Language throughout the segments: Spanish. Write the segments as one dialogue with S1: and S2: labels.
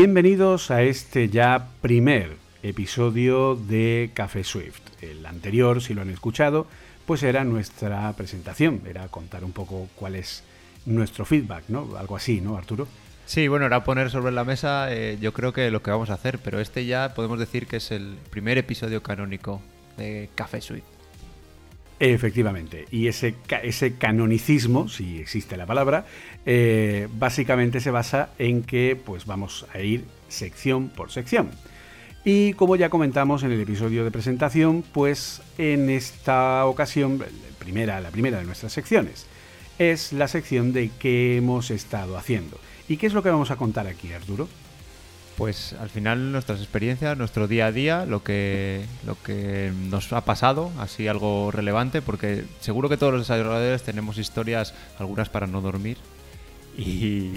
S1: Bienvenidos a este ya primer episodio de Café Swift. El anterior, si lo han escuchado, pues era nuestra presentación, era contar un poco cuál es nuestro feedback, ¿no? Algo así, ¿no, Arturo?
S2: Sí, bueno, era poner sobre la mesa eh, yo creo que lo que vamos a hacer, pero este ya podemos decir que es el primer episodio canónico de Café Swift.
S1: Efectivamente, y ese, ese canonicismo, si existe la palabra, eh, básicamente se basa en que pues vamos a ir sección por sección. Y como ya comentamos en el episodio de presentación, pues en esta ocasión, primera, la primera de nuestras secciones, es la sección de qué hemos estado haciendo. ¿Y qué es lo que vamos a contar aquí, Arturo?
S2: Pues al final nuestras experiencias, nuestro día a día, lo que, lo que nos ha pasado, así algo relevante, porque seguro que todos los desarrolladores tenemos historias, algunas para no dormir, y,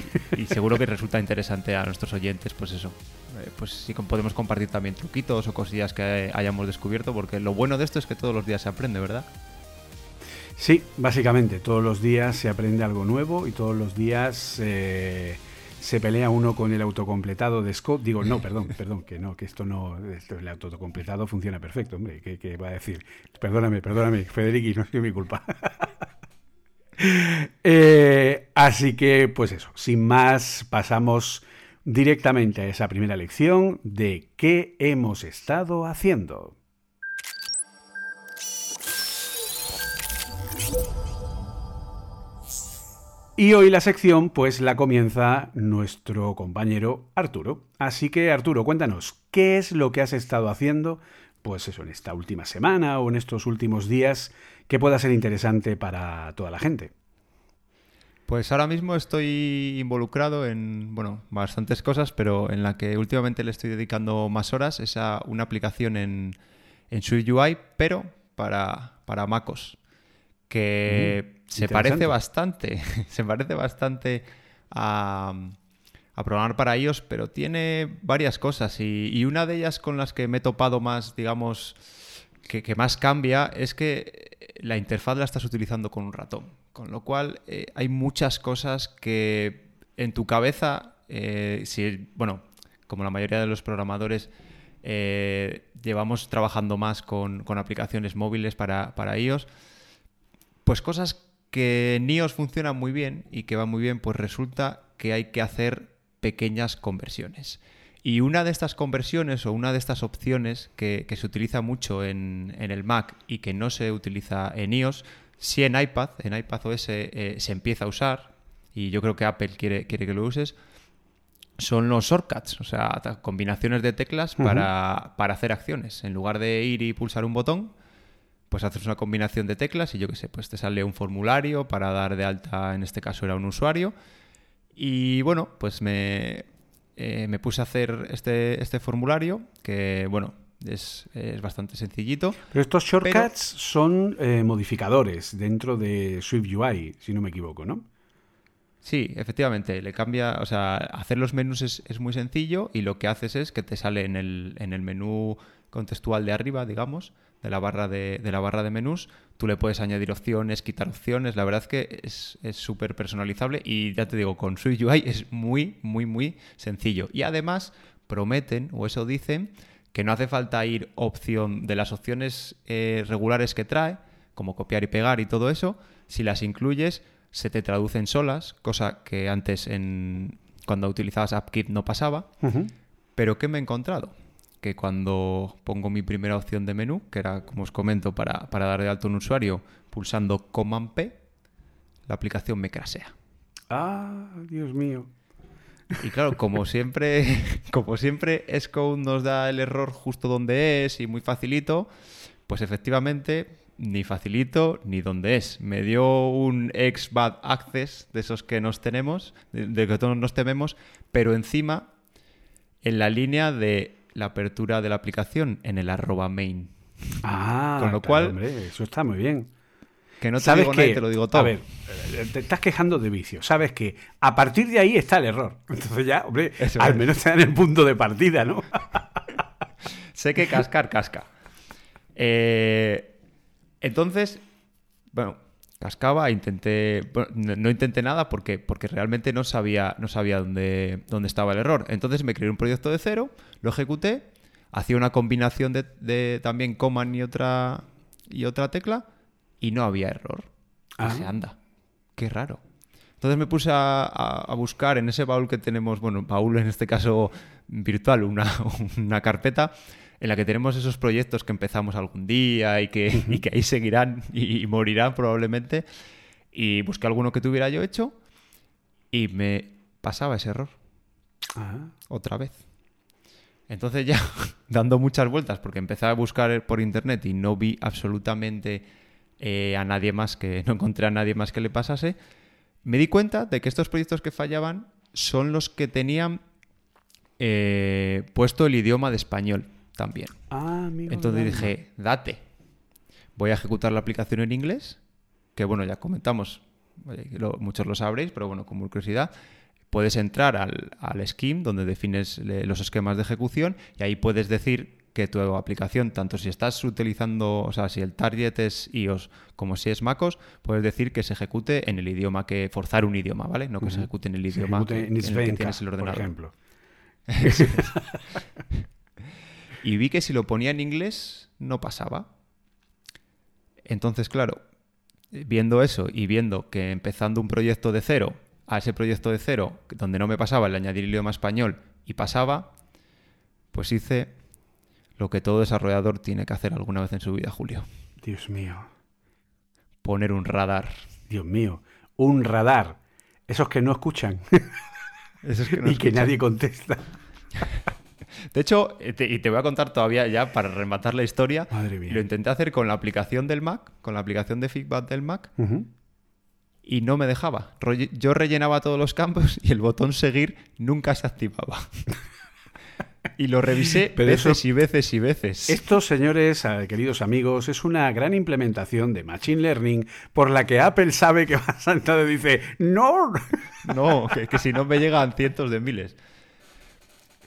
S2: seguro que resulta interesante a nuestros oyentes, pues eso. Eh, Pues sí podemos compartir también truquitos o cosillas que hayamos descubierto, porque lo bueno de esto es que todos los días se aprende, ¿verdad?
S1: Sí, básicamente, todos los días se aprende algo nuevo y todos los días eh, se pelea uno con el autocompletado de Scott. Digo, no, perdón, perdón, que no, que esto no, esto, el autocompletado funciona perfecto, hombre, ¿qué, qué va a decir? Perdóname, perdóname, Federici, no es mi culpa. Eh, así que, pues eso, sin más, pasamos directamente a esa primera lección de qué hemos estado haciendo. Y hoy la sección pues la comienza nuestro compañero Arturo. Así que Arturo, cuéntanos, ¿qué es lo que has estado haciendo pues eso en esta última semana o en estos últimos días que pueda ser interesante para toda la gente?
S2: Pues ahora mismo estoy involucrado en, bueno, bastantes cosas, pero en la que últimamente le estoy dedicando más horas es a una aplicación en, en Swift UI, pero para, para MacOS, que
S1: Mm,
S2: se parece bastante, se parece bastante a, a programar para iOS, pero tiene varias cosas y, y una de ellas con las que me he topado más, digamos, que, que más cambia es que la interfaz la estás utilizando con un ratón. Con lo cual eh, hay muchas cosas que en tu cabeza, eh, si, bueno, como la mayoría de los programadores, eh, llevamos trabajando más con, con aplicaciones móviles para, para iOS, pues cosas que en iOS funcionan muy bien y que van muy bien, pues resulta que hay que hacer pequeñas conversiones. Y una de estas conversiones o una de estas opciones que, que se utiliza mucho en, en el Mac y que no se utiliza en iOS, sí en iPad, en iPad OS eh, se empieza a usar, y yo creo que Apple quiere, quiere que lo uses, son los shortcuts, o sea, combinaciones de teclas para, para hacer acciones. En lugar de ir y pulsar un botón, pues haces una combinación de teclas y yo qué sé, pues te sale un formulario para dar de alta, en este caso era un usuario. Y bueno, pues me, eh, me puse a hacer este, este formulario, que bueno, es, es bastante sencillito.
S1: Pero estos shortcuts son eh, modificadores dentro de Swift UI, si no me equivoco, ¿no?
S2: Sí, efectivamente, le cambia, o sea, hacer los menús es, es muy sencillo y lo que haces es que te sale en el, en el menú contextual de arriba, digamos, de la barra de, de la barra de menús, tú le puedes añadir opciones, quitar opciones, la verdad es que es es súper personalizable y ya te digo, con Swift UI es muy, muy, muy sencillo. Y además prometen, o eso dicen, que no hace falta ir opción de las opciones eh, regulares que trae, como copiar y pegar y todo eso, si las incluyes, se te traducen solas, cosa que antes en, cuando utilizabas AppKit no pasaba. Pero ¿qué me he encontrado? Que cuando pongo mi primera opción de menú, que era, como os comento, para, para dar de alto un usuario, pulsando Command P, la aplicación me crasea.
S1: Ah, Dios mío.
S2: Y claro, como siempre, como siempre, Xcode nos da el error justo donde es y muy facilito, pues efectivamente ni facilito ni donde es. Me dio un ex bad access de esos que nos tenemos, de, que todos nos tememos, pero encima en la línea de la apertura de la aplicación en el arroba main.
S1: Ah,
S2: con lo cual,
S1: eso está muy bien.
S2: Que no te digo te lo digo todo.
S1: A ver, eh, te estás quejando de vicio. Sabes que a partir de ahí está el error. Entonces ya, hombre, al menos te dan el punto de partida, ¿no?
S2: sé que cascar, casca. Eh, entonces, bueno, cascaba, intenté, no, intenté nada porque, porque realmente no sabía, no sabía dónde, dónde estaba el error. Entonces me creé un proyecto de cero, lo ejecuté, hacía una combinación de, también command y otra, y otra tecla y no había error. Ah. se anda, qué raro. Entonces me puse a, buscar en ese baúl que tenemos, bueno, baúl en este caso virtual, una, una carpeta en la que tenemos esos proyectos que empezamos algún día y que, que ahí seguirán y, morirán probablemente. Y busqué alguno que tuviera yo hecho y me pasaba ese error. Ah. Otra vez. Entonces ya, dando muchas vueltas, porque empecé a buscar por internet y no vi absolutamente eh, a nadie más que, no encontré a nadie más que le pasase, me di cuenta de que estos proyectos que fallaban son los que tenían eh, puesto el idioma de español también.
S1: Ah,
S2: Entonces dije, date. Voy a ejecutar la aplicación en inglés, que bueno, ya comentamos, muchos lo sabréis, pero bueno, como curiosidad, puedes entrar al, al scheme donde defines los esquemas de ejecución y ahí puedes decir que tu aplicación, tanto si estás utilizando, o sea, si el target es iOS como si es MacOS, puedes decir que se ejecute en el idioma que, forzar un idioma, ¿vale? No que se ejecute en el idioma en el que tienes el ordenador.
S1: Por ejemplo.
S2: Y vi que si lo ponía en inglés no pasaba. Entonces, claro, viendo eso y viendo que empezando un proyecto de cero, a ese proyecto de cero, donde no me pasaba el añadir idioma español y pasaba, pues hice lo que todo desarrollador tiene que hacer alguna vez en su vida, Julio.
S1: Dios mío.
S2: Poner un radar.
S1: Dios mío, un radar. Esos que no escuchan.
S2: Esos que no
S1: y que nadie contesta.
S2: De hecho, eh, y te voy a contar todavía ya para rematar la historia.
S1: Madre mía.
S2: Lo intenté hacer con la aplicación del Mac, con la aplicación de feedback del Mac. Y no me dejaba. Yo rellenaba todos los campos y el botón seguir nunca se activaba. Y lo revisé veces y veces y veces.
S1: Esto, señores, eh, queridos amigos, es una gran implementación de Machine Learning por la que Apple sabe que va a y dice, no.
S2: No, que, que si no me llegan cientos de miles.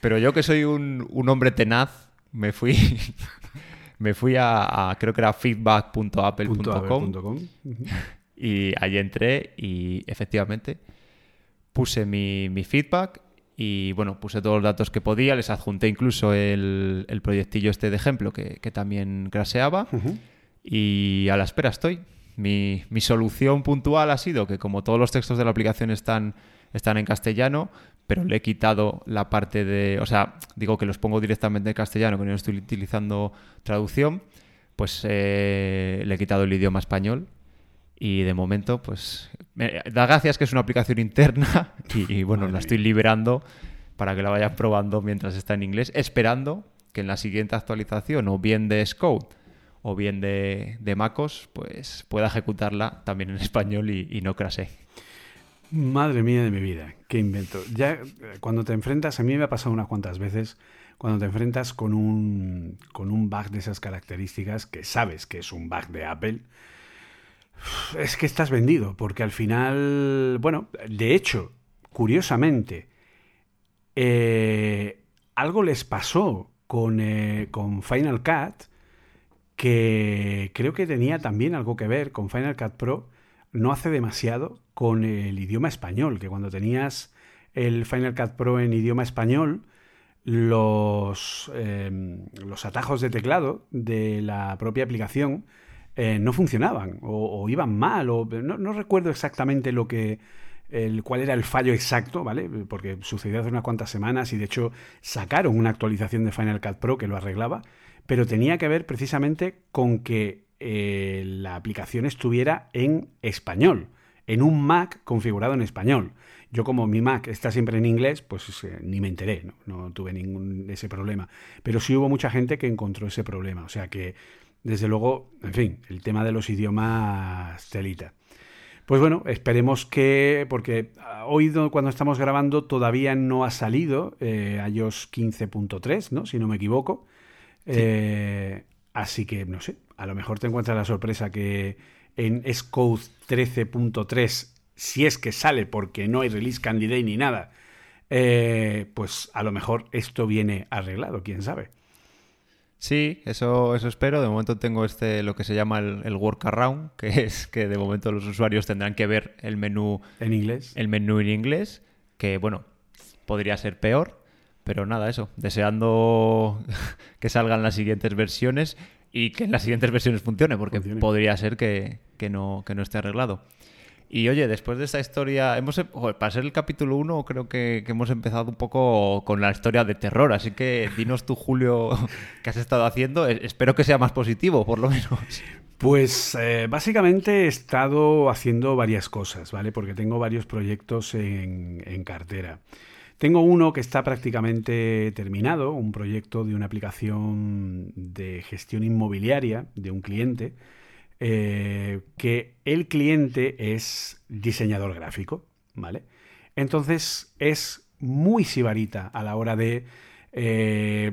S2: Pero yo que soy un, hombre tenaz, me fui, me fui a, creo que era feedback.apple.com y allí entré y efectivamente puse mi, feedback y bueno, puse todos los datos que podía, les adjunté incluso el, proyectillo este de ejemplo que, también craseaba y a la espera estoy. Mi, mi, solución puntual ha sido que como todos los textos de la aplicación están, están en castellano, pero le he quitado la parte de, o sea, digo que los pongo directamente en castellano, que no estoy utilizando traducción, pues eh, le he quitado el idioma español y de momento, pues, da gracias que es una aplicación interna y, bueno, la estoy liberando para que la vayan probando mientras está en inglés, esperando que en la siguiente actualización, o bien de Scout o bien de, de MacOS, pues pueda ejecutarla también en español y, y no crase.
S1: Madre mía de mi vida, invento. Ya eh, cuando te enfrentas, a mí me ha pasado unas cuantas veces, cuando te enfrentas con un, con un bug de esas características, que sabes que es un bug de Apple, es que estás vendido, porque al final, bueno, de hecho, curiosamente, eh, algo les pasó con, eh, con Final Cut, que creo que tenía también algo que ver con Final Cut Pro, no hace demasiado con el idioma español, que cuando tenías el Final Cut Pro en idioma español, los, em, los atajos de teclado de la propia aplicación eh, no funcionaban o, iban mal o no, recuerdo exactamente lo que el, cuál era el fallo exacto, ¿vale? Porque sucedió hace unas cuantas semanas y de hecho sacaron una actualización de Final Cut Pro que lo arreglaba, pero tenía que ver precisamente con que eh, la aplicación estuviera en español, en un Mac configurado en español. Yo como mi Mac está siempre en inglés, pues eh, ni me enteré, ¿no? no tuve ningún ese problema. Pero sí hubo mucha gente que encontró ese problema. O sea que, desde luego, en fin, el tema de los idiomas telita. Pues bueno, esperemos que, porque hoy cuando estamos grabando todavía no ha salido eh, iOS 15.3, ¿no? Si no me equivoco. Eh, así que, no sé, a lo mejor te encuentras la sorpresa que en Xcode 13.3, si es que sale porque no hay release candidate ni nada, eh, pues a lo mejor esto viene arreglado, quién sabe.
S2: Sí, eso, eso espero. De momento tengo este lo que se llama el, el, workaround, que es que de momento los usuarios tendrán que ver el menú
S1: en inglés.
S2: El menú en inglés, que bueno, podría ser peor, pero nada, eso. Deseando que salgan las siguientes versiones y que en las siguientes versiones funcione, porque podría ser que, no, que no esté arreglado. Y oye, después de esta historia, hemos em, para ser el capítulo 1 creo que, hemos empezado un poco con la historia de terror, así que dinos tú, Julio, qué has estado haciendo. Espero que sea más positivo, por lo menos.
S1: Pues eh, básicamente he estado haciendo varias cosas, ¿vale? Porque tengo varios proyectos en cartera. Tengo uno que está prácticamente terminado, un proyecto de una aplicación de gestión inmobiliaria de un cliente eh, que el cliente es diseñador gráfico, ¿vale? Entonces es muy sibarita a la hora de eh,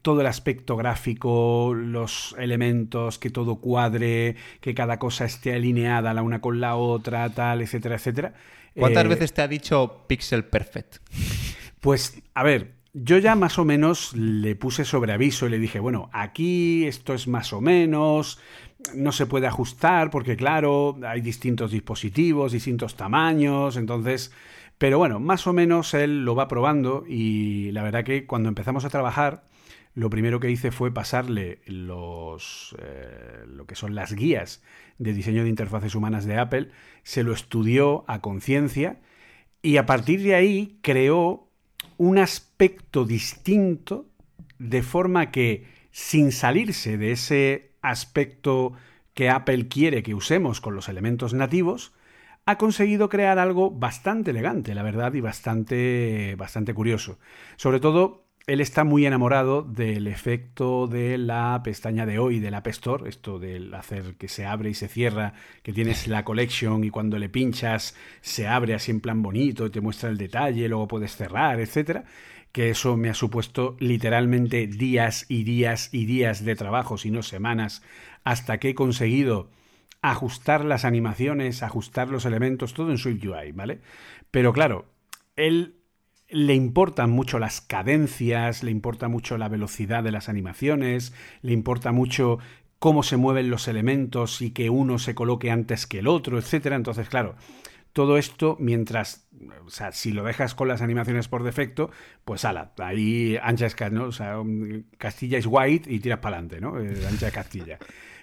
S1: todo el aspecto gráfico, los elementos, que todo cuadre, que cada cosa esté alineada la una con la otra, tal, etcétera, etcétera.
S2: ¿Cuántas eh, veces te ha dicho pixel perfect?
S1: Pues, a ver, yo ya más o menos le puse sobre aviso y le dije, bueno, aquí esto es más o menos, no se puede ajustar porque claro, hay distintos dispositivos, distintos tamaños, entonces, pero bueno, más o menos él lo va probando y la verdad que cuando empezamos a trabajar, lo primero que hice fue pasarle los, eh, lo que son las guías de diseño de interfaces humanas de Apple, se lo estudió a conciencia y a partir de ahí creó un aspecto distinto de forma que sin salirse de ese aspecto que Apple quiere que usemos con los elementos nativos, ha conseguido crear algo bastante elegante, la verdad, y bastante, bastante curioso. Sobre todo, él está muy enamorado del efecto de la pestaña de hoy, del App Store, esto del hacer que se abre y se cierra, que tienes la collection y cuando le pinchas se abre así en plan bonito te muestra el detalle, luego puedes cerrar, etcétera que eso me ha supuesto literalmente días y días y días de trabajo, si no semanas, hasta que he conseguido ajustar las animaciones, ajustar los elementos, todo en SwiftUI, ¿vale? Pero claro, él le importan mucho las cadencias, le importa mucho la velocidad de las animaciones, le importa mucho cómo se mueven los elementos y que uno se coloque antes que el otro, etcétera. Entonces, claro, todo esto mientras, o sea, si lo dejas con las animaciones por defecto, pues ala, ahí ancha es, ¿no? O sea, Castilla es white y tiras para adelante, ¿no? Eh, ancha de Castilla.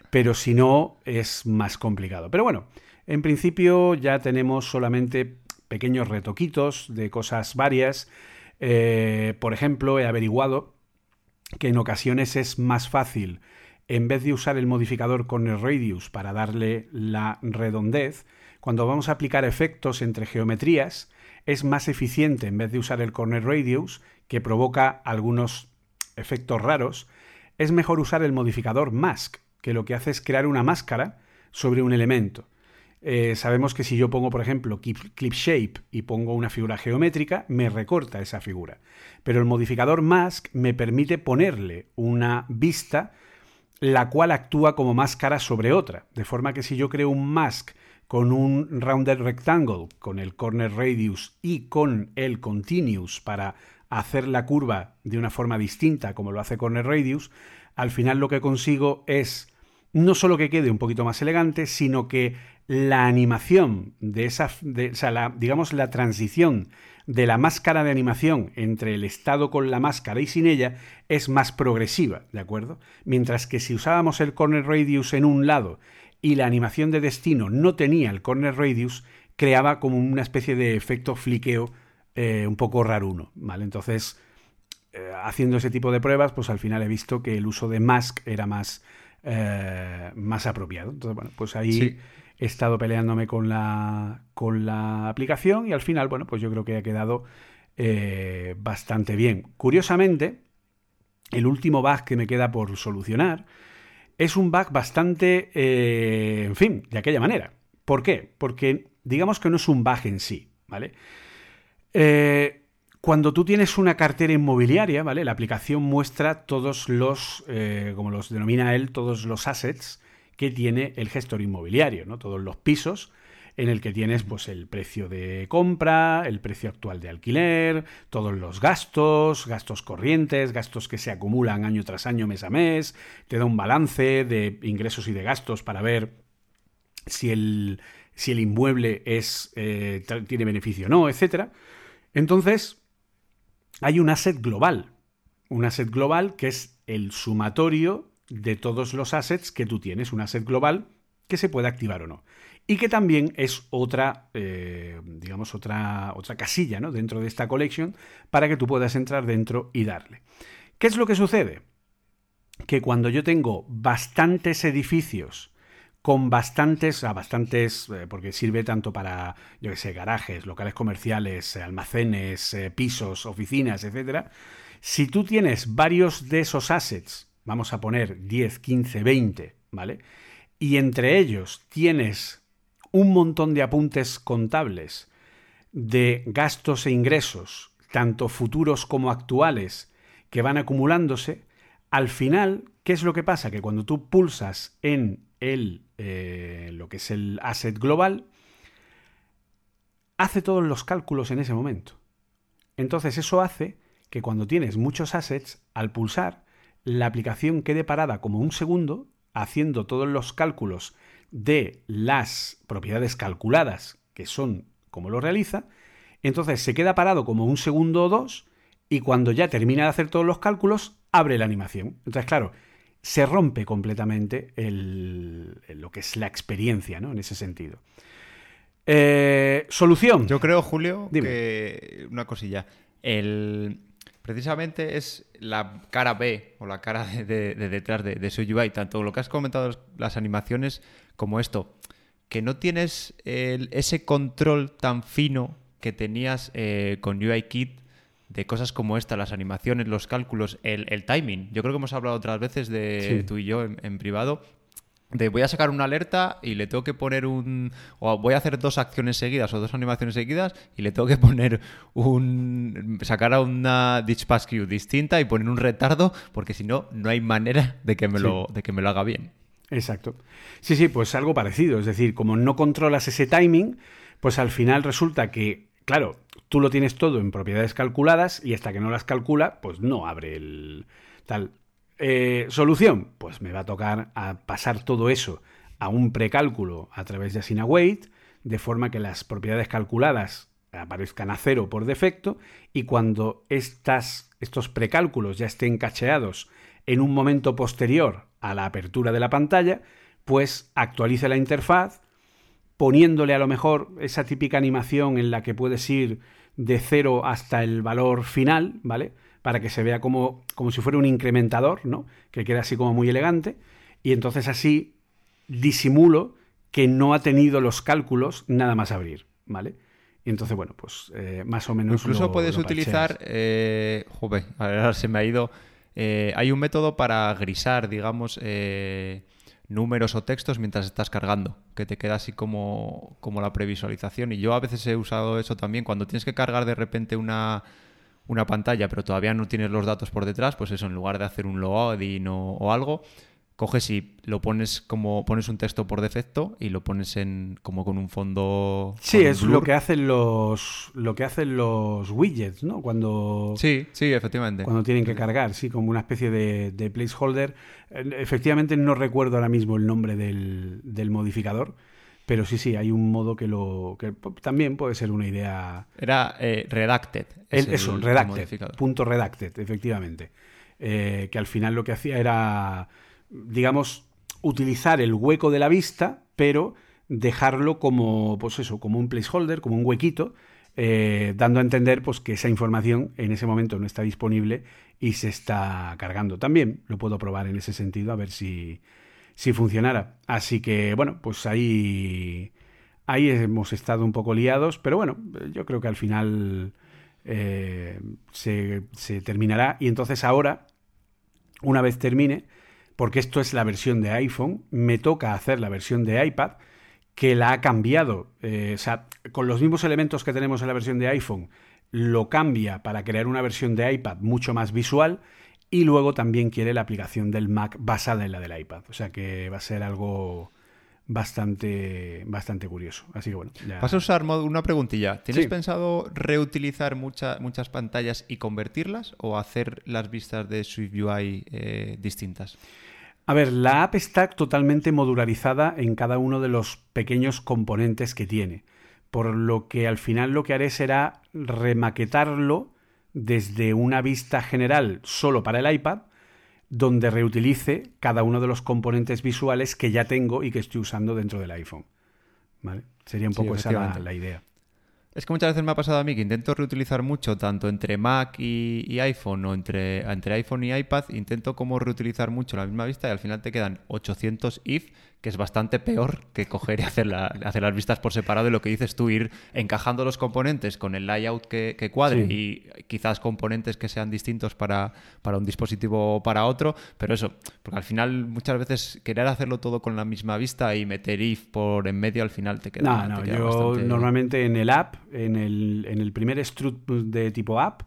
S1: Pero si no, es más complicado. Pero bueno, en principio ya tenemos solamente pequeños retoquitos de cosas varias. Eh, por ejemplo, he averiguado que en ocasiones es más fácil, en vez de usar el modificador corner radius para darle la redondez, cuando vamos a aplicar efectos entre geometrías, es más eficiente en vez de usar el corner radius, que provoca algunos efectos raros, es mejor usar el modificador mask, que lo que hace es crear una máscara sobre un elemento. Eh, sabemos que si yo pongo, por ejemplo, clip shape y pongo una figura geométrica, me recorta esa figura. Pero el modificador mask me permite ponerle una vista la cual actúa como máscara sobre otra. De forma que si yo creo un mask con un rounded rectangle, con el corner radius y con el continuous para hacer la curva de una forma distinta como lo hace corner radius, al final lo que consigo es no solo que quede un poquito más elegante, sino que la animación de esa, o sea, digamos, la transición de la máscara de animación entre el estado con la máscara y sin ella es más progresiva, ¿de acuerdo? Mientras que si usábamos el corner radius en un lado y la animación de destino no tenía el corner radius, creaba como una especie de efecto fliqueo eh, un poco raruno, ¿vale? Entonces, eh, haciendo ese tipo de pruebas, pues al final he visto que el uso de mask era más, eh, más apropiado. Entonces, bueno, pues ahí he estado peleándome con la, con la aplicación y al final, bueno, pues yo creo que ha quedado bastante bien. Curiosamente, el último bug que me queda por solucionar es un bug bastante, en fin, de aquella manera. ¿Por qué? Porque digamos que no es un bug en sí, ¿vale? Eh, cuando tú tienes una cartera inmobiliaria, ¿vale? La aplicación muestra todos los, eh, como los denomina él, todos los assets que tiene el gestor inmobiliario, ¿no? Todos los pisos en el que tienes pues el precio de compra, el precio actual de alquiler, todos los gastos, gastos corrientes, gastos que se acumulan año tras año, mes a mes, te da un balance de ingresos y de gastos para ver si el, si el inmueble es, eh, tiene beneficio o no, etc. Entonces, hay un asset global. Un asset global que es el sumatorio de todos los assets que tú tienes. Un asset global que se puede activar o no. Y que también es otra, eh, digamos, otra, otra casilla ¿no? dentro de esta collection para que tú puedas entrar dentro y darle. ¿Qué es lo que sucede? Que cuando yo tengo bastantes edificios con bastantes, a bastantes, eh, porque sirve tanto para, yo que sé, garajes, locales comerciales, eh, almacenes, pisos, oficinas, etcétera. Si tú tienes varios de esos assets, vamos a poner 10, 15, 20, ¿vale? Y entre ellos tienes un montón de apuntes contables de gastos e ingresos, tanto futuros como actuales, que van acumulándose, al final, ¿qué es lo que pasa? Que cuando tú pulsas en el eh, lo que es el asset global, hace todos los cálculos en ese momento. Entonces eso hace que cuando tienes muchos assets, al pulsar, la aplicación quede parada como un segundo, haciendo todos los cálculos de las propiedades calculadas, que son como lo realiza, entonces se queda parado como un segundo o dos, y cuando ya termina de hacer todos los cálculos, abre la animación. Entonces, claro, se rompe completamente lo que es la experiencia, ¿no? En ese sentido. Eh, solución.
S2: Yo creo, Julio, que una cosilla. El, precisamente es la cara B o la cara de, detrás de, de, su UI, tanto lo que has comentado las animaciones como esto, que no tienes ese control tan fino que tenías eh, con UIKit de cosas como esta, las animaciones, los cálculos, el, timing. Yo creo que hemos hablado otras veces de tú y yo en, privado. De voy a sacar una alerta y le tengo que poner un. O voy a hacer dos acciones seguidas o dos animaciones seguidas y le tengo que poner un. sacar a una Ditch Pass Queue distinta y poner un retardo porque si no, no hay manera de que me, lo, de que me lo haga bien.
S1: Exacto. Sí, sí, pues algo parecido. Es decir, como no controlas ese timing, pues al final resulta que Claro, tú lo tienes todo en propiedades calculadas y hasta que no las calcula, pues no abre el tal. Eh, solución, pues me va a tocar a pasar todo eso a un precálculo a través de AsinaWait, de forma que las propiedades calculadas aparezcan a cero por defecto y cuando estas, estos precálculos ya estén cacheados en un momento posterior a la apertura de la pantalla, pues actualice la interfaz, poniéndole a lo mejor esa típica animación en la que puedes ir de cero hasta el valor final, ¿vale? Para que se vea como, como si fuera un incrementador, ¿no? Que queda así como muy elegante. Y entonces así disimulo que no ha tenido los cálculos nada más abrir, ¿vale? Y entonces, bueno, pues eh, más o menos.
S2: Incluso puedes utilizar. Eh, joder, ahora se me ha ido. Eh, hay un método para grisar, digamos. Eh, números o textos mientras estás cargando, que te queda así como, como la previsualización. Y yo a veces he usado eso también cuando tienes que cargar de repente una, pantalla, pero todavía no tienes los datos por detrás, pues eso, en lugar de hacer un login o, o algo, coges y lo pones como pones un texto por defecto y lo pones en como con un fondo
S1: sí es lo que hacen los lo que hacen los widgets no cuando
S2: sí sí efectivamente.
S1: cuando tienen que cargar sí como una especie de, de placeholder. Eh, efectivamente no recuerdo ahora mismo el nombre del, del modificador pero sí sí hay un modo que lo que también puede ser una idea
S2: era eh, redacted es el-
S1: eso,
S2: el
S1: redacted, punto redacted, efectivamente. Eh, que al final lo que hacía era, digamos, utilizar el hueco de la vista, pero dejarlo como, pues eso, como un placeholder, como un huequito, eh, dando a entender pues, que esa información en ese momento no está disponible y se está cargando. También lo puedo probar en ese sentido, a ver si, si funcionara. Así que, bueno, pues ahí, ahí hemos estado un poco liados, pero bueno, yo creo que al final eh, se, se terminará y entonces ahora, una vez termine, porque esto es la versión de iPhone, me toca hacer la versión de iPad, que la ha cambiado. Eh, o sea, con los mismos elementos que tenemos en la versión de iPhone, lo cambia para crear una versión de iPad mucho más visual y luego también quiere la aplicación del Mac basada en la del iPad. O sea que va a ser algo bastante, bastante curioso. Así que bueno. ya-
S2: Vas a usar una preguntilla. ¿Tienes
S1: Sí.
S2: pensado reutilizar mucha- muchas pantallas y convertirlas o hacer las vistas de SwiftUI eh, distintas?
S1: A ver, la app está totalmente modularizada en cada uno de los pequeños componentes que tiene, por lo que al final lo que haré será remaquetarlo desde una vista general solo para el iPad, donde reutilice cada uno de los componentes visuales que ya tengo y que estoy usando dentro del iPhone. ¿Vale? Sería un
S2: Sí,
S1: poco esa la idea.
S2: Es que muchas veces me ha pasado a mí que intento reutilizar mucho, tanto entre Mac y, iPhone o entre, entre iPhone y iPad, intento como reutilizar mucho la misma vista y al final te quedan 800 if, que es bastante peor que coger y hacer, la- hacer las vistas por separado y lo que dices tú, ir encajando los componentes con el layout que, que cuadre
S1: Sí.
S2: y quizás componentes que sean distintos para, para un dispositivo o para otro, pero eso, porque al final muchas veces querer hacerlo todo con la misma vista y meter if por en medio al final te queda...
S1: No, no,
S2: queda
S1: yo
S2: bastante-
S1: normalmente en el app, en el, en el primer strut de tipo app,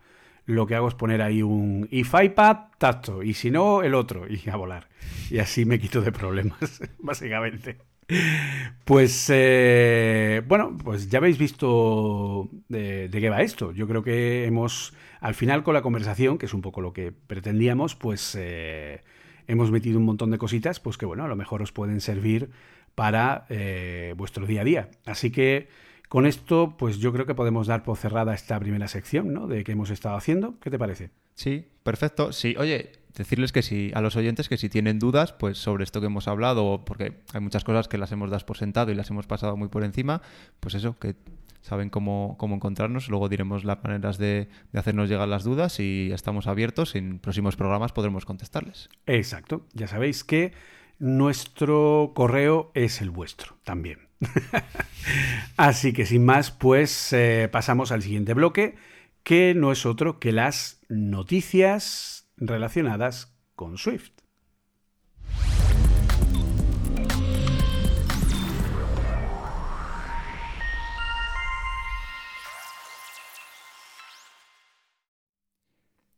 S1: lo que hago es poner ahí un if iPad, tacto, y si no, el otro, y a volar. Y así me quito de problemas, básicamente. Pues eh, bueno, pues ya habéis visto de, qué va esto. Yo creo que hemos, al final con la conversación, que es un poco lo que pretendíamos, pues eh, hemos metido un montón de cositas, pues que bueno, a lo mejor os pueden servir para eh, vuestro día a día. Así que con esto, pues yo creo que podemos dar por cerrada esta primera sección, ¿no? De que hemos estado haciendo. ¿Qué te parece?
S2: Sí, perfecto. Sí, oye, decirles que si a los oyentes que si tienen dudas, pues sobre esto que hemos hablado, porque hay muchas cosas que las hemos dado por sentado y las hemos pasado muy por encima, pues eso, que saben cómo, cómo encontrarnos. Luego diremos las maneras de, de hacernos llegar las dudas y estamos abiertos. En próximos programas podremos contestarles.
S1: Exacto. Ya sabéis que nuestro correo es el vuestro también. Así que sin más, pues eh, pasamos al siguiente bloque, que no es otro que las noticias relacionadas con Swift.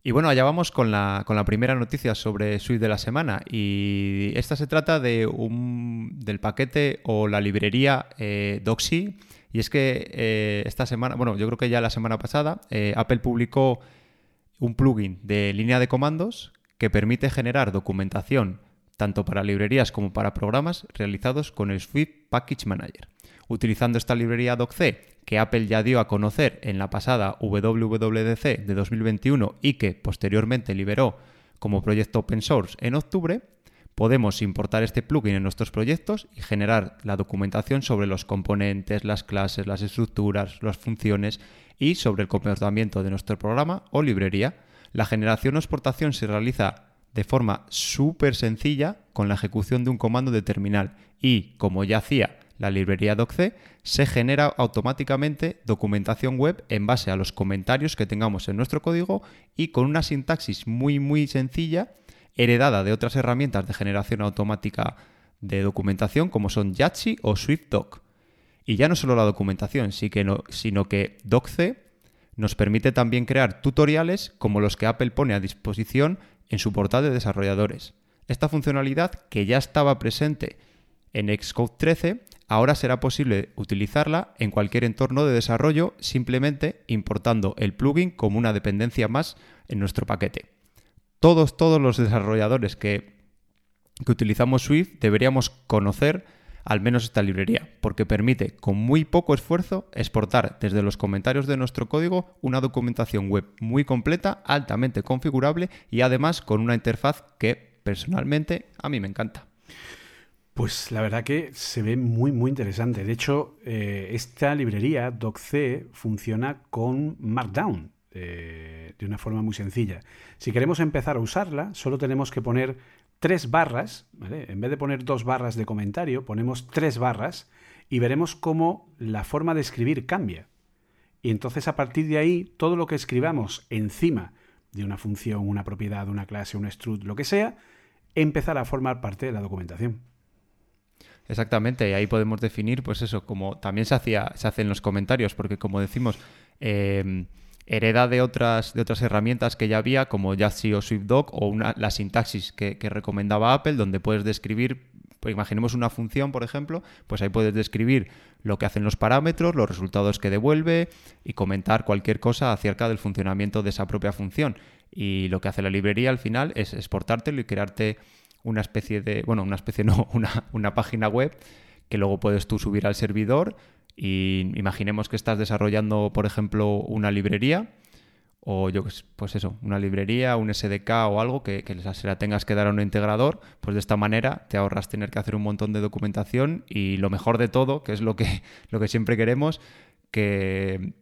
S2: Y bueno, allá vamos con la, con la primera noticia sobre Swift de la semana. Y esta se trata de un, del paquete o la librería eh, Doxy. Y es que eh, esta semana, bueno, yo creo que ya la semana pasada, eh, Apple publicó un plugin de línea de comandos que permite generar documentación tanto para librerías como para programas realizados con el Swift Package Manager. Utilizando esta librería DocC que Apple ya dio a conocer en la pasada WWDC de 2021 y que posteriormente liberó como proyecto open source en octubre, podemos importar este plugin en nuestros proyectos y generar la documentación sobre los componentes, las clases, las estructuras, las funciones y sobre el comportamiento de nuestro programa o librería. La generación o exportación se realiza de forma súper sencilla con la ejecución de un comando de terminal y, como ya hacía la librería docc, se genera automáticamente documentación web en base a los comentarios que tengamos en nuestro código y con una sintaxis muy muy sencilla heredada de otras herramientas de generación automática de documentación como son Yahtzee o SwiftDoc. Y ya no solo la documentación, sino que DocC nos permite también crear tutoriales como los que Apple pone a disposición en su portal de desarrolladores. Esta funcionalidad, que ya estaba presente en Xcode 13, ahora será posible utilizarla en cualquier entorno de desarrollo simplemente importando el plugin como una dependencia más en nuestro paquete. Todos, todos los desarrolladores que, que utilizamos Swift deberíamos conocer al menos esta librería, porque permite con muy poco esfuerzo exportar desde los comentarios de nuestro código una documentación web muy completa, altamente configurable y además con una interfaz que personalmente a mí me encanta.
S1: Pues la verdad que se ve muy muy interesante. De hecho, eh, esta librería DocC funciona con Markdown eh, de una forma muy sencilla. Si queremos empezar a usarla, solo tenemos que poner tres barras, en vez de poner dos barras de comentario, ponemos tres barras y veremos cómo la forma de escribir cambia. Y entonces a partir de ahí, todo lo que escribamos encima de una función, una propiedad, una clase, un struct, lo que sea, empezará a formar parte de la documentación.
S2: Exactamente, y ahí podemos definir, pues eso, como también se hacía, se hace en los comentarios, porque como decimos, eh, hereda de otras, de otras herramientas que ya había, como Yahtzee o SwiftDoc, o una, la sintaxis que, recomendaba Apple, donde puedes describir, pues imaginemos una función, por ejemplo, pues ahí puedes describir lo que hacen los parámetros, los resultados que devuelve y comentar cualquier cosa acerca del funcionamiento de esa propia función. Y lo que hace la librería al final es exportártelo y crearte una especie de, bueno, una especie no, una, una página web que luego puedes tú subir al servidor y imaginemos que estás desarrollando, por ejemplo, una librería o yo pues eso, una librería, un SDK o algo que, se la tengas que dar a un integrador, pues de esta manera te ahorras tener que hacer un montón de documentación y lo mejor de todo, que es lo que, lo que siempre queremos, que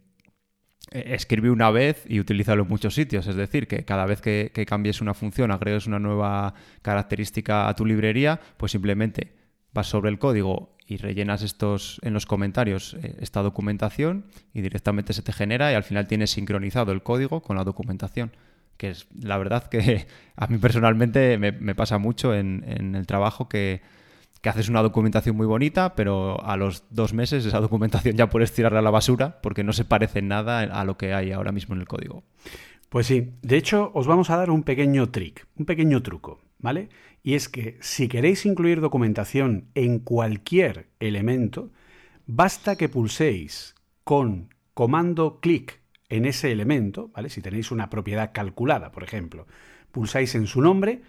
S2: escribe una vez y utilízalo en muchos sitios. Es decir, que cada vez que, cambies una función, agregues una nueva característica a tu librería, pues simplemente vas sobre el código y rellenas estos en los comentarios eh, esta documentación y directamente se te genera y al final tienes sincronizado el código con la documentación. Que es la verdad que a mí personalmente me, pasa mucho en, el trabajo que, que, haces una documentación muy bonita, pero a los dos meses esa documentación ya puedes tirarla a la basura porque no se parece en nada a lo que hay ahora mismo en el código.
S1: Pues sí, de hecho os vamos a dar un pequeño trick, un pequeño truco, ¿vale? Y es que si queréis incluir documentación en cualquier elemento, basta que pulséis con comando clic en ese elemento, ¿vale? Si tenéis una propiedad calculada, por ejemplo, pulsáis en su nombre,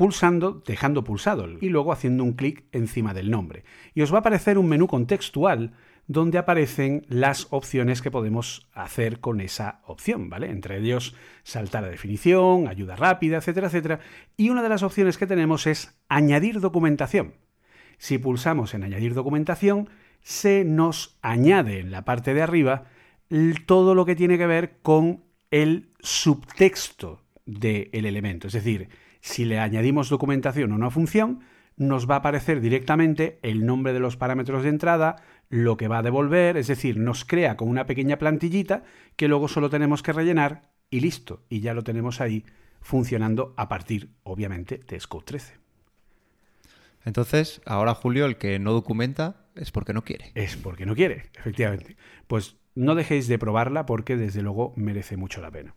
S1: pulsando, dejando pulsado y luego haciendo un clic encima del nombre. Y os va a aparecer un menú contextual donde aparecen las opciones que podemos hacer con esa opción, ¿vale? Entre ellos saltar a definición, ayuda rápida, etcétera, etcétera. Y una de las opciones que tenemos es añadir documentación. Si pulsamos en añadir documentación, se nos añade en la parte de arriba todo lo que tiene que ver con el subtexto del elemento. Es decir, si le añadimos documentación a una función, nos va a aparecer directamente el nombre de los parámetros de entrada, lo que va a devolver, es decir, nos crea con una pequeña plantillita que luego solo tenemos que rellenar y listo, y ya lo tenemos ahí funcionando a partir, obviamente, de Scope 13.
S2: Entonces, ahora Julio, el que no documenta es porque no quiere.
S1: Es porque no quiere, efectivamente. Pues no dejéis de probarla porque desde luego merece mucho la pena.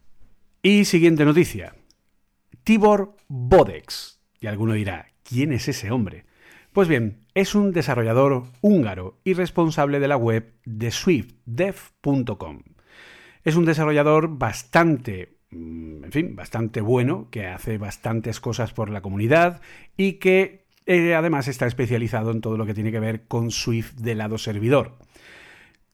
S1: Y siguiente noticia. Tibor Bodex. Y alguno dirá, ¿quién es ese hombre? Pues bien, es un desarrollador húngaro y responsable de la web de swiftdev.com. Es un desarrollador bastante, mm, en fin, bastante bueno, que hace bastantes cosas por la comunidad y que eh, además está especializado en todo lo que tiene que ver con Swift de lado servidor.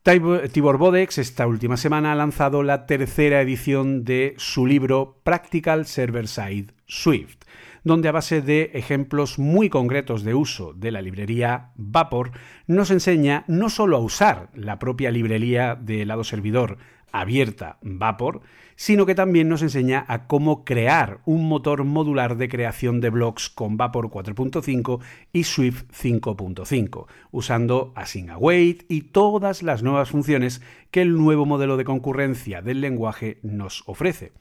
S1: Tibor Bodex esta última semana ha lanzado la tercera edición de su libro Practical Server-Side Swift donde a base de ejemplos muy concretos de uso de la librería Vapor, nos enseña no solo a usar la propia librería de lado servidor abierta Vapor, sino que también nos enseña a cómo crear un motor modular de creación de blogs con Vapor 4.5 y Swift 5.5, usando Async Await y todas las nuevas funciones que el nuevo modelo de concurrencia del lenguaje nos ofrece.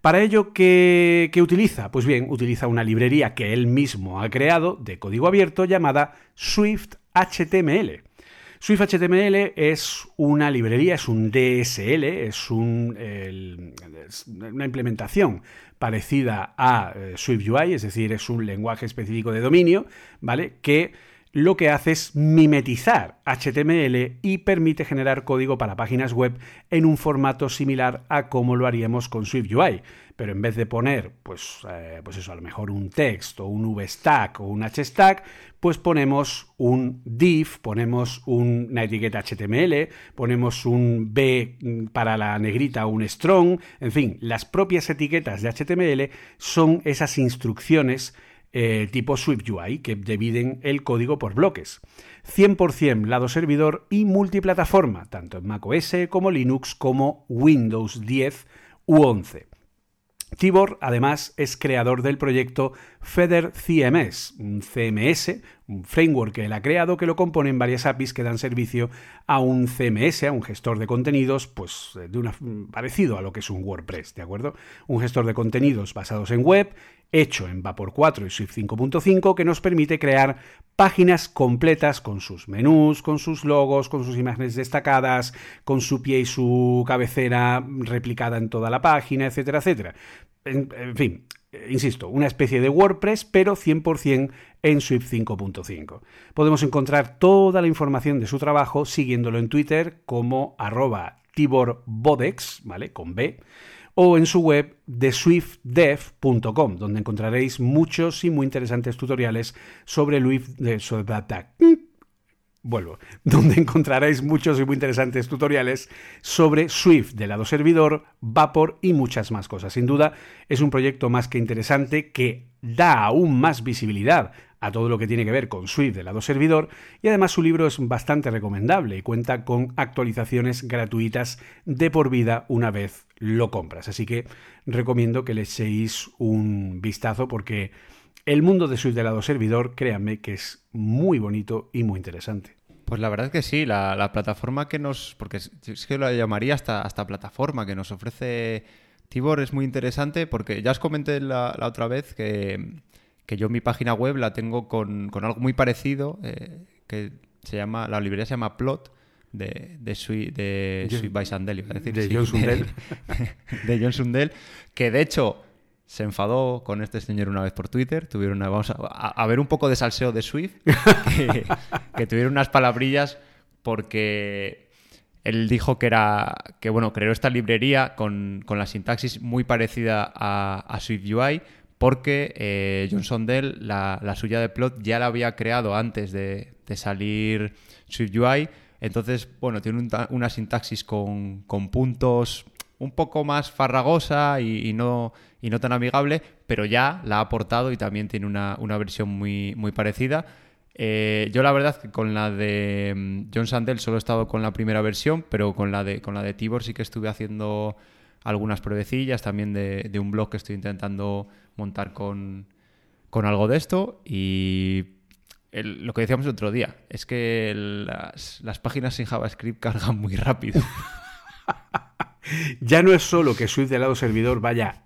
S1: Para ello, ¿qué, utiliza? Pues bien, utiliza una librería que él mismo ha creado de código abierto llamada Swift HTML. Swift HTML es una librería, es un DSL, es, un, una implementación parecida a eh, Swift UI, es decir, es un lenguaje específico de dominio, ¿vale? Que lo que hace es mimetizar HTML y permite generar código para páginas web en un formato similar a como lo haríamos con SwiftUI. Pero en vez de poner, pues, eh, pues eso, a lo mejor un texto, un VStack o un HStack, pues ponemos un div, ponemos una etiqueta HTML, ponemos un B para la negrita o un strong, en fin, las propias etiquetas de HTML son esas instrucciones eh, tipo SwiftUI que dividen el código por bloques. 100% lado servidor y multiplataforma, tanto en macOS como Linux como Windows 10 u 11. Tibor, además, es creador del proyecto Feder CMS, un CMS, un framework que él ha creado que lo componen varias APIs que dan servicio a un CMS, a un gestor de contenidos, pues eh, de una, parecido a lo que es un WordPress, ¿de acuerdo? Un gestor de contenidos basados en web hecho en Vapor 4 y Swift 5.5 que nos permite crear páginas completas con sus menús, con sus logos, con sus imágenes destacadas, con su pie y su cabecera replicada en toda la página, etcétera, etcétera. En, fin, eh, insisto, una especie de WordPress, pero 100% en Swift 5.5. Podemos encontrar toda la información de su trabajo siguiéndolo en Twitter como arroba tiborbodex, ¿vale? Con B o en su web de swiftdev.com, donde encontraréis muchos y muy interesantes tutoriales sobre Luis de Vuelvo, donde encontraréis muchos y muy interesantes tutoriales sobre Swift. De lado servidor, Vapor y muchas más cosas. Sin duda, es un proyecto más que interesante que da aún más visibilidad a todo lo que tiene que ver con Swift del lado servidor y además su libro es bastante recomendable y cuenta con actualizaciones gratuitas de por vida una vez lo compras. Así que recomiendo que le echéis un vistazo porque el mundo de Swift del lado servidor, créanme que es muy bonito y muy interesante.
S2: Pues la verdad es que sí, la, plataforma que nos, porque es que lo llamaría hasta, hasta plataforma que nos ofrece Tibor es muy interesante porque ya os comenté la otra vez que que yo mi página web la tengo con, algo muy parecido, eh, que se llama, la librería se llama Plot, de, de, Sweet, de Sweet by Sandel,
S1: decir. De John Sundell.
S2: De, John Sundell, que de hecho se enfadó con este señor una vez por Twitter. Tuvieron una, vamos a, ver un poco de salseo de Swift, que, tuvieron unas palabrillas porque él dijo que era que bueno creó esta librería con, la sintaxis muy parecida a, a Swift UI porque eh, Johnson Dell, la, suya de plot, ya la había creado antes de, salir SwiftUI. Entonces, bueno, tiene una sintaxis con, puntos un poco más farragosa y, no, y no tan amigable, pero ya la ha aportado y también tiene una, versión muy, muy parecida. Eh, yo la verdad que con la de mm, John Sandel solo he estado con la primera versión, pero con la de, con la de Tibor sí que estuve haciendo algunas pruebecillas también de, un blog que estoy intentando montar con, algo de esto y lo que decíamos el otro día es que las, páginas sin JavaScript cargan muy rápido.
S1: ya no es solo que Swift del lado servidor vaya,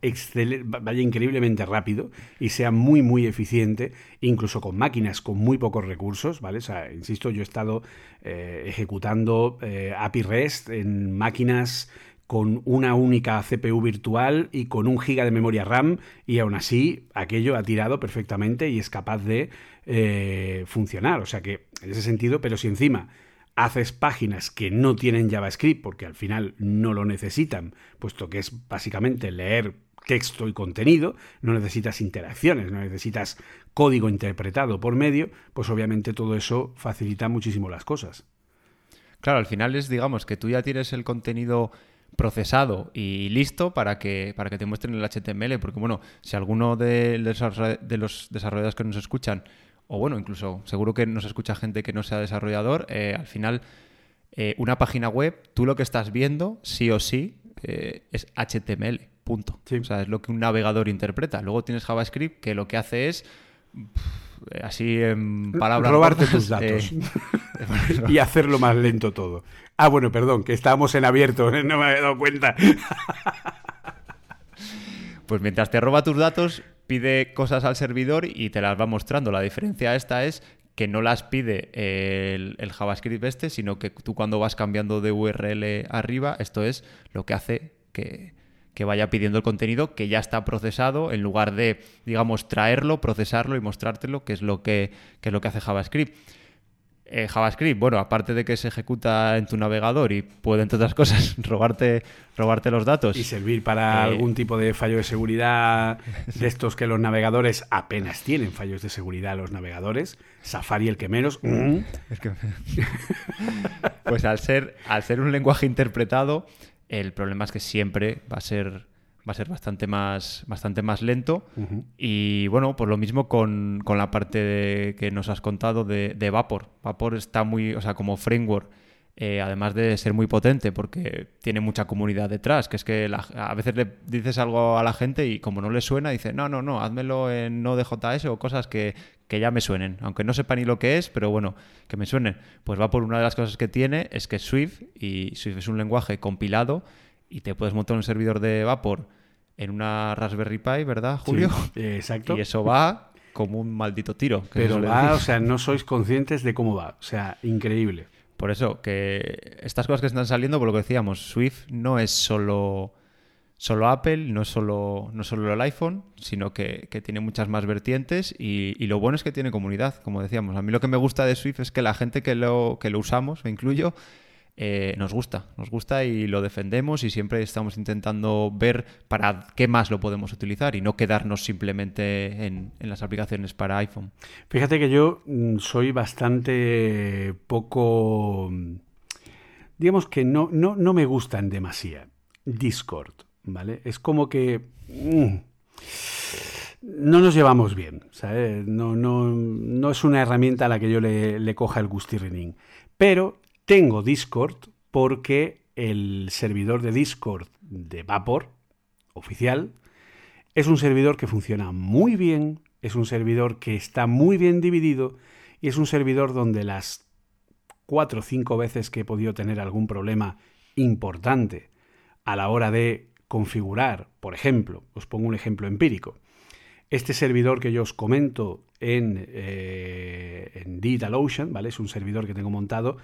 S1: vaya increíblemente rápido y sea muy, muy eficiente, incluso con máquinas con muy pocos recursos, ¿vale? O sea, insisto, yo he estado eh, ejecutando eh, API REST en máquinas con una única CPU virtual y con un giga de memoria RAM y aún así aquello ha tirado perfectamente y es capaz de eh, funcionar. O sea que en ese sentido, pero si encima haces páginas que no tienen JavaScript porque al final no lo necesitan, puesto que es básicamente leer texto y contenido, no necesitas interacciones, no necesitas código interpretado por medio, pues obviamente todo eso facilita muchísimo las cosas.
S2: Claro, al final es, digamos, que tú ya tienes el contenido procesado y listo para que, para que te muestren el HTML. Porque, bueno, si alguno de, los desarrolladores que nos escuchan, o bueno, incluso seguro que nos escucha gente que no sea desarrollador, eh, al final, eh, una página web, tú lo que estás viendo, sí o sí, eh, es HTML. Punto. O sea, es lo que un navegador interpreta. Luego tienes JavaScript que lo que hace es así en palabras
S1: robarte tus datos y hacerlo más lento todo Ah, bueno, perdón, que estábamos en abierto, no me había dado cuenta.
S2: Pues mientras te roba tus datos, pide cosas al servidor y te las va mostrando. La diferencia esta es que no las pide el, JavaScript este, sino que tú cuando vas cambiando de URL arriba, esto es lo que hace que, vaya pidiendo el contenido que ya está procesado en lugar de, digamos, traerlo, procesarlo y mostrártelo, que es lo que, que es lo que hace JavaScript. Eh, JavaScript, bueno, aparte de que se ejecuta en tu navegador y puede, entre otras cosas, robarte, robarte los datos.
S1: Y servir para eh, algún tipo de fallo de seguridad de estos que los navegadores apenas tienen fallos de seguridad los navegadores. Safari el que menos. Mm.
S2: pues al ser, al ser un lenguaje interpretado, el problema es que siempre va a ser va a ser bastante más, bastante más lento. Y bueno, pues lo mismo con, la parte que nos has contado de, de, Vapor. Vapor está muy, o sea, como framework, eh, además de ser muy potente porque tiene mucha comunidad detrás, que es que a veces le dices algo a la gente y como no le suena, dice, no, no, no, házmelo en Node.js o cosas que, que ya me suenen, aunque no sepa ni lo que es, pero bueno, que me suenen. Pues Vapor una de las cosas que tiene es que Swift, y Swift es un lenguaje compilado, y te puedes montar un servidor de Vapor en una Raspberry Pi, ¿verdad, Julio?
S1: exacto.
S2: Y eso va como un maldito tiro.
S1: Pero va, o sea, no sois conscientes de cómo va. O sea, increíble.
S2: Por eso, que estas cosas que están saliendo, por lo que decíamos, Swift no es solo, solo Apple, no solo, no solo el iPhone, sino que, tiene muchas más vertientes y, y, lo bueno es que tiene comunidad, como decíamos. A mí lo que me gusta de Swift es que la gente que lo, que lo usamos, me incluyo, eh, nos gusta, nos gusta y lo defendemos y siempre estamos intentando ver para qué más lo podemos utilizar y no quedarnos simplemente en, las aplicaciones para iPhone.
S1: Fíjate que yo mm, soy bastante poco, digamos que no, no, no me gustan demasiado Discord, ¿vale? Es como que... Mm, no nos llevamos bien. No, no, no es una herramienta a la que yo le, le coja el gustirrinín. Pero tengo Discord porque el servidor de Discord de Vapor, oficial, es un servidor que funciona muy bien, es un servidor que está muy bien dividido y es un servidor donde las cuatro o cinco veces que he podido tener algún problema importante a la hora de configurar, por ejemplo, os pongo un ejemplo empírico, este servidor que yo os comento en, eh, DigitalOcean, ¿vale? Es un servidor que tengo montado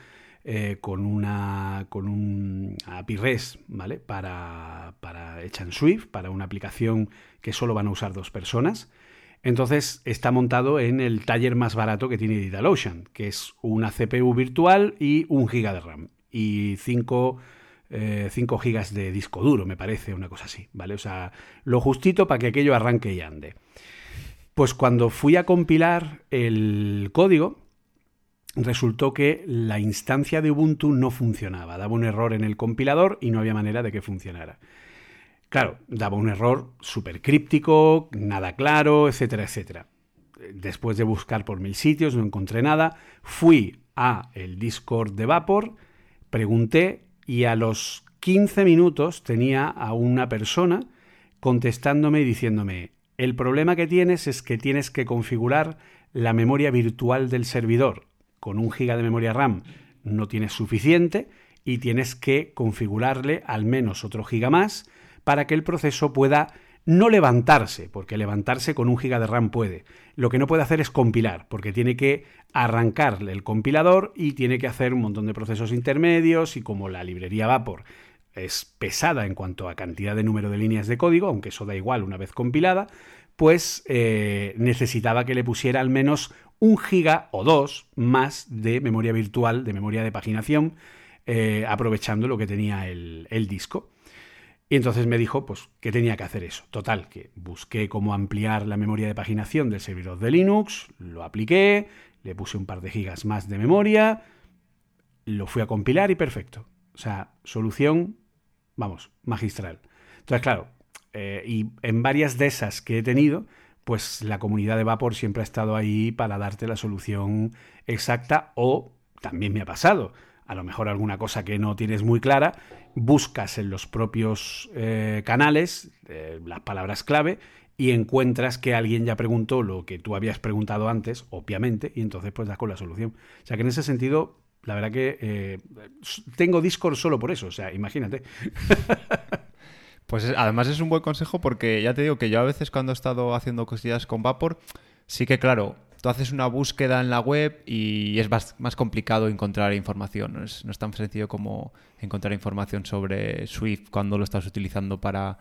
S1: eh, con una con un API REST, ¿vale? Para, para hecha en Swift, para una aplicación que solo van a usar dos personas. Entonces está montado en el taller más barato que tiene DigitalOcean, que es una CPU virtual y un giga de RAM y 5 eh, gigas de disco duro, me parece, una cosa así, ¿vale? O sea, lo justito para que aquello arranque y ande. Pues cuando fui a compilar el código, resultó que la instancia de Ubuntu no funcionaba, daba un error en el compilador y no había manera de que funcionara. Claro, daba un error súper críptico, nada claro, etcétera, etcétera. Después de buscar por mil sitios, no encontré nada. Fui a el Discord de Vapor, pregunté y a los 15 minutos tenía a una persona contestándome y diciéndome, el problema que tienes es que tienes que configurar la memoria virtual del servidor. Con un giga de memoria RAM no tienes suficiente y tienes que configurarle al menos otro giga más para que el proceso pueda no levantarse, porque levantarse con un giga de RAM puede. Lo que no puede hacer es compilar, porque tiene que arrancarle el compilador y tiene que hacer un montón de procesos intermedios y como la librería Vapor es pesada en cuanto a cantidad de número de líneas de código, aunque eso da igual una vez compilada, pues eh, necesitaba que le pusiera al menos un giga o dos más de memoria virtual, de memoria de paginación, eh, aprovechando lo que tenía el, disco. Y entonces me dijo, pues, que tenía que hacer eso. Total, que busqué cómo ampliar la memoria de paginación del servidor de Linux, lo apliqué, le puse un par de gigas más de memoria, lo fui a compilar y perfecto. O sea, solución, vamos, magistral. Entonces, claro, eh, y en varias de esas que he tenido, pues la comunidad de Vapor siempre ha estado ahí para darte la solución exacta o también me ha pasado. A lo mejor alguna cosa que no tienes muy clara, buscas en los propios eh, canales eh, las palabras clave y encuentras que alguien ya preguntó lo que tú habías preguntado antes, obviamente, y entonces pues das con la solución. O sea que en ese sentido, la verdad que eh, tengo Discord solo por eso, o sea, imagínate.
S2: Pues además es un buen consejo porque ya te digo que yo a veces cuando he estado haciendo cosillas con Vapor, sí que claro, tú haces una búsqueda en la web y es más, complicado encontrar información. No es, tan sencillo como encontrar información sobre Swift cuando lo estás utilizando para,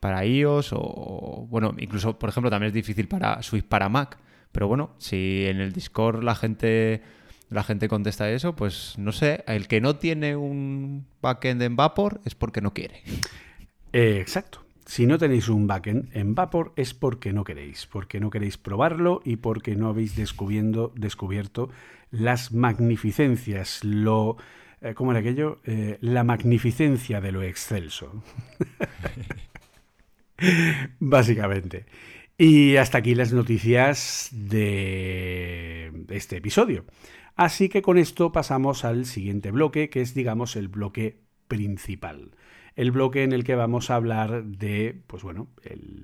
S2: para iOS o, bueno, incluso, por ejemplo, también es difícil para Swift para Mac. Pero bueno, si en el Discord la gente la gente contesta eso, pues no sé, el que no tiene un backend en Vapor es porque no quiere.
S1: Eh, exacto. Si no tenéis un backend en Vapor es porque no queréis, porque no queréis probarlo y porque no habéis descubierto las magnificencias, lo... Eh, ¿Cómo era aquello? Eh, la magnificencia de lo excelso. Básicamente. Y hasta aquí las noticias de este episodio. Así que con esto pasamos al siguiente bloque, que es digamos el bloque principal el bloque en el que vamos a hablar de, pues bueno,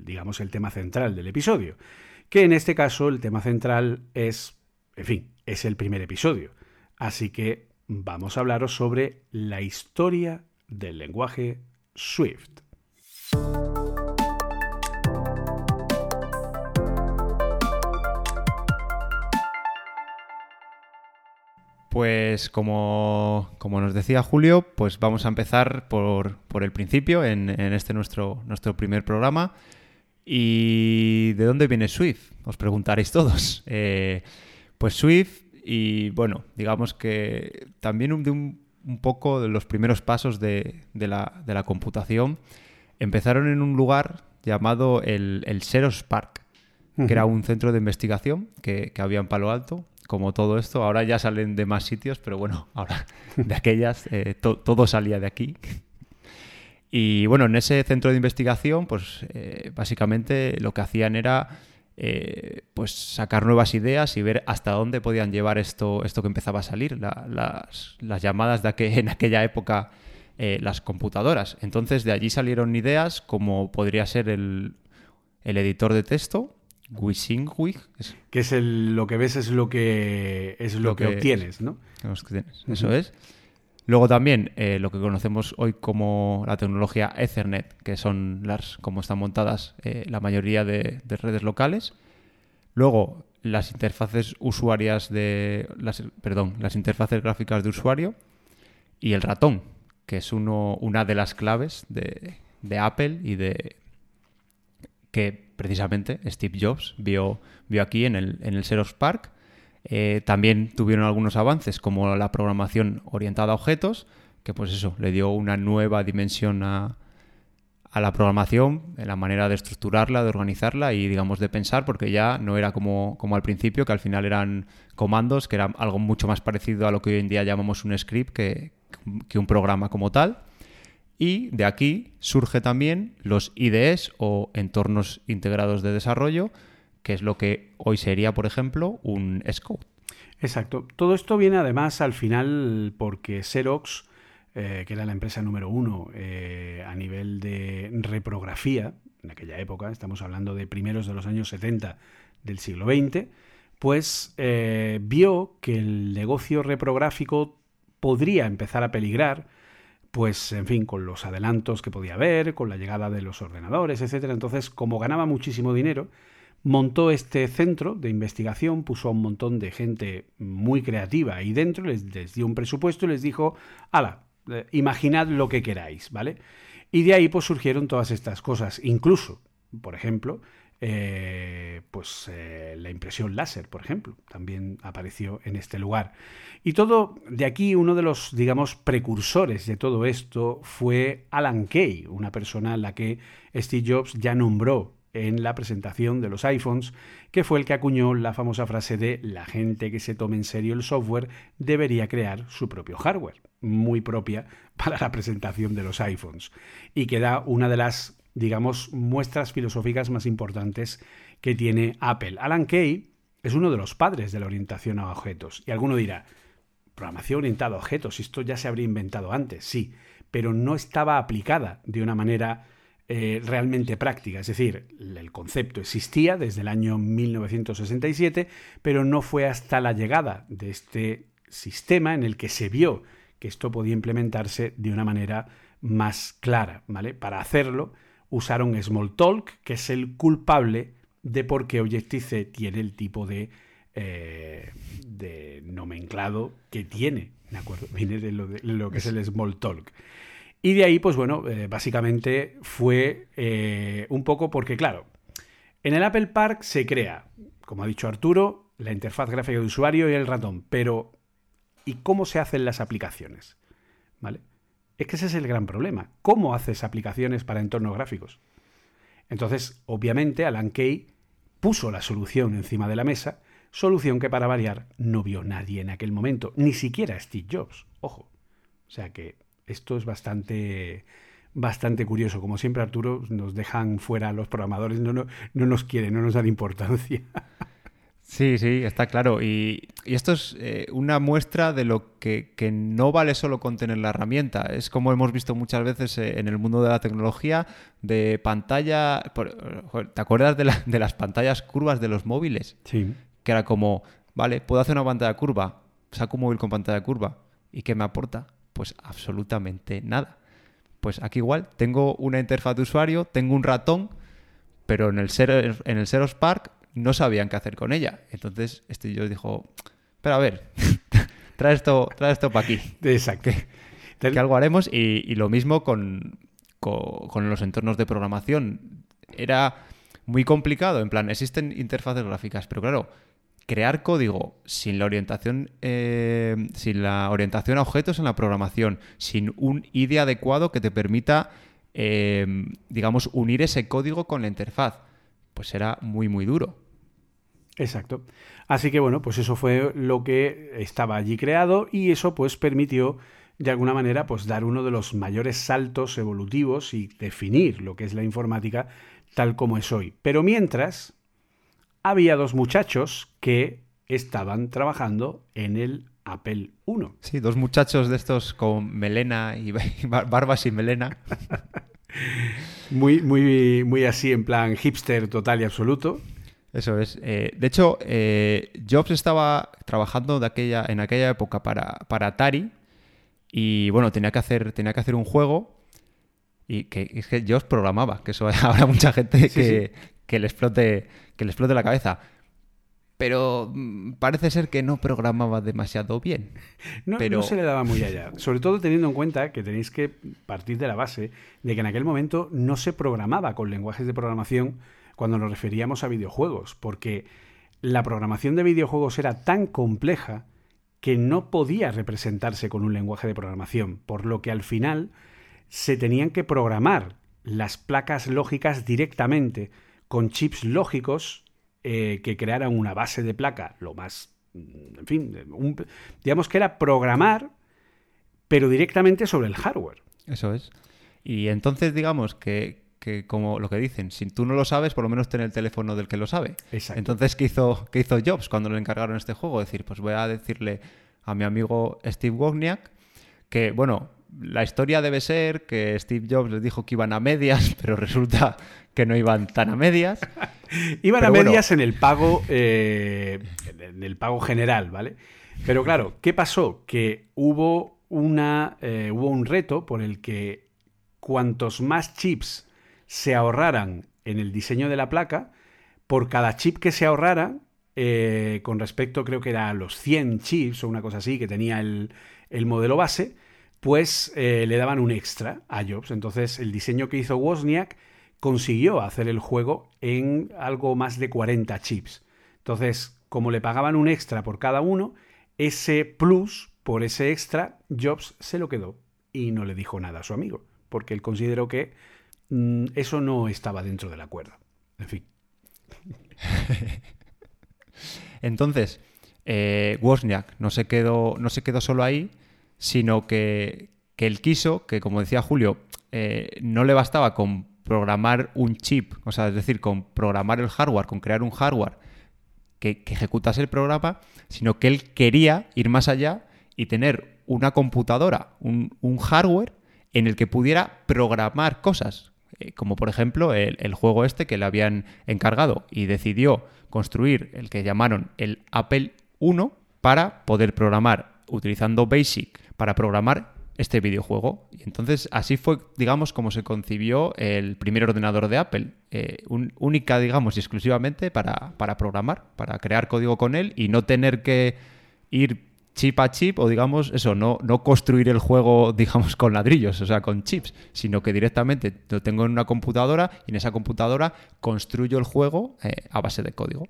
S1: digamos el tema central del episodio, que en este caso el tema central es, en fin, es el primer episodio. Así que vamos a hablaros sobre la historia del lenguaje Swift.
S2: Pues como, nos decía Julio, pues vamos a empezar por, el principio, en, este nuestro, nuestro primer programa. ¿Y de dónde viene Swift? Os preguntaréis todos. Eh, pues Swift, y bueno, digamos que también de un, poco de los primeros pasos de, la, computación, empezaron en un lugar llamado el, el Xerox Park, que era un centro de investigación que, que había en Palo Alto, como todo esto. Ahora ya salen de más sitios, pero bueno, ahora de aquellas eh, todo salía de aquí. Y bueno, en ese centro de investigación, pues eh, básicamente lo que hacían era eh, pues sacar nuevas ideas y ver hasta dónde podían llevar esto, esto que empezaba a salir, las, llamadas de que en aquella época las computadoras. Entonces de allí salieron ideas como podría ser el, el editor de texto, Wisingwig.
S1: Que es el, lo que ves es lo que es lo, que, obtienes, ¿no?
S2: Eso es. Luego también eh, lo que conocemos hoy como la tecnología Ethernet, que son las como están montadas eh, la mayoría de, redes locales. Luego las interfaces usuarias de las, perdón, las interfaces gráficas de usuario y el ratón, que es uno, una de las claves de, de Apple y de que precisamente Steve Jobs vio, vio aquí en el, en el Xerox Park. Eh, también tuvieron algunos avances como la programación orientada a objetos, que pues eso, le dio una nueva dimensión a, a la programación, en la manera de estructurarla, de organizarla y digamos de pensar, porque ya no era como, como al principio, que al final eran comandos, que era algo mucho más parecido a lo que hoy en día llamamos un script que, que un programa como tal. Y de aquí surge también los IDEs o entornos integrados de desarrollo, que es lo que hoy sería, por ejemplo, un Scout.
S1: Exacto. Todo esto viene además al final porque Xerox, eh, que era la empresa número uno eh, a nivel de reprografía, en aquella época, estamos hablando de primeros de los años 70 del siglo XX, pues eh, vio que el negocio reprográfico podría empezar a peligrar pues en fin, con los adelantos que podía haber, con la llegada de los ordenadores, etcétera. Entonces, como ganaba muchísimo dinero, montó este centro de investigación, puso a un montón de gente muy creativa ahí dentro, les, dio un presupuesto y les dijo, ala, eh, imaginad lo que queráis, ¿vale? Y de ahí pues surgieron todas estas cosas, incluso, por ejemplo, eh, pues eh, la impresión láser, por ejemplo, también apareció en este lugar. Y todo, de aquí uno de los, digamos, precursores de todo esto fue Alan Kay, una persona a la que Steve Jobs ya nombró en la presentación de los iPhones, que fue el que acuñó la famosa frase de la gente que se tome en serio el software debería crear su propio hardware, muy propia para la presentación de los iPhones, y que da una de las digamos, muestras filosóficas más importantes que tiene Apple. Alan Kay es uno de los padres de la orientación a objetos. Y alguno dirá, programación orientada a objetos, esto ya se habría inventado antes, sí, pero no estaba aplicada de una manera eh, realmente práctica. Es decir, el concepto existía desde el año 1967, pero no fue hasta la llegada de este sistema en el que se vio que esto podía implementarse de una manera más clara, ¿vale? Para hacerlo, usaron Smalltalk, que es el culpable de por qué Objective-C tiene el tipo de eh, de nomenclado que tiene, ¿de acuerdo? Viene de lo, que es el small talk. Y de ahí, pues bueno, eh, básicamente fue eh, un poco porque, claro, en el Apple Park se crea, como ha dicho Arturo, la interfaz gráfica de usuario y el ratón, pero ¿y cómo se hacen las aplicaciones? ¿Vale? Es que ese es el gran problema. ¿Cómo haces aplicaciones para entornos gráficos? Entonces, obviamente, Alan Kay puso la solución encima de la mesa, solución que para variar no vio nadie en aquel momento, ni siquiera Steve Jobs, ojo. O sea que esto es bastante bastante curioso. Como siempre, Arturo, nos dejan fuera los programadores, no, no, no nos quieren, no nos dan importancia.
S2: Sí, sí, está claro. Y, esto es eh, una muestra de lo que, que, no vale solo con tener la herramienta. Es como hemos visto muchas veces eh, en el mundo de la tecnología, de pantalla... ¿Te acuerdas de, la, de las pantallas curvas de los móviles?
S1: Sí.
S2: Que era como, vale, puedo hacer una pantalla curva, saco un móvil con pantalla curva. ¿Y qué me aporta? Pues absolutamente nada. Pues aquí igual, tengo una interfaz de usuario, tengo un ratón, pero en el, Xerox, en el Xerox Park no sabían qué hacer con ella. Entonces, este yo dijo, pero a ver, trae esto, trae esto para aquí.
S1: Exacto.
S2: Que, que algo haremos. Y, y lo mismo con, con, con, los entornos de programación. Era muy complicado. En plan, existen interfaces gráficas, pero claro, crear código sin la orientación, eh, sin la orientación a objetos en la programación, sin un IDE adecuado que te permita, eh, digamos, unir ese código con la interfaz pues era muy, muy duro.
S1: Exacto. Así que bueno, pues eso fue lo que estaba allí creado y eso pues permitió de alguna manera pues dar uno de los mayores saltos evolutivos y definir lo que es la informática tal como es hoy. Pero mientras había dos muchachos que estaban trabajando en el Apple I.
S2: Sí, dos muchachos de estos con melena y barbas y melena.
S1: muy, muy, muy así, en plan hipster total y absoluto.
S2: Eso es. Eh, de hecho, eh, Jobs estaba trabajando de aquella, en aquella época para, para, Atari y bueno, tenía que hacer, tenía que hacer un juego y que, es que Jobs programaba, que eso habrá mucha gente sí, que, sí. que, le explote, que le explote la cabeza. Pero mm, parece ser que no programaba demasiado bien.
S1: No,
S2: pero...
S1: no se le daba muy allá. Sobre todo teniendo en cuenta que tenéis que partir de la base de que en aquel momento no se programaba con lenguajes de programación cuando nos referíamos a videojuegos, porque la programación de videojuegos era tan compleja que no podía representarse con un lenguaje de programación, por lo que al final se tenían que programar las placas lógicas directamente con chips lógicos eh, que crearan una base de placa lo más, en fin, un, digamos que era programar, pero directamente sobre el hardware.
S2: Eso es. Y entonces digamos que, que como lo que dicen, si tú no lo sabes, por lo menos ten el teléfono del que lo sabe.
S1: Exacto.
S2: Entonces, ¿qué hizo, ¿qué hizo Jobs cuando le encargaron este juego? Decir, pues voy a decirle a mi amigo Steve Wozniak que, bueno, la historia debe ser que Steve Jobs les dijo que iban a medias, pero resulta que no iban tan a medias.
S1: iban pero a medias bueno. en el pago, eh, en el pago general, ¿vale? Pero claro, ¿qué pasó? Que hubo una, eh, hubo un reto por el que cuantos más chips se ahorraran en el diseño de la placa, por cada chip que se ahorrara, eh, con respecto creo que era a los 100 chips o una cosa así que tenía el, el modelo base, pues eh, le daban un extra a Jobs. Entonces el diseño que hizo Wozniak consiguió hacer el juego en algo más de 40 chips. Entonces, como le pagaban un extra por cada uno, ese plus por ese extra, Jobs se lo quedó y no le dijo nada a su amigo, porque él consideró que mmm, eso no estaba dentro del acuerdo. En fin.
S2: Entonces, eh, Wozniak no se, quedó, no se quedó solo ahí, sino que, que él quiso, que como decía Julio, eh, no le bastaba con programar un chip, o sea, es decir, con programar el hardware, con crear un hardware que, que ejecutase el programa, sino que él quería ir más allá y tener una computadora, un, un hardware en el que pudiera programar cosas, eh, como por ejemplo el, el, juego este que le habían encargado y decidió construir el que llamaron el Apple I para poder programar utilizando BASIC para programar este videojuego. Y entonces así fue, digamos, como se concibió el primer ordenador de Apple. Eh, única, digamos, y exclusivamente para, para programar, para crear código con él y no tener que ir chip a chip o digamos eso, no, no construir el juego digamos con ladrillos, o sea, con chips, sino que directamente lo tengo en una computadora y en esa computadora construyo el juego eh, a base de código.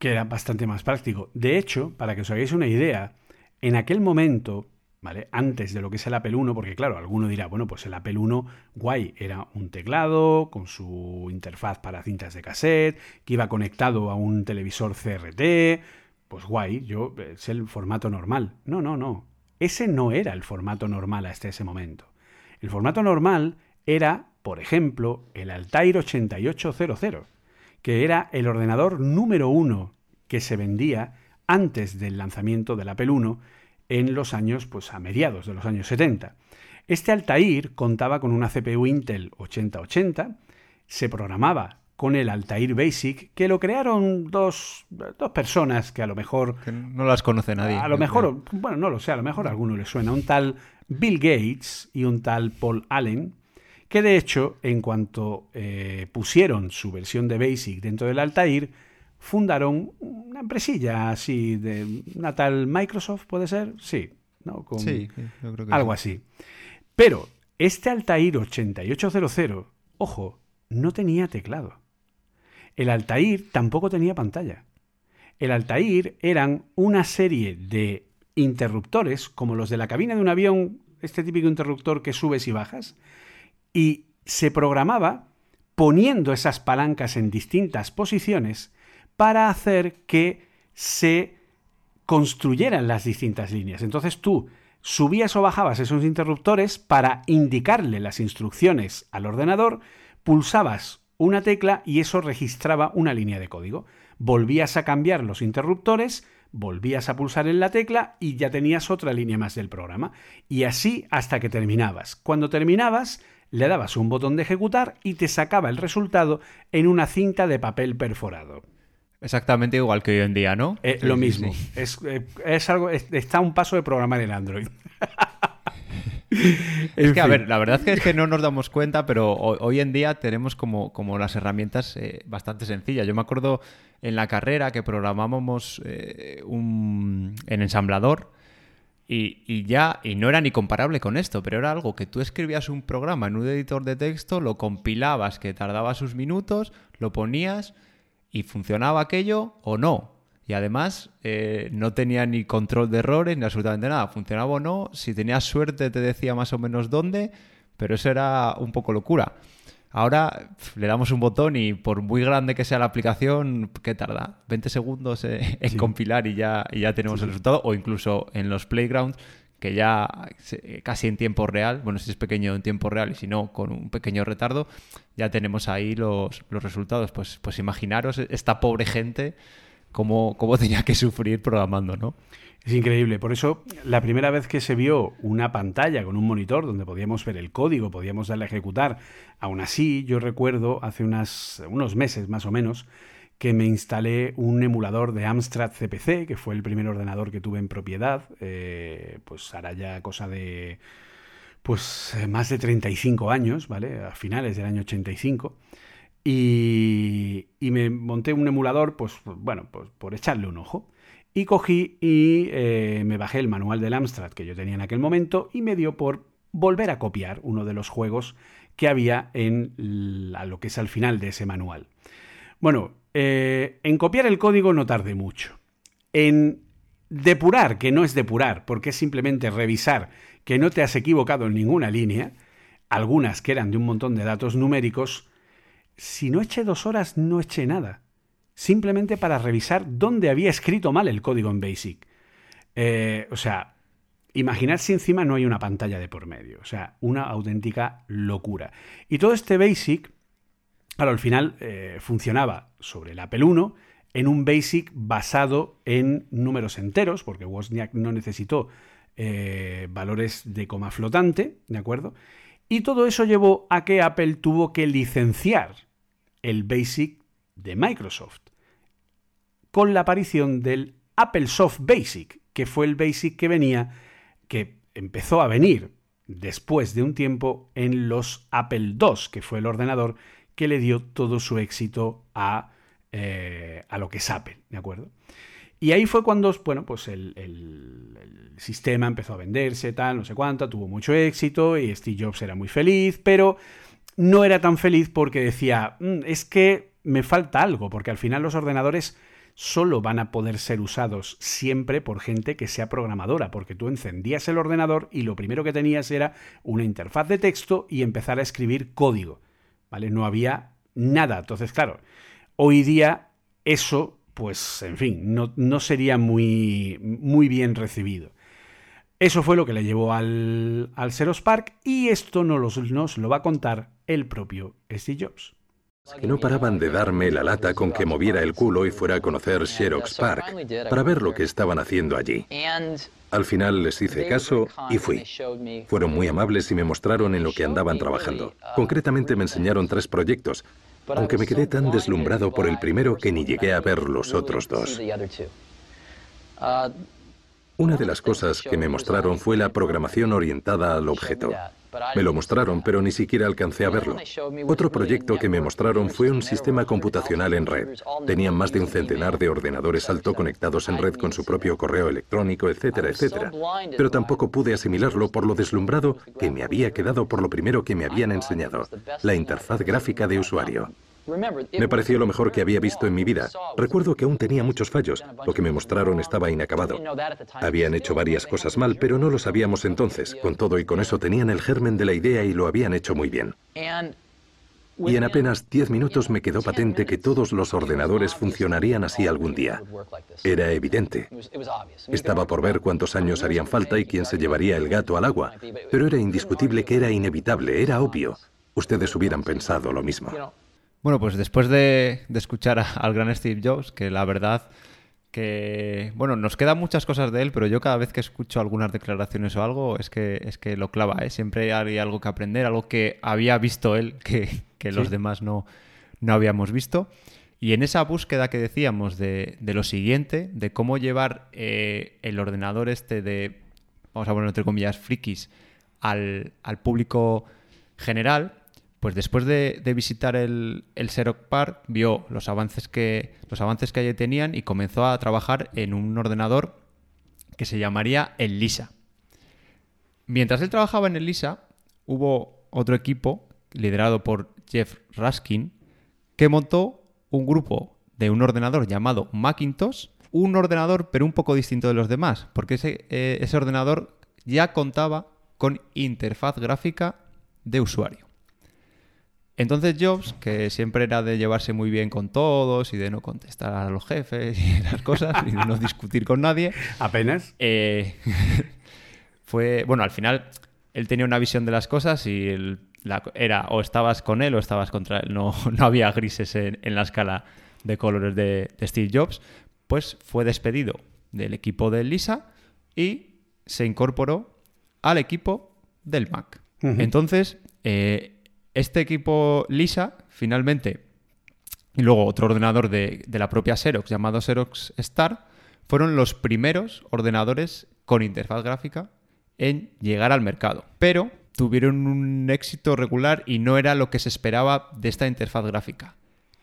S1: Que era bastante más práctico. De hecho, para que os hagáis una idea, en aquel momento, ¿vale? Antes de lo que es el Apple 1, porque claro, alguno dirá, bueno, pues el Apple 1, guay, era un teclado con su interfaz para cintas de cassette, que iba conectado a un televisor CRT, pues guay, yo es el formato normal. No, no, no. Ese no era el formato normal hasta ese momento. El formato normal era, por ejemplo, el Altair 8800, que era el ordenador número uno que se vendía antes del lanzamiento del Apple I en los años, pues a mediados de los años 70. Este Altair contaba con una CPU Intel 8080, se programaba con el Altair Basic, que lo crearon dos, dos personas que a lo mejor...
S2: no las conoce nadie.
S1: A lo mejor, bueno, no lo sé, a lo mejor a alguno le suena. Un tal Bill Gates y un tal Paul Allen, que de hecho, en cuanto eh, pusieron su versión de Basic dentro del Altair, fundaron una empresilla así de una tal Microsoft, ¿puede ser? Sí, ¿no?
S2: sí, yo creo que
S1: algo así. Pero este Altair 8800, ojo, no tenía teclado. El Altair tampoco tenía pantalla. El Altair eran una serie de interruptores, como los de la cabina de un avión, este típico interruptor que subes y bajas, y se programaba poniendo esas palancas en distintas posiciones para hacer que se construyeran las distintas líneas. Entonces tú subías o bajabas esos interruptores para indicarle las instrucciones al ordenador, pulsabas una tecla y eso registraba una línea de código. Volvías a cambiar los interruptores, volvías a pulsar en la tecla y ya tenías otra línea más del programa. Y así hasta que terminabas. Cuando terminabas, le dabas un botón de ejecutar y te sacaba el resultado en una cinta de papel perforado.
S2: Exactamente igual que hoy en día, ¿no?
S1: Eh, lo mismo. Es, eh, es, algo, está un paso de programar en Android.
S2: es que, a ver, la verdad es que no nos damos cuenta, pero hoy en día tenemos como, como las herramientas eh, bastante sencillas. Yo me acuerdo en la carrera que programábamos eh, un, en ensamblador y, y, ya, y no era ni comparable con esto, pero era algo que tú escribías un programa en un editor de texto, lo compilabas, que tardaba sus minutos, lo ponías y funcionaba aquello o no. Y además eh, no tenía ni control de errores ni absolutamente nada. Funcionaba o no. Si tenías suerte te decía más o menos dónde, pero eso era un poco locura. Ahora le damos un botón y por muy grande que sea la aplicación, ¿qué tarda? 20 segundos eh, en compilar y ya, ya tenemos el resultado. O incluso en los playgrounds, que ya casi en tiempo real, bueno, si es pequeño en tiempo real y si no, con un pequeño retardo, ya tenemos ahí los, los resultados. Pues, pues imaginaros esta pobre gente cómo, tenía que sufrir programando, ¿no?
S1: Es increíble. Por eso, la primera vez que se vio una pantalla con un monitor donde podíamos ver el código, podíamos darle a ejecutar, aún así, yo recuerdo hace unas, unos meses más o menos que me instalé un emulador de Amstrad CPC, que fue el primer ordenador que tuve en propiedad, eh, pues hará ya cosa de pues más de 35 años, ¿vale? A finales del año 85. Y, me monté un emulador, pues bueno, pues por echarle un ojo. Y cogí y eh, me bajé el manual del Amstrad que yo tenía en aquel momento y me dio por volver a copiar uno de los juegos que había en lo que es al final de ese manual. Bueno, eh, en copiar el código no tardé mucho. En depurar, que no es depurar, porque es simplemente revisar que no te has equivocado en ninguna línea, algunas que eran de un montón de datos numéricos, si no eché dos horas, no eché nada. Simplemente para revisar dónde había escrito mal el código en BASIC. Eh, o sea, imaginar si encima no hay una pantalla de por medio. O sea, una auténtica locura. Y todo este BASIC, claro, al final eh, funcionaba sobre el Apple I en un BASIC basado en números enteros, porque Wozniak no necesitó eh, valores de coma flotante, ¿de acuerdo? Y todo eso llevó a que Apple tuvo que licenciar el Basic de Microsoft, con la aparición del Apple Soft Basic, que fue el Basic que venía, que empezó a venir después de un tiempo en los Apple II, que fue el ordenador que le dio todo su éxito a, eh, a lo que es Apple, ¿de acuerdo? Y ahí fue cuando, bueno, pues el, sistema empezó a venderse, tal, no sé cuánto, tuvo mucho éxito y Steve Jobs era muy feliz, pero no era tan feliz porque decía, mm, es que me falta algo, porque al final los ordenadores solo van a poder ser usados siempre por gente que sea programadora, porque tú encendías el ordenador y lo primero que tenías era una interfaz de texto y empezar a escribir código, ¿vale? No había nada. Entonces, claro, hoy día eso, pues, en fin, no, sería muy, muy bien recibido. Eso fue lo que le llevó al, al Xerox Park y esto nos lo va a contar el propio Steve Jobs
S3: que no paraban de darme la lata con que moviera el culo y fuera a conocer Xerox Park para ver lo que estaban haciendo allí. Al final les hice caso y fui. Fueron muy amables y me mostraron en lo que andaban trabajando. Concretamente me enseñaron tres proyectos, aunque me quedé tan deslumbrado por el primero que ni llegué a ver los otros dos. Una de las cosas que me mostraron fue la programación orientada al objeto. Me lo mostraron, pero ni siquiera alcancé a verlo. Otro proyecto que me mostraron fue un sistema computacional en red. Tenían más de un centenar de ordenadores alto conectados en red con su propio correo electrónico, etcétera, etcétera. Pero tampoco pude asimilarlo por lo deslumbrado que me había quedado por lo primero que me habían enseñado, la interfaz gráfica de usuario. Me pareció lo mejor que había visto en mi vida. Recuerdo que aún tenía muchos fallos. Lo que me mostraron estaba inacabado. Habían hecho varias cosas mal, pero no lo sabíamos entonces. Con todo y con eso tenían el germen de la idea y lo habían hecho muy bien. Y en apenas 10 minutos me quedó patente que todos los ordenadores funcionarían así algún día. Era evidente. Estaba por ver cuántos años harían falta y quién se llevaría el gato al agua, pero era indiscutible que era inevitable, era obvio. Ustedes hubieran pensado lo mismo.
S2: Bueno, pues después de, escuchar al gran Steve Jobs, que la verdad que, bueno, nos quedan muchas cosas de él, pero yo cada vez que escucho algunas declaraciones o algo, es que, es que lo clava, ¿eh? Siempre hay algo que aprender, algo que había visto él, que, los demás no, no habíamos visto. Y en esa búsqueda que decíamos de, lo siguiente, de cómo llevar eh, el ordenador este de, vamos a poner entre comillas, frikis, al, al público general, pues después de, visitar el, el Xerox Park, vio los avances, que, los avances que allí tenían y comenzó a trabajar en un ordenador que se llamaría el Lisa. Mientras él trabajaba en el Lisa, hubo otro equipo liderado por Jeff Raskin que montó un grupo de un ordenador llamado Macintosh, un ordenador pero un poco distinto de los demás, porque ese, eh, ese ordenador ya contaba con interfaz gráfica de usuario. Entonces Jobs, que siempre era de llevarse muy bien con todos y de no contestar a los jefes y las cosas y de no discutir con nadie.
S1: Apenas.
S2: Eh, fue, bueno, al final él tenía una visión de las cosas y era o estabas con él o estabas contra él. No, no había grises en, la escala de colores de, Steve Jobs. Pues fue despedido del equipo de Lisa y se incorporó al equipo del Mac. Entonces, eh, este equipo Lisa, finalmente, y luego otro ordenador de, la propia Xerox llamado Xerox Star, fueron los primeros ordenadores con interfaz gráfica en llegar al mercado. Pero tuvieron un éxito regular y no era lo que se esperaba de esta interfaz gráfica.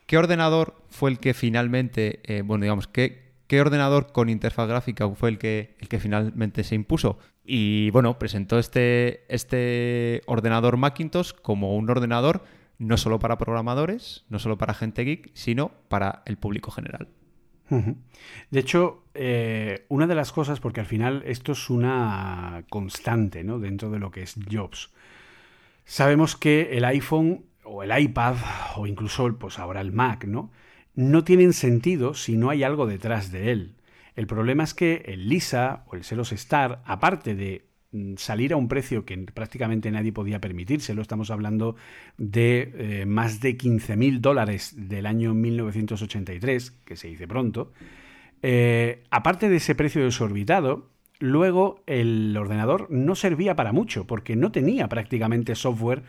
S2: ¿Qué ordenador fue el que finalmente, eh, bueno, digamos, qué, ¿Qué ordenador con interfaz gráfica fue el que finalmente se impuso? Y bueno, presentó este, este ordenador Macintosh como un ordenador no solo para programadores, no solo para gente geek, sino para el público general.
S1: De hecho, eh, una de las cosas, porque al final esto es una constante ¿no? dentro de lo que es Jobs. Sabemos que el iPhone o el iPad o incluso pues ahora el Mac, ¿no? no tienen sentido si no hay algo detrás de él. El problema es que el Lisa o el Seros Star, aparte de mm, salir a un precio que prácticamente nadie podía permitírselo, estamos hablando de eh, más de 15.000 dólares del año 1983, que se dice pronto, eh, aparte de ese precio desorbitado, luego el ordenador no servía para mucho, porque no tenía prácticamente software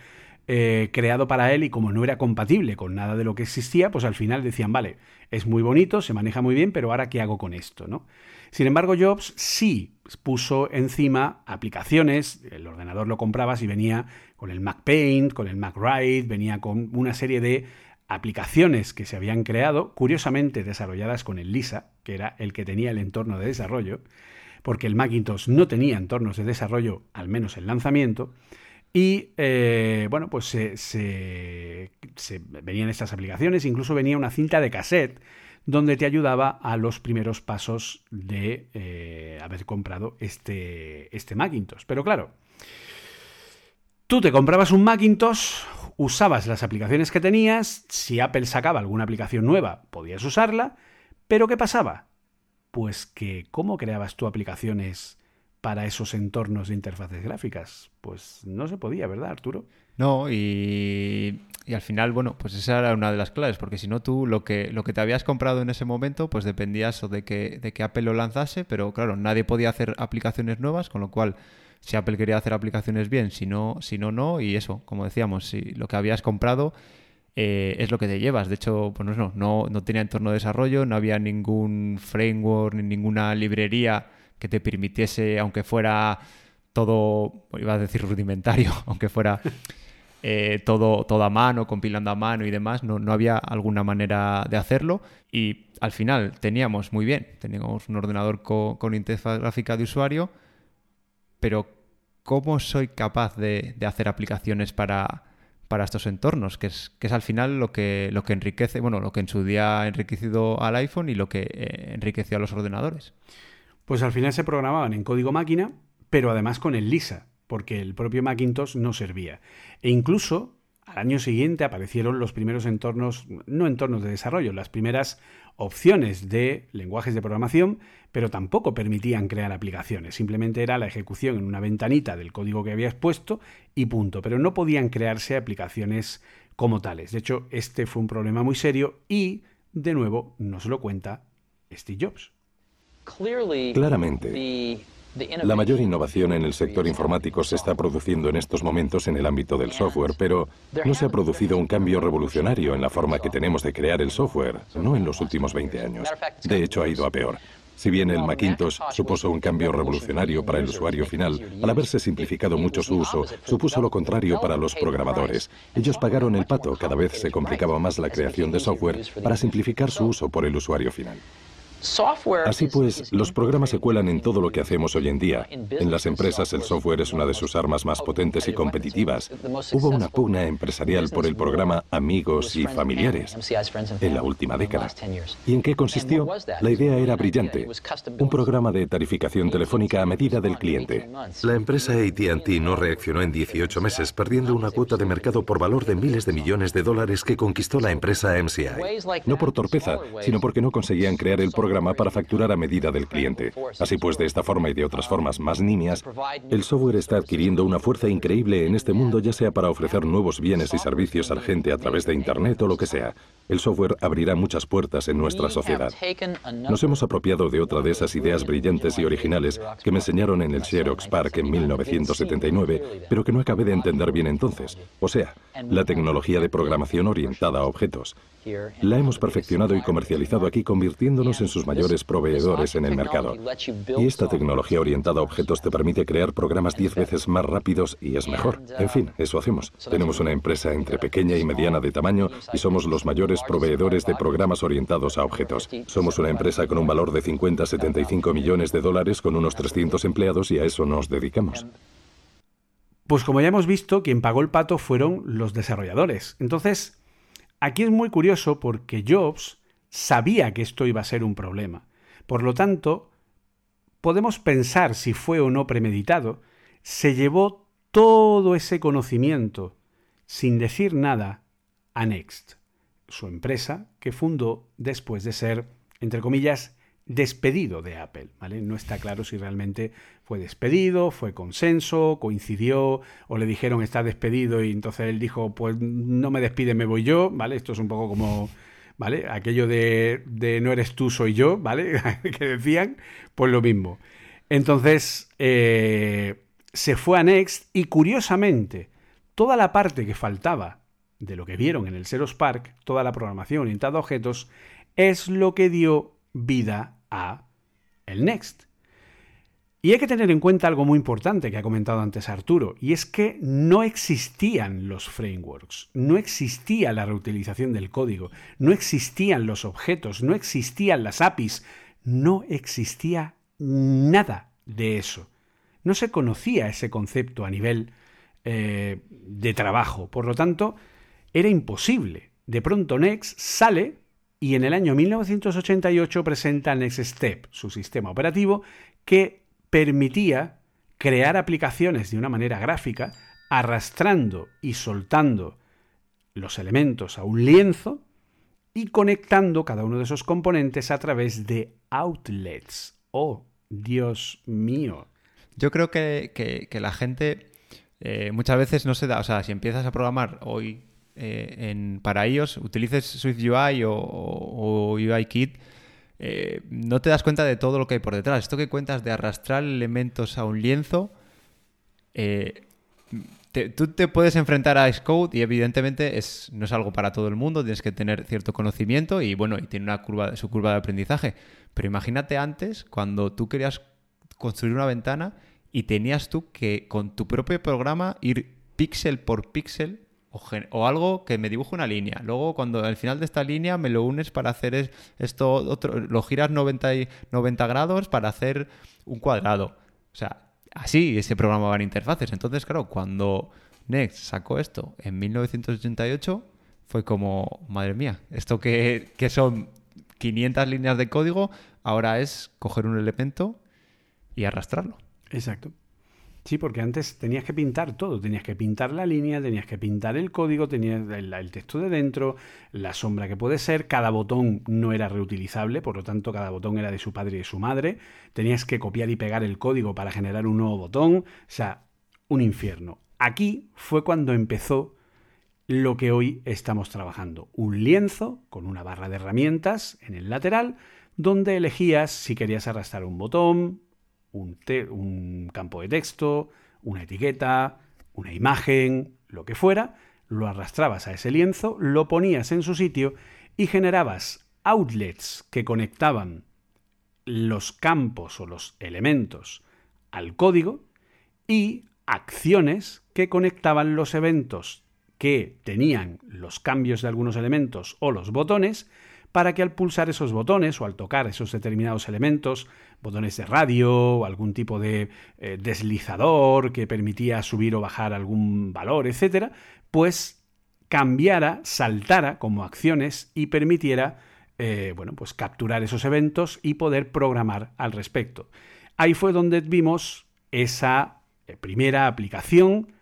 S1: eh, creado para él y como no era compatible con nada de lo que existía, pues al final decían, vale, es muy bonito, se maneja muy bien, pero ahora ¿qué hago con esto? ¿no? Sin embargo, Jobs sí puso encima aplicaciones, el ordenador lo comprabas y venía con el Mac Paint, con el Mac Write, venía con una serie de aplicaciones que se habían creado, curiosamente desarrolladas con el Lisa, que era el que tenía el entorno de desarrollo, porque el Macintosh no tenía entornos de desarrollo, al menos el lanzamiento, y eh, bueno, pues se, venían estas aplicaciones, incluso venía una cinta de cassette donde te ayudaba a los primeros pasos de eh, haber comprado este, este Macintosh. Pero claro, tú te comprabas un Macintosh, usabas las aplicaciones que tenías, si Apple sacaba alguna aplicación nueva, podías usarla, pero ¿qué pasaba? Pues que cómo creabas tú aplicaciones para esos entornos de interfaces gráficas? Pues no se podía, ¿verdad, Arturo?
S2: No, y, al final, bueno, pues esa era una de las claves, porque si no tú lo que, lo que te habías comprado en ese momento, pues dependías de que, de que Apple lo lanzase, pero claro, nadie podía hacer aplicaciones nuevas, con lo cual si Apple quería hacer aplicaciones bien, si no, si no, no, y eso, como decíamos, si lo que habías comprado eh, es lo que te llevas. De hecho, pues no, no, no tenía entorno de desarrollo, no había ningún framework ni ninguna librería que te permitiese, aunque fuera todo, iba a decir rudimentario, aunque fuera eh, todo, todo a mano, compilando a mano y demás, no, no había alguna manera de hacerlo. Y al final teníamos muy bien, teníamos un ordenador con, interfaz gráfica de usuario, pero ¿cómo soy capaz de, hacer aplicaciones para, para estos entornos, que es, que es al final lo que, lo que enriquece, bueno, lo que en su día ha enriquecido al iPhone y lo que eh, enriqueció a los ordenadores.
S1: Pues al final se programaban en código máquina, pero además con el Lisa, porque el propio Macintosh no servía. E incluso al año siguiente aparecieron los primeros entornos, no entornos de desarrollo, las primeras opciones de lenguajes de programación, pero tampoco permitían crear aplicaciones. Simplemente era la ejecución en una ventanita del código que habías puesto y punto. Pero no podían crearse aplicaciones como tales. De hecho, este fue un problema muy serio y, de nuevo, nos lo cuenta Steve Jobs.
S3: Claramente, la mayor innovación en el sector informático se está produciendo en estos momentos en el ámbito del software, pero no se ha producido un cambio revolucionario en la forma que tenemos de crear el software, no en los últimos 20 años. De hecho, ha ido a peor. Si bien el Macintosh supuso un cambio revolucionario para el usuario final, al haberse simplificado mucho su uso, supuso lo contrario para los programadores. Ellos pagaron el pato, cada vez se complicaba más la creación de software para simplificar su uso por el usuario final. Así pues, los programas se cuelan en todo lo que hacemos hoy en día. En las empresas el software es una de sus armas más potentes y competitivas. Hubo una pugna empresarial por el programa Amigos y Familiares en la última década. ¿Y en qué consistió? La idea era brillante. Un programa de tarificación telefónica a medida del cliente. La empresa ATT no reaccionó en 18 meses, perdiendo una cuota de mercado por valor de miles de millones de dólares que conquistó la empresa MCI. No por torpeza, sino porque no conseguían crear el programa programa para facturar a medida del cliente. Así pues, de esta forma y de otras formas más nimias, el software está adquiriendo una fuerza increíble en este mundo, ya sea para ofrecer nuevos bienes y servicios a la gente a través de Internet o lo que sea. El software abrirá muchas puertas en nuestra sociedad. Nos hemos apropiado de otra de esas ideas brillantes y originales que me enseñaron en el Xerox Park en 1979, pero que no acabé de entender bien entonces. O sea, la tecnología de programación orientada a objetos. La hemos perfeccionado y comercializado aquí convirtiéndonos en sus mayores proveedores en el mercado. Y esta tecnología orientada a objetos te permite crear programas 10 veces más rápidos y es mejor. En fin, eso hacemos. Tenemos una empresa entre pequeña y mediana de tamaño y somos los mayores proveedores de programas orientados a objetos. Somos una empresa con un valor de 50-75 millones de dólares con unos 300 empleados y a eso nos dedicamos.
S1: Pues como ya hemos visto, quien pagó el pato fueron los desarrolladores. Entonces, Aquí es muy curioso porque Jobs sabía que esto iba a ser un problema. Por lo tanto, podemos pensar si fue o no premeditado, se llevó todo ese conocimiento, sin decir nada, a Next, su empresa que fundó después de ser, entre comillas, despedido de Apple, ¿vale? No está claro si realmente fue despedido, fue consenso, coincidió o le dijeron está despedido y entonces él dijo pues no me despide, me voy yo, ¿vale? Esto es un poco como, ¿vale? Aquello de, no eres tú, soy yo, ¿vale? que decían, pues lo mismo. Entonces eh, se fue a Next y curiosamente toda la parte que faltaba de lo que vieron en el Xerox Park, toda la programación orientada a objetos, es lo que dio vida a el Next. Y hay que tener en cuenta algo muy importante que ha comentado antes Arturo, y es que no existían los frameworks, no existía la reutilización del código, no existían los objetos, no existían las APIs, no existía nada de eso. No se conocía ese concepto a nivel eh, de trabajo, por lo tanto, era imposible. De pronto Next sale y en el año 1988 presenta Next Step, su sistema operativo, que permitía crear aplicaciones de una manera gráfica, arrastrando y soltando los elementos a un lienzo y conectando cada uno de esos componentes a través de outlets. ¡Oh, Dios mío!
S2: Yo creo que, la gente eh, muchas veces no se da, o sea, si empiezas a programar hoy eh, para iOS, utilices SwiftUI o, o, UIKit, eh, no te das cuenta de todo lo que hay por detrás. Esto que cuentas de arrastrar elementos a un lienzo, eh, tú te puedes enfrentar a Xcode y evidentemente es, no es algo para todo el mundo, tienes que tener cierto conocimiento y bueno, y tiene una curva, su curva de aprendizaje. Pero imagínate antes, cuando tú querías construir una ventana y tenías tú que con tu propio programa ir píxel por píxel o, algo que me dibuje una línea. Luego, cuando al final de esta línea me lo unes para hacer esto, otro, lo giras 90, 90 grados para hacer un cuadrado. O sea, así se programaban interfaces. Entonces, claro, cuando Next sacó esto en 1988, fue como, madre mía, esto que, que son 500 líneas de código, ahora es coger un elemento y arrastrarlo.
S1: Exacto. Sí, porque antes tenías que pintar todo, tenías que pintar la línea, tenías que pintar el código, tenías el, texto de dentro, la sombra que puede ser, cada botón no era reutilizable, por lo tanto cada botón era de su padre y de su madre, tenías que copiar y pegar el código para generar un nuevo botón, o sea, un infierno. Aquí fue cuando empezó lo que hoy estamos trabajando, un lienzo con una barra de herramientas en el lateral, donde elegías si querías arrastrar un botón, un, campo de texto, una etiqueta, una imagen, lo que fuera, lo arrastrabas a ese lienzo, lo ponías en su sitio y generabas outlets que conectaban los campos o los elementos al código y acciones que conectaban los eventos que tenían los cambios de algunos elementos o los botones para que al pulsar esos botones o al tocar esos determinados elementos, botones de radio algún tipo de eh, deslizador que permitía subir o bajar algún valor, etcétera, pues cambiara, saltara como acciones y permitiera eh, bueno, pues capturar esos eventos y poder programar al respecto. Ahí fue donde vimos esa eh, primera aplicación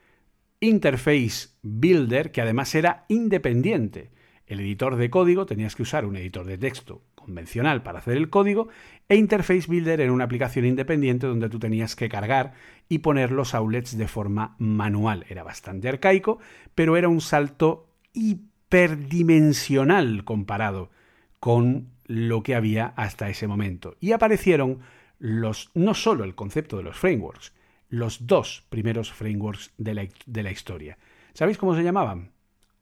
S1: Interface Builder, que además era independiente el editor de código tenías que usar un editor de texto convencional para hacer el código e Interface Builder era una aplicación independiente donde tú tenías que cargar y poner los outlets de forma manual. Era bastante arcaico, pero era un salto hiperdimensional comparado con lo que había hasta ese momento. Y aparecieron los, no solo el concepto de los frameworks, los dos primeros frameworks de la, de la historia. ¿Sabéis cómo se llamaban?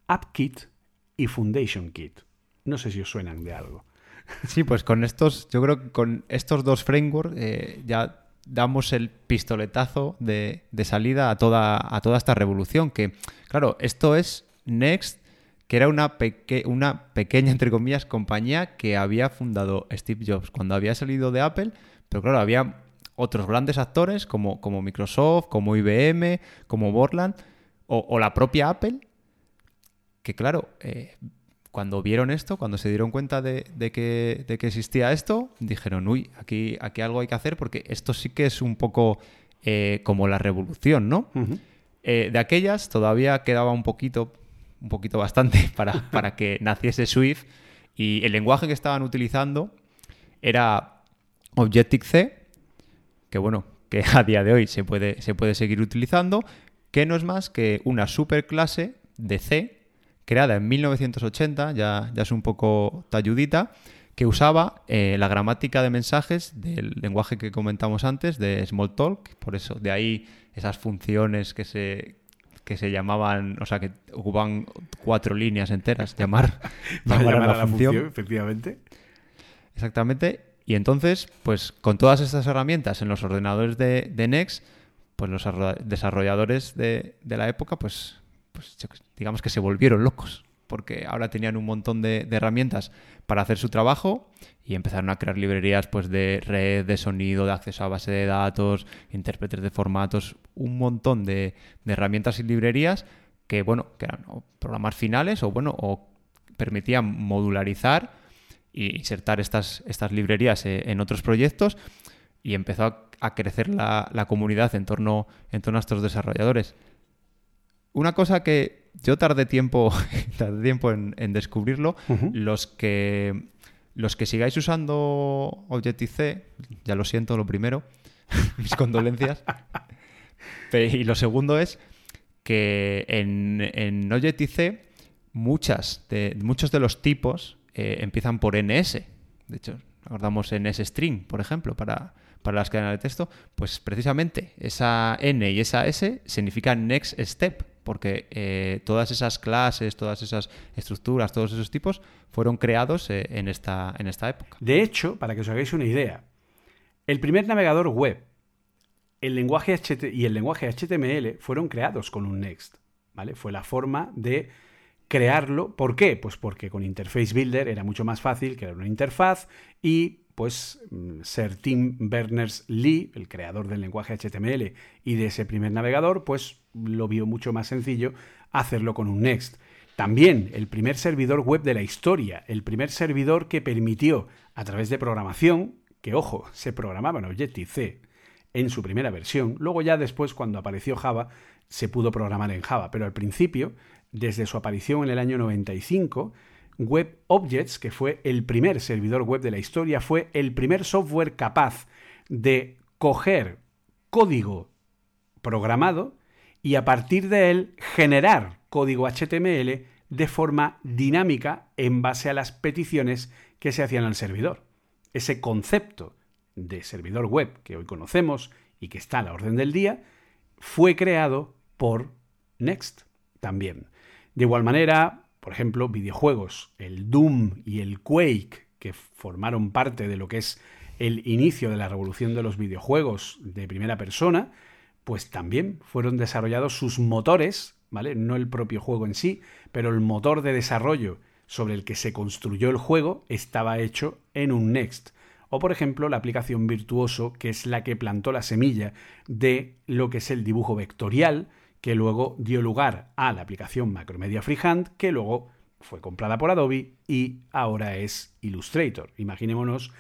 S1: AppKit y Foundation Kit. No sé si os suenan de algo.
S2: Sí, pues con estos, yo creo que con estos dos frameworks eh, ya damos el pistoletazo de, salida a toda, a toda esta revolución. Que, claro, esto es Next, que era una, pequeña, entre comillas, compañía que había fundado Steve Jobs cuando había salido de Apple, pero claro, había otros grandes actores como, como Microsoft, como IBM, como Borland o la propia Apple que claro, eh, cuando vieron esto, cuando se dieron cuenta de, que, existía esto, dijeron, uy, aquí, aquí algo hay que hacer porque esto sí que es un poco eh, como la revolución, ¿no? Eh, de aquellas todavía quedaba un poquito, un poquito bastante para, para que naciese Swift y el lenguaje que estaban utilizando era Objective-C, que bueno, que a día de hoy se puede, se puede seguir utilizando, que no es más que una superclase de C creada en 1980, ya, ya es un poco talludita, que usaba eh, la gramática de mensajes del lenguaje que comentamos antes, de Smalltalk, por eso, de ahí esas funciones que se, que se llamaban, o sea, que ocupan cuatro líneas enteras, llamar,
S1: llamar, a la, función. Efectivamente.
S2: Exactamente. Y entonces, pues con todas estas herramientas en los ordenadores de, de Next, pues los desarrolladores de, la época, pues, pues digamos que se volvieron locos, porque ahora tenían un montón de, herramientas para hacer su trabajo y empezaron a crear librerías pues de red, de sonido, de acceso a base de datos, intérpretes de formatos, un montón de, herramientas y librerías que, bueno, que eran programas finales o, bueno, o permitían modularizar e insertar estas, estas librerías eh, en otros proyectos y empezó a, crecer la, comunidad en torno, en torno a estos desarrolladores. Una cosa que yo tardé tiempo, tardé tiempo en, descubrirlo, los que los que sigáis usando Objective-C, ya lo siento, lo primero, mis condolencias. y lo segundo es que en, en Objective-C muchas de, muchos de los tipos eh, empiezan por NS. De hecho, acordamos NS-string, por ejemplo, para, para las cadenas de texto. Pues precisamente esa N y esa S significan next step, porque eh, todas esas clases, todas esas estructuras, todos esos tipos fueron creados eh, en, esta, en esta época.
S1: De hecho, para que os hagáis una idea, el primer navegador web el lenguaje y el lenguaje HTML fueron creados con un Next. ¿vale? Fue la forma de crearlo. ¿Por qué? Pues porque con Interface Builder era mucho más fácil crear una interfaz y pues ser Tim Berners-Lee, el creador del lenguaje HTML y de ese primer navegador, pues lo vio mucho más sencillo hacerlo con un Next. También el primer servidor web de la historia, el primer servidor que permitió a través de programación, que ojo, se programaba en Objective-C en su primera versión, luego ya después cuando apareció Java se pudo programar en Java, pero al principio desde su aparición en el año 95, Web Objects, que fue el primer servidor web de la historia, fue el primer software capaz de coger código programado y a partir de él generar código HTML de forma dinámica en base a las peticiones que se hacían al servidor. Ese concepto de servidor web que hoy conocemos y que está a la orden del día fue creado por Next también. De igual manera, por ejemplo, videojuegos, el Doom y el Quake, que formaron parte de lo que es el inicio de la revolución de los videojuegos de primera persona, pues también fueron desarrollados sus motores, ¿vale? No el propio juego en sí, pero el motor de desarrollo sobre el que se construyó el juego estaba hecho en un Next. O por ejemplo, la aplicación Virtuoso, que es la que plantó la semilla de lo que es el dibujo vectorial, que luego dio lugar a la aplicación Macromedia Freehand, que luego fue comprada por Adobe y ahora es Illustrator. Imaginémonos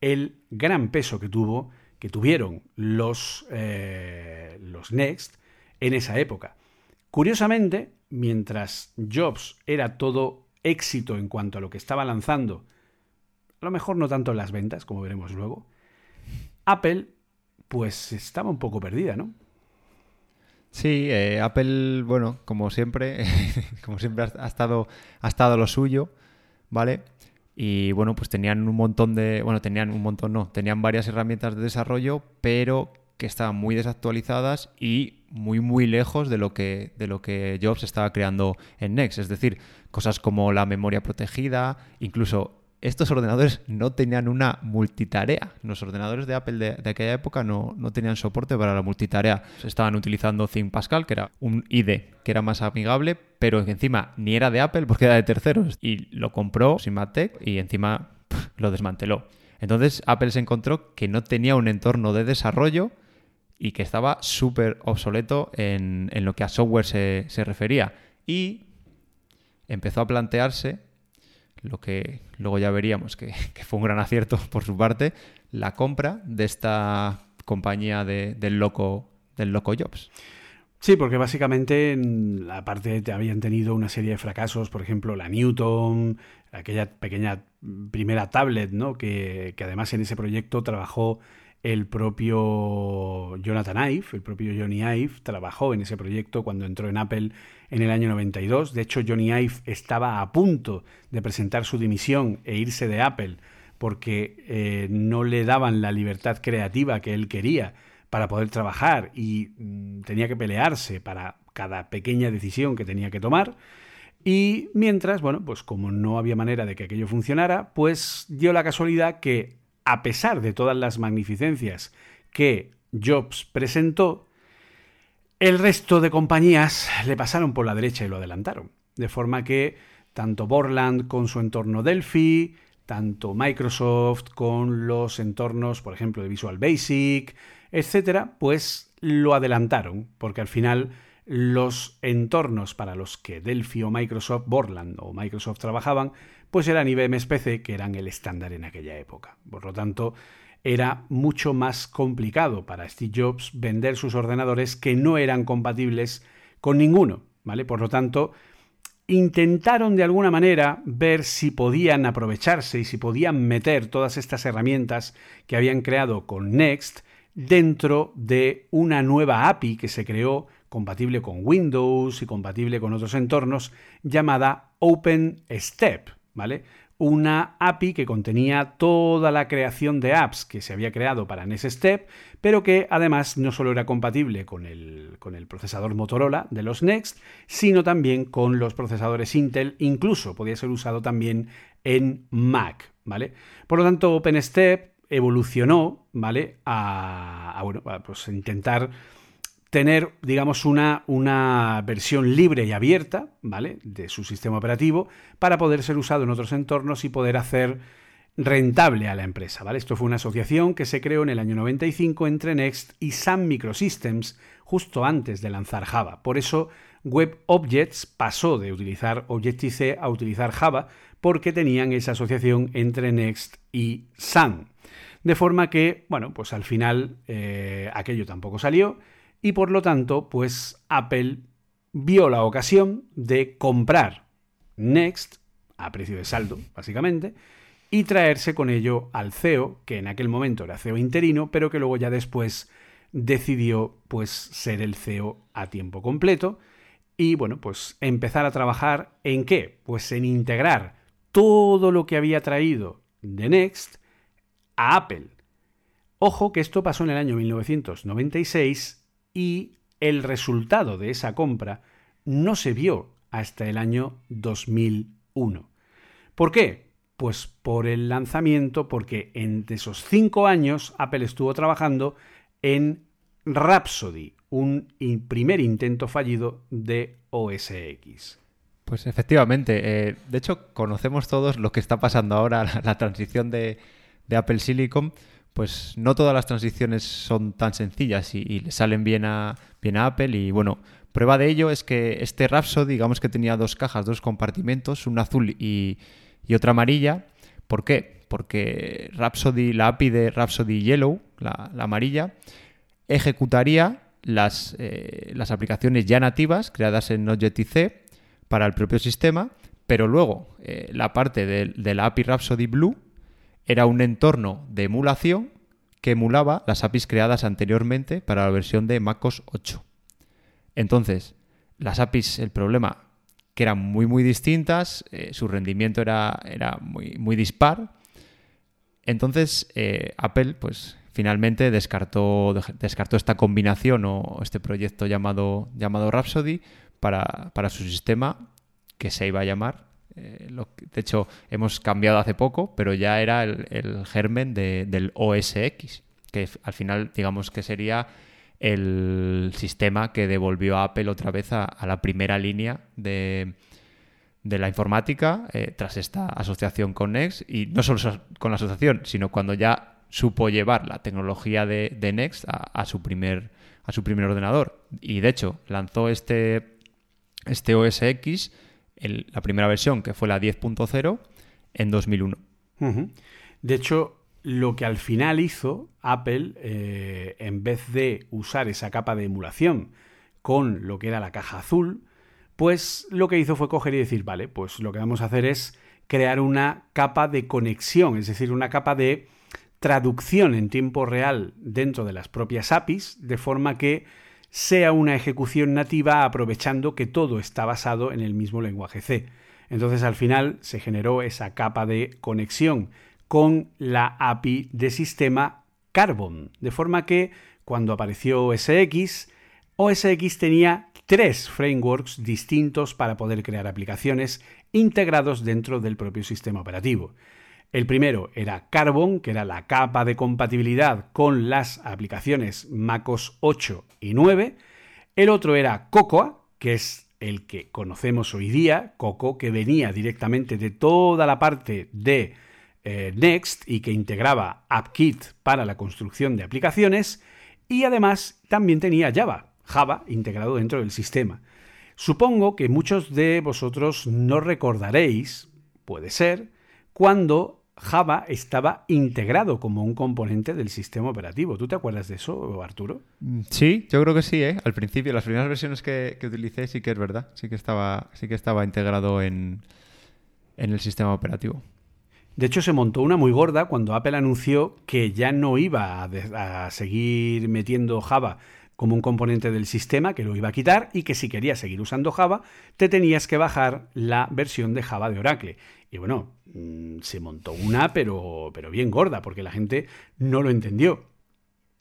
S1: el gran peso que tuvo, que tuvieron los, eh, los Next en esa época. Curiosamente, mientras Jobs era todo éxito en cuanto a lo que estaba lanzando, a lo mejor no tanto en las ventas, como veremos luego, Apple pues estaba un poco perdida, ¿no?
S2: Sí, eh, Apple, bueno, como siempre, como siempre ha estado, ha estado lo suyo, ¿vale? Y bueno, pues tenían un montón de, bueno, tenían un montón, no, tenían varias herramientas de desarrollo, pero que estaban muy desactualizadas y muy muy lejos de lo que de lo que Jobs estaba creando en Next, es decir, cosas como la memoria protegida, incluso estos ordenadores no tenían una multitarea. Los ordenadores de Apple de, aquella época no, tenían soporte para la multitarea. Estaban utilizando Think Pascal, que era un IDE que era más amigable, pero encima ni era de Apple porque era de terceros. Y lo compró Simatec y encima lo desmanteló. Entonces Apple se encontró que no tenía un entorno de desarrollo y que estaba súper obsoleto en, lo que a software se, se refería. Y empezó a plantearse lo que luego ya veríamos que, fue un gran acierto por su parte, la compra de esta compañía del loco del loco Jobs.
S1: Sí, porque básicamente, aparte, habían tenido una serie de fracasos, por ejemplo, la Newton, aquella pequeña primera tablet, ¿no? Que, que además en ese proyecto trabajó el propio Jonathan Ive, el propio Johnny Ive, trabajó en ese proyecto cuando entró en Apple en el año 92. De hecho, Johnny Ive estaba a punto de presentar su dimisión e irse de Apple porque eh, no le daban la libertad creativa que él quería para poder trabajar y mm, tenía que pelearse para cada pequeña decisión que tenía que tomar. Y mientras, bueno, pues como no había manera de que aquello funcionara, pues dio la casualidad que a pesar de todas las magnificencias que Jobs presentó, el resto de compañías le pasaron por la derecha y lo adelantaron. De forma que tanto Borland con su entorno Delphi, tanto Microsoft con los entornos, por ejemplo, de Visual Basic, etcétera, pues lo adelantaron, porque al final los entornos para los que Delphi o Microsoft, Borland o Microsoft trabajaban, pues eran IBM PC, que eran el estándar en aquella época. Por lo tanto, era mucho más complicado para Steve Jobs vender sus ordenadores que no eran compatibles con ninguno, ¿vale? Por lo tanto, intentaron de alguna manera ver si podían aprovecharse y si podían meter todas estas herramientas que habían creado con Next dentro de una nueva API que se creó compatible con Windows y compatible con otros entornos llamada OpenStep, ¿vale? Una API que contenía toda la creación de apps que se había creado para NextStep, pero que además no solo era compatible con el, con el procesador Motorola de los Next, sino también con los procesadores Intel, incluso podía ser usado también en Mac, ¿vale? Por lo tanto, OpenStep evolucionó, ¿vale? A, bueno, pues intentar tener, digamos, una, una, versión libre y abierta, ¿vale? De su sistema operativo para poder ser usado en otros entornos y poder hacer rentable a la empresa, ¿vale? Esto fue una asociación que se creó en el año 95 entre Next y Sun Microsystems justo antes de lanzar Java. Por eso Web Objects pasó de utilizar Objective-C a utilizar Java porque tenían esa asociación entre Next y Sun. De forma que, bueno, pues al final eh, aquello tampoco salió y por lo tanto, pues Apple vio la ocasión de comprar Next a precio de saldo, básicamente, y traerse con ello al CEO, que en aquel momento era CEO interino, pero que luego ya después decidió pues ser el CEO a tiempo completo y bueno, pues empezar a trabajar en qué? Pues en integrar todo lo que había traído de Next a Apple. Ojo que esto pasó en el año 1996 y el resultado de esa compra no se vio hasta el año 2001. ¿Por qué? Pues por el lanzamiento, porque entre esos cinco años Apple estuvo trabajando en Rhapsody, un primer intento fallido de OS X.
S2: Pues efectivamente, eh, de hecho conocemos todos lo que está pasando ahora, la transición de Apple Silicon, pues no todas las transiciones son tan sencillas y, le salen bien a, bien a Apple. Y bueno, prueba de ello es que este Rhapsody, digamos que tenía dos cajas, dos compartimentos, una azul y, otra amarilla. ¿Por qué? Porque Rhapsody, la API de Rhapsody Yellow, la, amarilla, ejecutaría las, eh, las, aplicaciones ya nativas creadas en Objective-C para el propio sistema, pero luego eh, la parte de, de la API Rhapsody Blue era un entorno de emulación que emulaba las APIs creadas anteriormente para la versión de MacOS 8. Entonces, las APIs, el problema, que eran muy muy distintas, eh, su rendimiento era, era muy, muy dispar. Entonces, eh, Apple, pues finalmente descartó, descartó esta combinación o este proyecto llamado, llamado Rhapsody para, para su sistema que se iba a llamar eh, de hecho, hemos cambiado hace poco, pero ya era el, germen del OS X, que al final, digamos que sería el sistema que devolvió a Apple otra vez a, la primera línea de, la informática eh, tras esta asociación con Next. Y no solo con la asociación, sino cuando ya supo llevar la tecnología de, Next a, su primer, a su primer ordenador. Y de hecho, lanzó este, este OS la primera versión, que fue la 10.0, en 2001.
S1: De hecho, lo que al final hizo Apple, eh, en vez de usar esa capa de emulación con lo que era la caja azul, pues lo que hizo fue coger y decir, vale, pues lo que vamos a hacer es crear una capa de conexión, es decir, una capa de traducción en tiempo real dentro de las propias APIs, de forma que sea una ejecución nativa aprovechando que todo está basado en el mismo lenguaje C. Entonces al final se generó esa capa de conexión con la API de sistema Carbon, de forma que cuando apareció OS X, OS X tenía tres frameworks distintos para poder crear aplicaciones integrados dentro del propio sistema operativo. El primero era Carbon, que era la capa de compatibilidad con las aplicaciones MacOS 8 y 9. El otro era Cocoa, que es el que conocemos hoy día, Coco, que venía directamente de toda la parte de eh, Next y que integraba AppKit para la construcción de aplicaciones. Y además también tenía Java, Java integrado dentro del sistema. Supongo que muchos de vosotros no recordaréis, puede ser, cuando Java estaba integrado como un componente del sistema operativo. ¿Tú te acuerdas de eso, Arturo?
S2: Mm, sí, yo creo que sí, ¿eh? Al principio, las primeras versiones que, utilicé sí que es verdad, sí que estaba, sí que estaba integrado en, en el sistema operativo.
S1: De hecho, se montó una muy gorda cuando Apple anunció que ya no iba a, a, seguir metiendo Java como un componente del sistema, que lo iba a quitar y que si querías seguir usando Java, te tenías que bajar la versión de Java de Oracle. Y bueno, mm, se montó una, pero, pero bien gorda, porque la gente no lo entendió.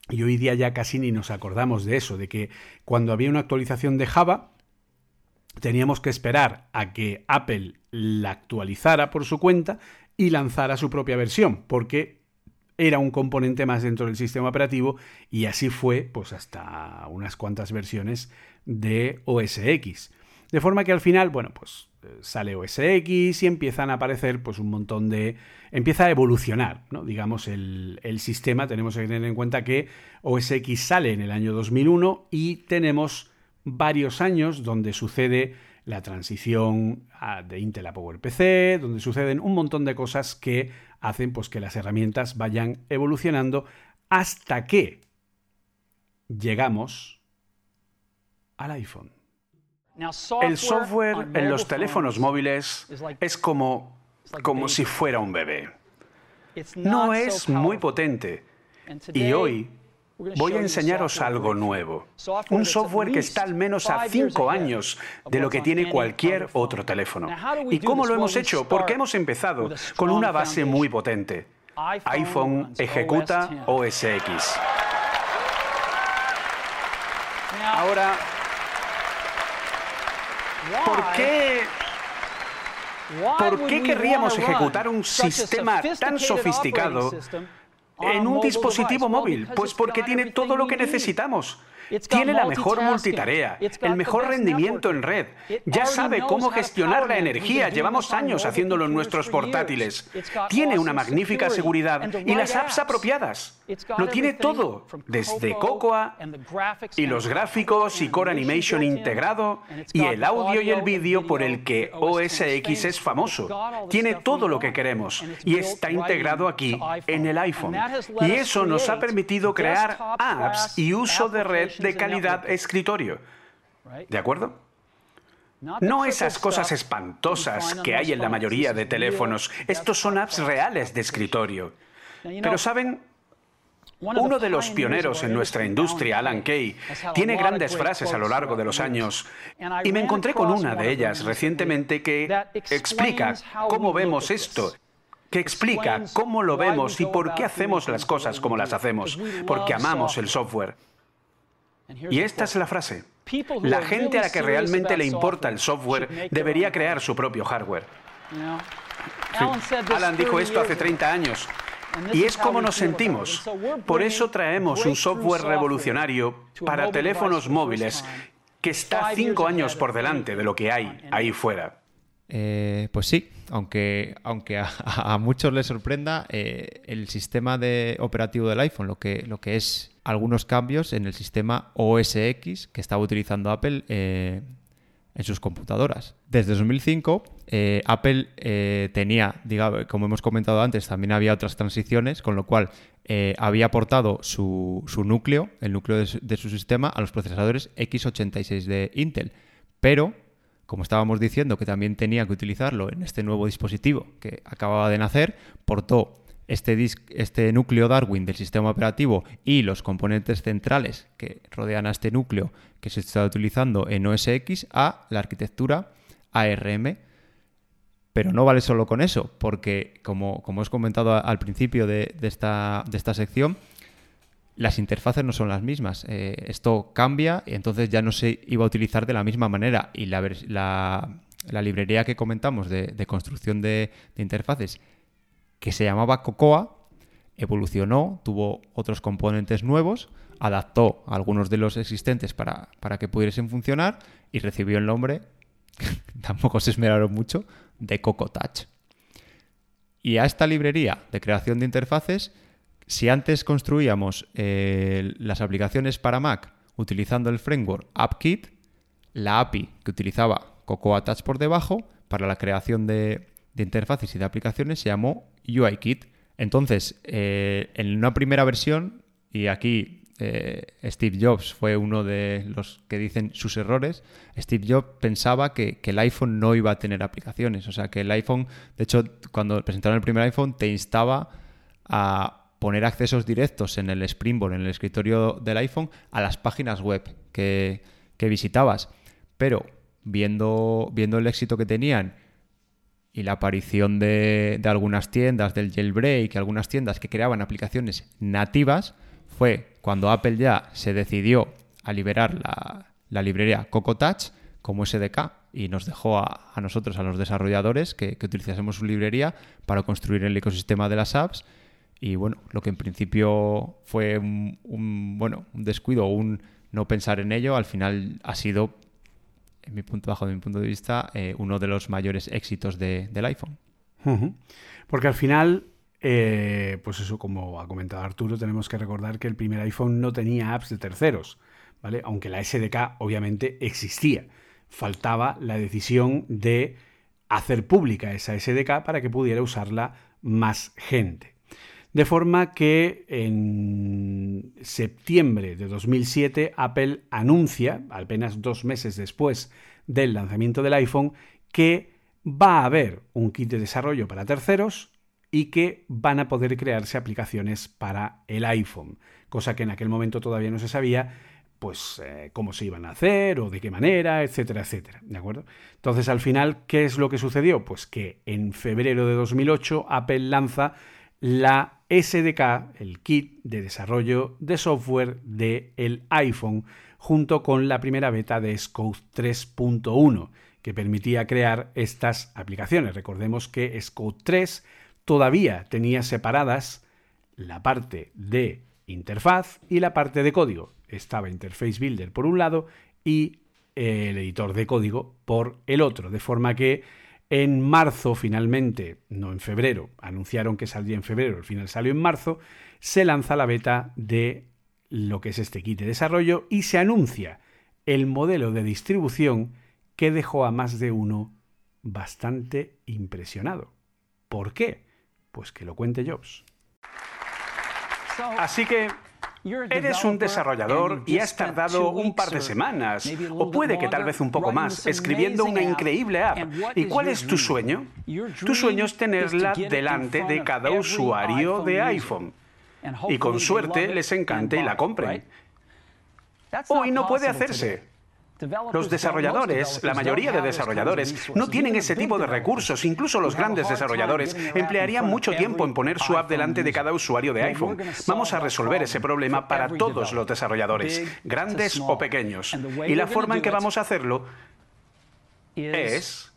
S1: Y hoy día ya casi ni nos acordamos de eso, de que cuando había una actualización de Java, teníamos que esperar a que Apple la actualizara por su cuenta y lanzara su propia versión, porque era un componente más dentro del sistema operativo y así fue pues hasta unas cuantas versiones de OS X. De forma que al final, bueno, pues sale OS X y empiezan a aparecer pues un montón de... empieza a evolucionar, ¿no? Digamos, el, el sistema, tenemos que tener en cuenta que OS X sale en el año 2001 y tenemos varios años donde sucede la transición de Intel a PowerPC, donde suceden un montón de cosas que hacen pues, que las herramientas vayan evolucionando hasta que llegamos al iPhone. El software en los teléfonos móviles es como, como si fuera un bebé. No es muy potente. Y hoy voy a enseñaros algo nuevo. Un software que está al menos a 5 años de lo que tiene cualquier otro teléfono. ¿Y cómo lo hemos hecho? Porque hemos empezado con una base muy potente. iPhone ejecuta OS X. Ahora, ¿por qué ¿Por qué querríamos ejecutar un sistema tan sofisticado en un dispositivo móvil? Pues porque tiene todo lo que necesitamos. Tiene la mejor multitarea, el mejor rendimiento en red. Ya sabe cómo gestionar la energía. Llevamos años haciéndolo en nuestros portátiles. Tiene una magnífica seguridad y las apps apropiadas. Lo tiene todo, desde Cocoa y los gráficos y Core Animation integrado y el audio y el vídeo por el que OS X es famoso. Tiene todo lo que queremos y está integrado aquí en el iPhone. Y eso nos ha permitido crear apps y uso de red de calidad escritorio. ¿De acuerdo? No esas cosas espantosas que hay en la mayoría de teléfonos. Estos son apps reales de escritorio. Pero saben, uno de los pioneros en nuestra industria, Alan Kay, tiene grandes frases a lo largo de los años y me encontré con una de ellas recientemente que explica cómo vemos esto, que explica cómo lo vemos y por qué hacemos las cosas como las hacemos, porque amamos el software. Y esta es la frase. La gente a la que realmente le importa el software debería crear su propio hardware. Alan dijo esto hace 30 años. Y es como nos sentimos. Por eso traemos un software revolucionario para teléfonos móviles que está cinco años por delante de lo que hay ahí fuera.
S2: Eh, pues sí, aunque, aunque a, muchos les sorprenda, eh, el sistema de operativo del iPhone, lo que, lo que es algunos cambios en el sistema OS X que estaba utilizando Apple eh, en sus computadoras. Desde 2005, eh, Apple eh, tenía, digamos, como hemos comentado antes, también había otras transiciones, con lo cual había aportado su, núcleo, el núcleo de su sistema, a los procesadores x86 de Intel. Pero como estábamos diciendo, que también tenía que utilizarlo en este nuevo dispositivo que acababa de nacer, portó este, este núcleo Darwin del sistema operativo y los componentes centrales que rodean a este núcleo que se está utilizando en OS X a la arquitectura ARM. Pero no vale solo con eso, porque como, como os comentado al principio de, esta, de esta sección, las interfaces no son las mismas. Eh, esto cambia y entonces ya no se iba a utilizar de la misma manera. Y la, la, librería que comentamos de, construcción de, interfaces que se llamaba Cocoa, evolucionó, tuvo otros componentes nuevos, adaptó algunos de los existentes para, para que pudiesen funcionar y recibió el nombre, tampoco se esmeraron mucho, de Coco Touch. Y a esta librería de creación de interfaces, si antes construíamos eh, las aplicaciones para Mac utilizando el framework AppKit, la API que utilizaba Cocoa Touch por debajo para la creación de, interfaces y de aplicaciones se llamó UIKit. Entonces, eh, en una primera versión, y aquí eh, Steve Jobs fue uno de los que dicen sus errores, Steve Jobs pensaba que, el iPhone no iba a tener aplicaciones. O sea, que el iPhone, de hecho, cuando presentaron el primer iPhone, te instaba a poner accesos directos en el Springboard, en el escritorio del iPhone, a las páginas web que, visitabas. Pero viendo, viendo el éxito que tenían y la aparición de, algunas tiendas, del jailbreak, algunas tiendas que creaban aplicaciones nativas, fue cuando Apple ya se decidió a liberar la, librería Coco Touch como SDK y nos dejó a, nosotros, a los desarrolladores, que, utilizásemos su librería para construir el ecosistema de las apps. Y bueno, lo que en principio fue un, bueno, un descuido un no pensar en ello, al final ha sido, en mi punto, bajo mi punto de vista, eh, uno de los mayores éxitos del iPhone.
S1: Porque al final eh, pues eso, como ha comentado Arturo, tenemos que recordar que el primer iPhone no tenía apps de terceros, ¿vale? Aunque la SDK obviamente existía. Faltaba la decisión de hacer pública esa SDK para que pudiera usarla más gente. De forma que en septiembre de 2007 Apple anuncia, apenas dos meses después del lanzamiento del iPhone, que va a haber un kit de desarrollo para terceros y que van a poder crearse aplicaciones para el iPhone, cosa que en aquel momento todavía no se sabía pues eh, cómo se iban a hacer o de qué manera, etcétera, etcétera, ¿de acuerdo? Entonces, al final, ¿qué es lo que sucedió? Pues que en febrero de 2008 Apple lanza la SDK, el kit de desarrollo de software del el iPhone, junto con la primera beta de Scout 3.1, que permitía crear estas aplicaciones. Recordemos que Scout 3 todavía tenía separadas la parte de interfaz y la parte de código. Estaba Interface Builder por un lado y el editor de código por el otro, de forma que en marzo finalmente, no en febrero, anunciaron que saldría en febrero, al final salió en marzo, se lanza la beta de lo que es este kit de desarrollo y se anuncia el modelo de distribución que dejó a más de uno bastante impresionado. ¿Por qué? Pues que lo cuente Jobs. Así que Eres un desarrollador y has tardado un par de semanas, o puede que tal vez un poco más, escribiendo una increíble app. ¿Y cuál es tu sueño? Tu sueño es tenerla delante de cada usuario de iPhone. Y con suerte les encante y la compren. Hoy no puede hacerse. Los desarrolladores, la mayoría de desarrolladores, no tienen ese tipo de recursos. Incluso los grandes desarrolladores emplearían mucho tiempo en poner su app delante de cada usuario de iPhone. Vamos a resolver ese problema para todos los desarrolladores, grandes o pequeños. Y la forma en que vamos a hacerlo es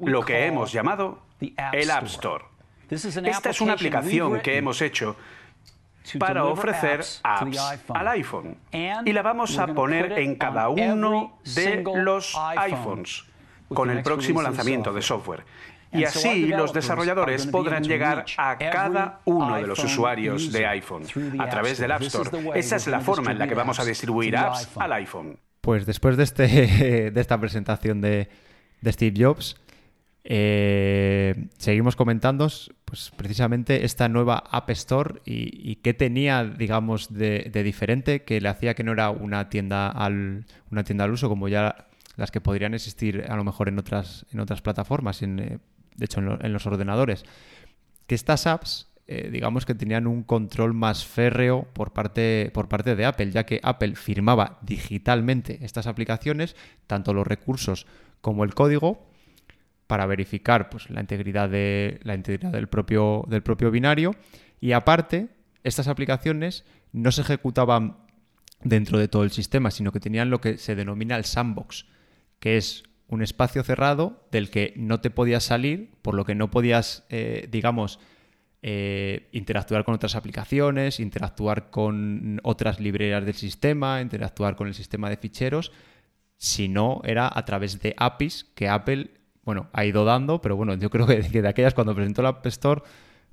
S1: lo que hemos llamado el App Store. Esta es una aplicación que hemos hecho para ofrecer apps al iPhone. Y la vamos a poner en cada uno de los iPhones con el próximo lanzamiento de software. Y así los desarrolladores podrán llegar a cada uno de los usuarios de iPhone a través del App Store. Esa es la forma en la que vamos a distribuir apps al iPhone.
S2: Pues después de, este, de esta presentación de, de Steve Jobs, eh, seguimos comentando pues, precisamente esta nueva App Store y, qué tenía, digamos, de, diferente que le hacía que no era una tienda al, una tienda al uso como ya las que podrían existir a lo mejor en otras, en otras plataformas, en, eh, de hecho en, los ordenadores. Que estas apps, eh, digamos que tenían un control más férreo por parte, por parte de Apple, ya que Apple firmaba digitalmente estas aplicaciones, tanto los recursos como el código, para verificar pues, la, integridad de, la integridad del propio, del propio binario. Y aparte, estas aplicaciones no se ejecutaban dentro de todo el sistema, sino que tenían lo que se denomina el sandbox, que es un espacio cerrado del que no te podías salir, por lo que no podías, eh, digamos, eh, interactuar con otras aplicaciones, interactuar con otras librerías del sistema, interactuar con el sistema de ficheros, si no era a través de APIs que Apple, bueno, ha ido dando, pero bueno, yo creo que, de aquellas cuando presentó la App Store,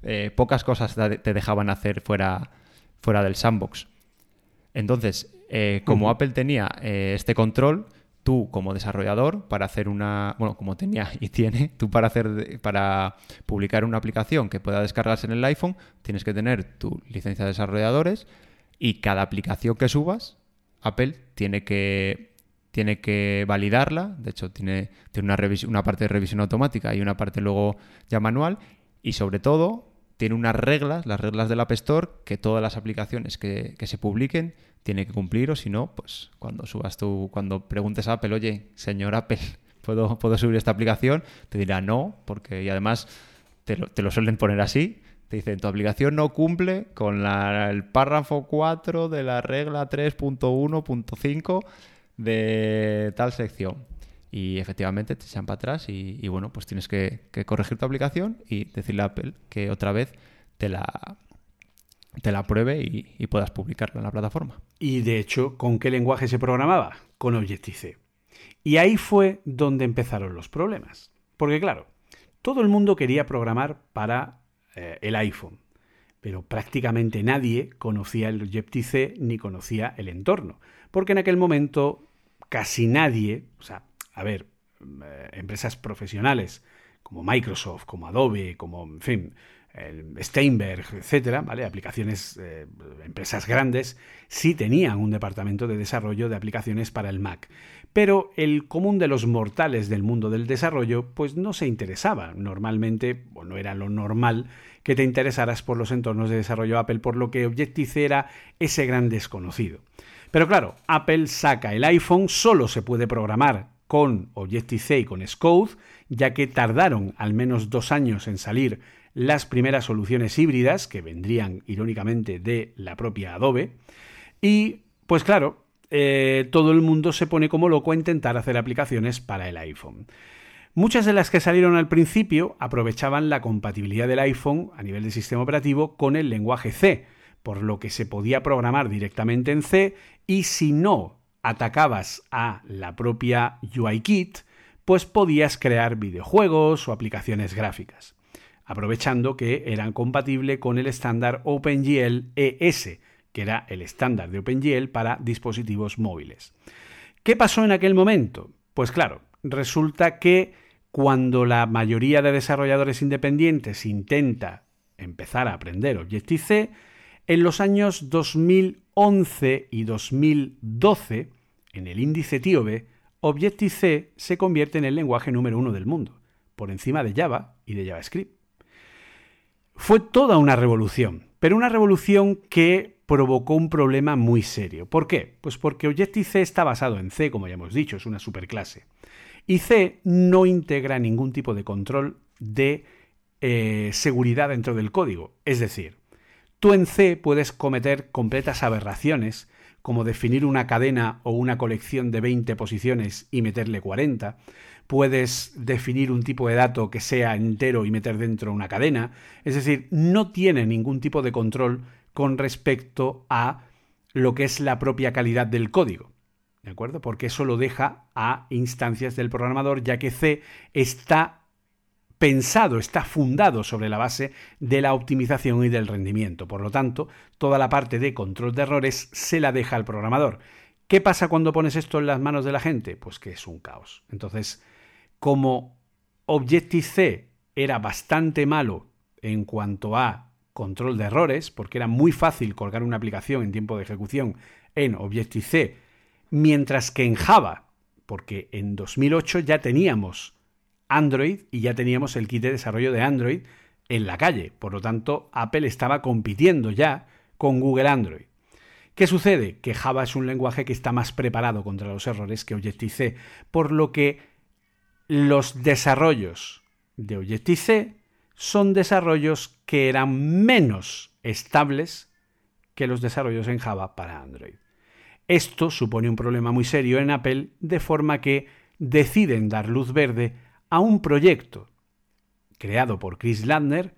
S2: eh, pocas cosas te dejaban hacer fuera, fuera del sandbox. Entonces, eh, como Apple tenía este control, tú como desarrollador para hacer una, bueno, como tenía y tiene, tú para hacer para publicar una aplicación que pueda descargarse en el iPhone, tienes que tener tu licencia de desarrolladores y cada aplicación que subas, Apple tiene que tiene que validarla, de hecho tiene, tiene una, una parte de revisión automática y una parte luego ya manual y sobre todo tiene unas reglas, las reglas del App Store, que todas las aplicaciones que, que se publiquen tiene que cumplir o si no, pues cuando subas tú, cuando preguntes a Apple, oye, señor Apple, ¿puedo, ¿puedo subir esta aplicación? Te dirá no, porque y además te lo, te lo suelen poner así. Te dicen, tu aplicación no cumple con el párrafo 4 de la regla 3.1.5 de tal sección. Y efectivamente te echan para atrás y, bueno, pues tienes que, corregir tu aplicación y decirle a Apple que otra vez te la, te la pruebe y, puedas publicarla en la plataforma.
S1: Y de hecho, ¿con qué lenguaje se programaba? Con Objective-C. Y ahí fue donde empezaron los problemas. Porque claro, todo el mundo quería programar para eh, el iPhone, pero prácticamente nadie conocía el Objective-C ni conocía el entorno. Porque en aquel momento casi nadie, o sea, a ver, eh, empresas profesionales como Microsoft, como Adobe, como, en fin, Steinberg, etcétera, ¿vale? Aplicaciones, eh, empresas grandes, sí tenían un departamento de desarrollo de aplicaciones para el Mac. Pero el común de los mortales del mundo del desarrollo, pues no se interesaba. Normalmente, o no era lo normal, que te interesaras por los entornos de desarrollo Apple, por lo que Objective-C era ese gran desconocido. Pero claro, Apple saca el iPhone, solo se puede programar con Objective-C y con Xcode, ya que tardaron al menos dos años en salir las primeras soluciones híbridas, que vendrían irónicamente de la propia Adobe. Y, pues claro, eh, todo el mundo se pone como loco a intentar hacer aplicaciones para el iPhone. Muchas de las que salieron al principio aprovechaban la compatibilidad del iPhone a nivel de sistema operativo con el lenguaje C, por lo que se podía programar directamente en C y si no atacabas a la propia UIKit, pues podías crear videojuegos o aplicaciones gráficas aprovechando que eran compatibles con el estándar OpenGL ES, que era el estándar de OpenGL para dispositivos móviles. ¿Qué pasó en aquel momento? Pues claro, resulta que cuando la mayoría de desarrolladores independientes intenta empezar a aprender Objective-C, en los años 2011 y 2012, en el índice TIOBE, Objective-C se convierte en el lenguaje número uno del mundo, por encima de Java y de JavaScript. Fue toda una revolución, pero una revolución que provocó un problema muy serio. ¿Por qué? Pues porque Objective-C está basado en C, como ya hemos dicho, es una superclase. Y C no integra ningún tipo de control de eh, seguridad dentro del código. Es decir, tú en C puedes cometer completas aberraciones, como definir una cadena o una colección de 20 posiciones y meterle 40, puedes definir un tipo de dato que sea entero y meter dentro una cadena. Es decir, no tiene ningún tipo de control con respecto a lo que es la propia calidad del código. ¿De acuerdo? Porque eso lo deja a instancias del programador, ya que C está pensado, está fundado sobre la base de la optimización y del rendimiento. Por lo tanto, toda la parte de control de errores se la deja al programador. ¿Qué pasa cuando pones esto en las manos de la gente? Pues que es un caos. Entonces, como Objective-C era bastante malo en cuanto a control de errores, porque era muy fácil colgar una aplicación en tiempo de ejecución en Objective-C, mientras que en Java, porque en 2008 ya teníamos Android y ya teníamos el kit de desarrollo de Android en la calle. Por lo tanto, Apple estaba compitiendo ya con Google Android. ¿Qué sucede? Que Java es un lenguaje que está más preparado contra los errores que Objective-C, por lo que los desarrollos de Objective-C son desarrollos que eran menos estables que los desarrollos en Java para Android. Esto supone un problema muy serio en Apple, de forma que deciden dar luz verde a un proyecto creado por Chris Ladner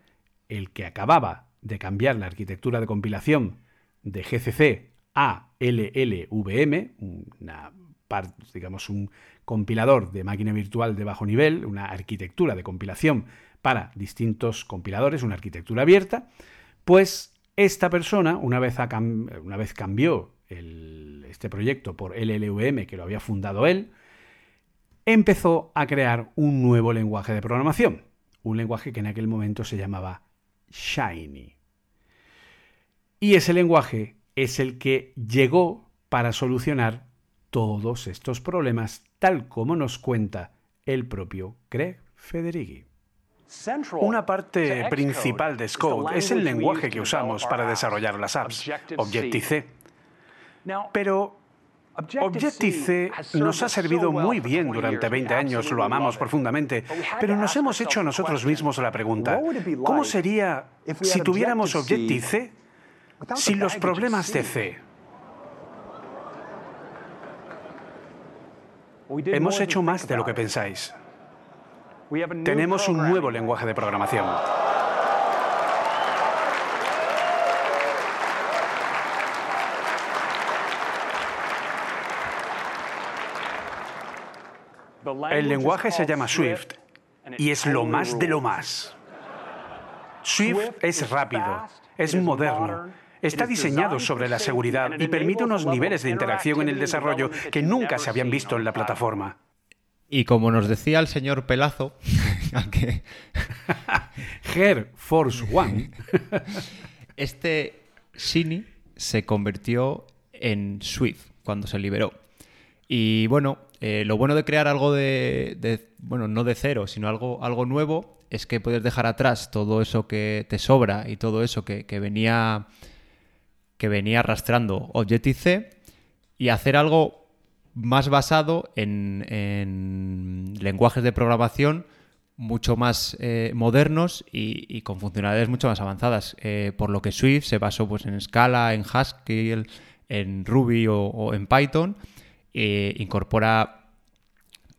S1: el que acababa de cambiar la arquitectura de compilación de GCC a LLVM, digamos un compilador de máquina virtual de bajo nivel, una arquitectura de compilación para distintos compiladores, una arquitectura abierta, pues esta persona, una vez, una vez cambió este proyecto por LLVM, que lo había fundado él, empezó a crear un nuevo lenguaje de programación, un lenguaje que en aquel momento se llamaba Shiny. Y ese lenguaje es el que llegó para solucionar todos estos problemas, tal como nos cuenta el propio Craig Federighi.
S4: Una parte principal de Xcode es el lenguaje que usamos para desarrollar las apps, Objective-C. Pero Objective-C nos ha servido muy bien durante 20 años, lo amamos profundamente, pero nos hemos hecho nosotros mismos la pregunta, ¿cómo sería si tuviéramos Objective-C sin los problemas de C? Hemos hecho más de lo que pensáis. Tenemos un nuevo lenguaje de programación. El lenguaje se llama Swift y es lo más de lo más. Swift es rápido, es moderno, está diseñado sobre la seguridad y permite unos niveles de interacción en el desarrollo que nunca se habían visto en la plataforma.
S2: Y como nos decía el señor Pelazo, que...
S1: Her Force One,
S2: este Shiny se convirtió en Swift cuando se liberó. Y bueno, eh, lo bueno de crear algo de, bueno, no de cero, sino algo, algo nuevo, es que puedes dejar atrás todo eso que te sobra y todo eso que, venía que venía arrastrando Objective-C y hacer algo más basado en, lenguajes de programación mucho más eh, modernos y, con funcionalidades mucho más avanzadas. Eh, por lo que Swift se basó pues, en Scala, en Haskell, en Ruby o en Python eh, incorpora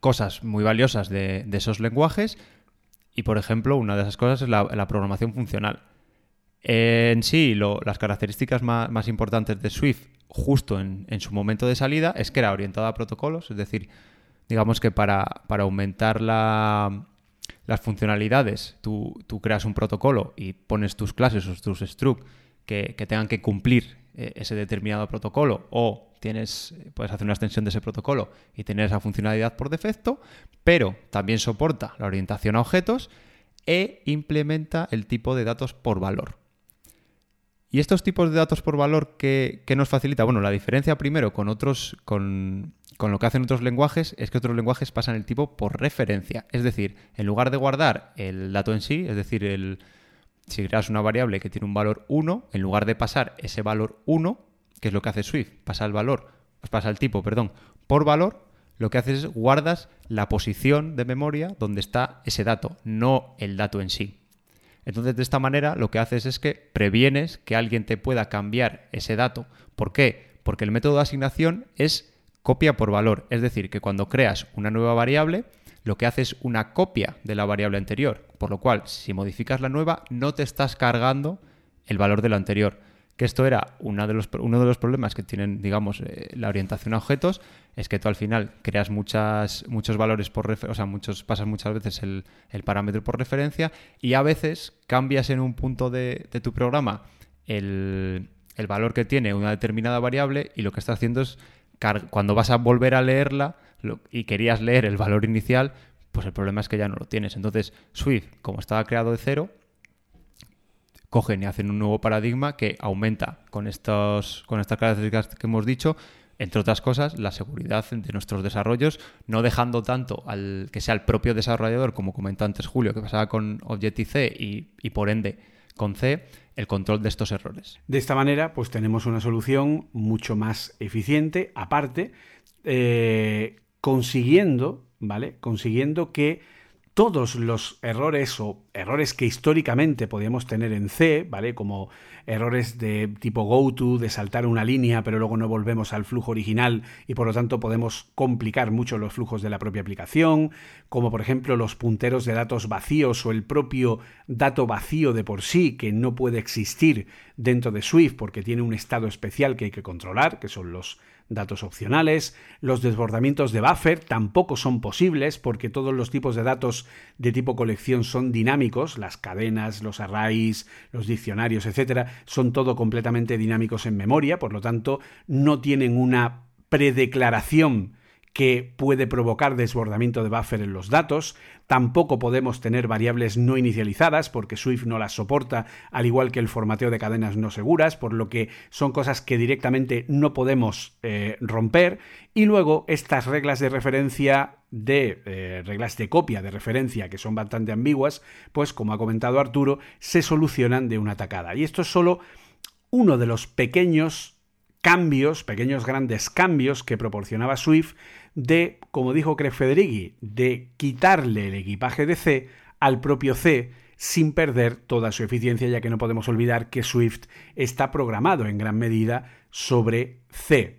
S2: cosas muy valiosas de, esos lenguajes y, por ejemplo, una de esas cosas es la, programación funcional. En sí, las características más, importantes de Swift, justo en, su momento de salida, es que era orientada a protocolos, es decir, digamos que para, aumentar las funcionalidades, tú, creas un protocolo y pones tus clases o tus structs que, que tengan que cumplir eh, ese determinado protocolo o puedes hacer una extensión de ese protocolo y tener esa funcionalidad por defecto, pero también soporta la orientación a objetos e implementa el tipo de datos por valor. Y estos tipos de datos por valor que, nos facilita, bueno, la diferencia primero con otros, con, con, lo que hacen otros lenguajes, es que otros lenguajes pasan el tipo por referencia. Es decir, en lugar de guardar el dato en sí, es decir, si creas una variable que tiene un valor 1, en lugar de pasar ese valor 1, que es lo que hace Swift, pasa el valor, pasa el tipo, perdón, por valor, lo que haces es guardas la posición de memoria donde está ese dato, no el dato en sí. Entonces, de esta manera, lo que haces es que previenes que alguien te pueda cambiar ese dato. ¿Por qué? Porque el método de asignación es copia por valor. Es decir, que cuando creas una nueva variable, lo que hace es una copia de la variable anterior, por lo cual si modificas la nueva no te estás cargando el valor de la anterior. Que esto era uno de los, uno de los problemas que tienen, digamos, eh, la orientación a objetos, es que tú al final creas muchas, muchos valores por referencia, o sea, muchos, pasas muchas veces el, parámetro por referencia y a veces cambias en un punto de, tu programa el, el valor que tiene una determinada variable y lo que estás haciendo es cuando vas a volver a leerla, y querías leer el valor inicial, pues el problema es que ya no lo tienes. Entonces, Swift, como estaba creado de cero, cogen y hacen un nuevo paradigma que aumenta con, estos, con estas características que hemos dicho, entre otras cosas, la seguridad de nuestros desarrollos, no dejando tanto al que sea el propio desarrollador, como comentó antes Julio, que pasaba con Objective-C y, y por ende con C, el control de estos errores.
S1: De esta manera, pues tenemos una solución mucho más eficiente, aparte, eh, consiguiendo, ¿vale? Consiguiendo que todos los errores o errores que históricamente podíamos tener en C, ¿vale? Como errores de tipo goto, de saltar una línea pero luego no volvemos al flujo original y por lo tanto podemos complicar mucho los flujos de la propia aplicación, como por ejemplo los punteros de datos vacíos o el propio dato vacío de por sí que no puede existir dentro de Swift porque tiene un estado especial que hay que controlar, que son los datos opcionales, los desbordamientos de buffer tampoco son posibles porque todos los tipos de datos de tipo colección son dinámicos, las cadenas, los arrays, los diccionarios, etcétera, son todo completamente dinámicos en memoria, por lo tanto no tienen una predeclaración que puede provocar desbordamiento de buffer en los datos. Tampoco podemos tener variables no inicializadas porque Swift no las soporta, al igual que el formateo de cadenas no seguras, por lo que son cosas que directamente no podemos eh, romper. Y luego estas reglas de referencia de eh, reglas de copia de referencia que son bastante ambiguas, pues como ha comentado Arturo, se solucionan de una tacada. Y esto es solo uno de los pequeños cambios, pequeños grandes cambios que proporcionaba Swift de, como dijo Craig Federighi, de quitarle el equipaje de C al propio C sin perder toda su eficiencia, ya que no podemos olvidar que Swift está programado en gran medida sobre C.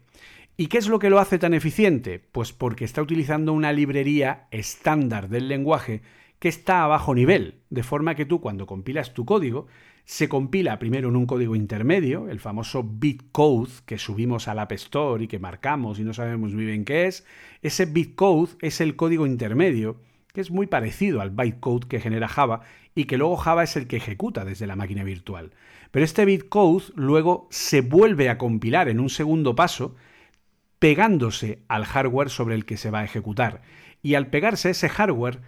S1: ¿Y qué es lo que lo hace tan eficiente? Pues porque está utilizando una librería estándar del lenguaje que está a bajo nivel, de forma que tú cuando compilas tu código se compila primero en un código intermedio, el famoso bitcode que subimos al App Store y que marcamos y no sabemos muy bien qué es. Ese bitcode es el código intermedio, que es muy parecido al bytecode que genera Java y que luego Java es el que ejecuta desde la máquina virtual. Pero este bitcode luego se vuelve a compilar en un segundo paso, pegándose al hardware sobre el que se va a ejecutar. Y al pegarse ese hardware,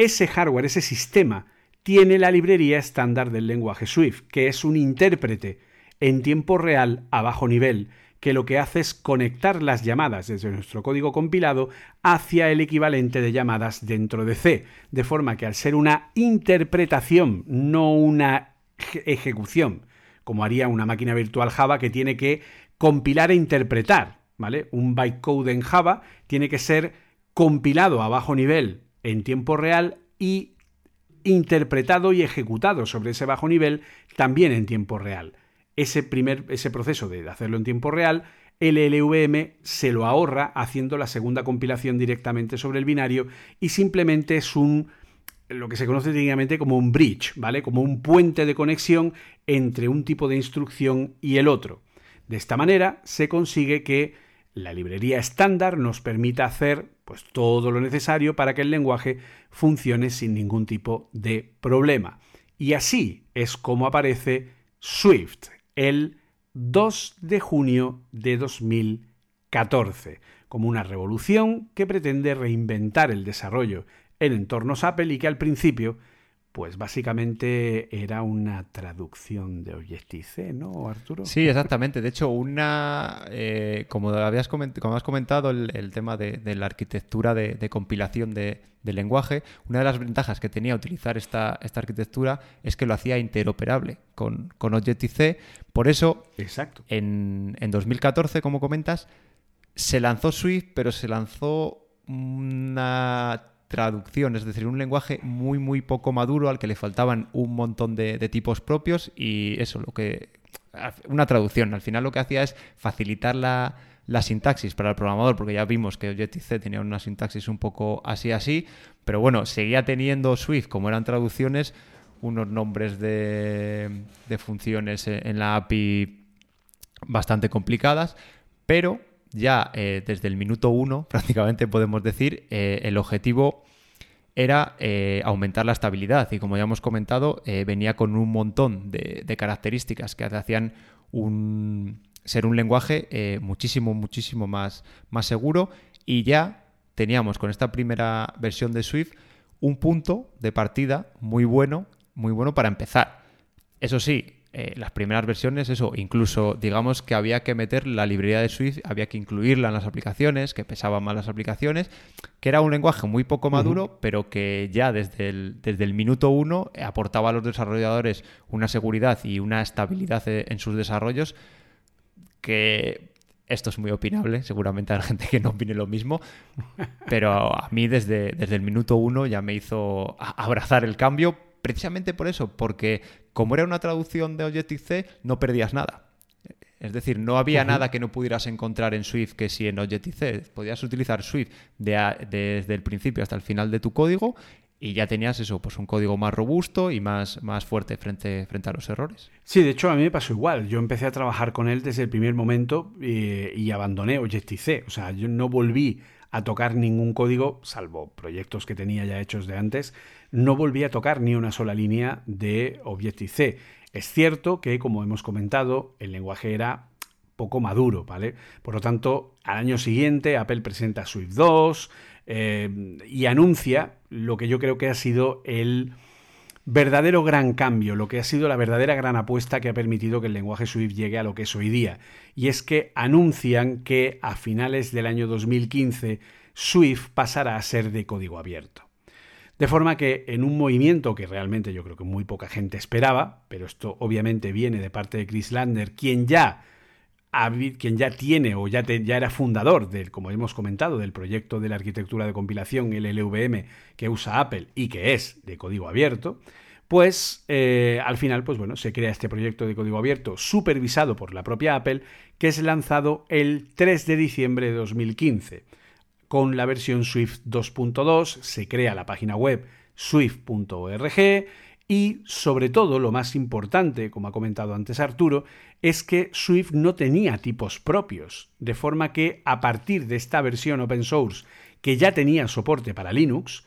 S1: ese hardware, ese sistema, tiene la librería estándar del lenguaje Swift, que es un intérprete en tiempo real a bajo nivel, que lo que hace es conectar las llamadas desde nuestro código compilado hacia el equivalente de llamadas dentro de C, de forma que al ser una interpretación, no una ejecución, como haría una máquina virtual Java que tiene que compilar e interpretar, ¿vale? Un bytecode en Java tiene que ser compilado a bajo nivel en tiempo real y interpretado y ejecutado sobre ese bajo nivel también en tiempo real. Ese, primer, ese proceso de hacerlo en tiempo real, el LVM se lo ahorra haciendo la segunda compilación directamente sobre el binario y simplemente es un lo que se conoce técnicamente como un bridge, ¿vale? Como un puente de conexión entre un tipo de instrucción y el otro. De esta manera se consigue que la librería estándar nos permita hacer pues, todo lo necesario para que el lenguaje funcione sin ningún tipo de problema. Y así es como aparece Swift el 2 de junio de 2014, como una revolución que pretende reinventar el desarrollo en entornos Apple y que al principio pues básicamente era una traducción de Objective-C, ¿no, Arturo?
S2: Sí, exactamente. De hecho, una, eh, como, habías como has comentado, el, tema de, la arquitectura de, compilación de, lenguaje, una de las ventajas que tenía utilizar esta, esta arquitectura es que lo hacía interoperable con, con Objective-C. Por eso,
S1: Exacto.
S2: En, en 2014, como comentas, se lanzó Swift, pero se lanzó una traducción, es decir, un lenguaje muy, muy poco maduro al que le faltaban un montón de, tipos propios y eso, lo que. Una traducción. Al final lo que hacía es facilitar la, sintaxis para el programador, porque ya vimos que Objective-C tenía una sintaxis un poco así así, pero bueno, seguía teniendo Swift, como eran traducciones, unos nombres de, de funciones en la API bastante complicadas, pero ya eh, desde el minuto uno, prácticamente podemos decir, eh, el objetivo era eh, aumentar la estabilidad y como ya hemos comentado, venía con un montón de, características que hacían un, ser un lenguaje muchísimo, muchísimo más, más seguro y ya teníamos con esta primera versión de Swift un punto de partida muy bueno, muy bueno para empezar. Eso sí, eh, las primeras versiones, eso, incluso digamos que había que meter la librería de Swift, había que incluirla en las aplicaciones, que pesaban más las aplicaciones, que era un lenguaje muy poco maduro, pero que ya desde el, desde el minuto uno aportaba a los desarrolladores una seguridad y una estabilidad eh, en sus desarrollos que esto es muy opinable, seguramente hay gente que no opine lo mismo, pero a mí desde, desde el minuto uno ya me hizo abrazar el cambio, precisamente por eso, porque como era una traducción de Objective-C, no perdías nada. Es decir, no había nada que no pudieras encontrar en Swift que si en Objective-C. Podías utilizar Swift desde el principio hasta el final de tu código y ya tenías eso, pues un código más robusto y más, más fuerte frente, frente a los errores.
S1: Sí, de hecho a mí me pasó igual. Yo empecé a trabajar con él desde el primer momento y, y abandoné Objective-C. O sea, yo no volví a tocar ningún código, salvo proyectos que tenía ya hechos de antes, no volví a tocar ni una sola línea de Objective-C. Es cierto que, como hemos comentado, el lenguaje era poco maduro, ¿vale? Por lo tanto, al año siguiente Apple presenta Swift 2 eh, y anuncia lo que yo creo que ha sido el verdadero gran cambio, lo que ha sido la verdadera gran apuesta que ha permitido que el lenguaje Swift llegue a lo que es hoy día. Y es que anuncian que a finales del año 2015 Swift pasará a ser de código abierto. De forma que en un movimiento que realmente yo creo que muy poca gente esperaba, pero esto obviamente viene de parte de Chris Lander, quien ya, tiene o ya, ya era fundador del, como hemos comentado, del proyecto de la arquitectura de compilación, el LVM, que usa Apple y que es de código abierto, pues eh, al final, pues bueno, se crea este proyecto de código abierto supervisado por la propia Apple, que es lanzado el 3 de diciembre de 2015 con la versión Swift 2.2 se crea la página web swift.org y sobre todo lo más importante, como ha comentado antes Arturo, es que Swift no tenía tipos propios, de forma que a partir de esta versión open source que ya tenía soporte para Linux,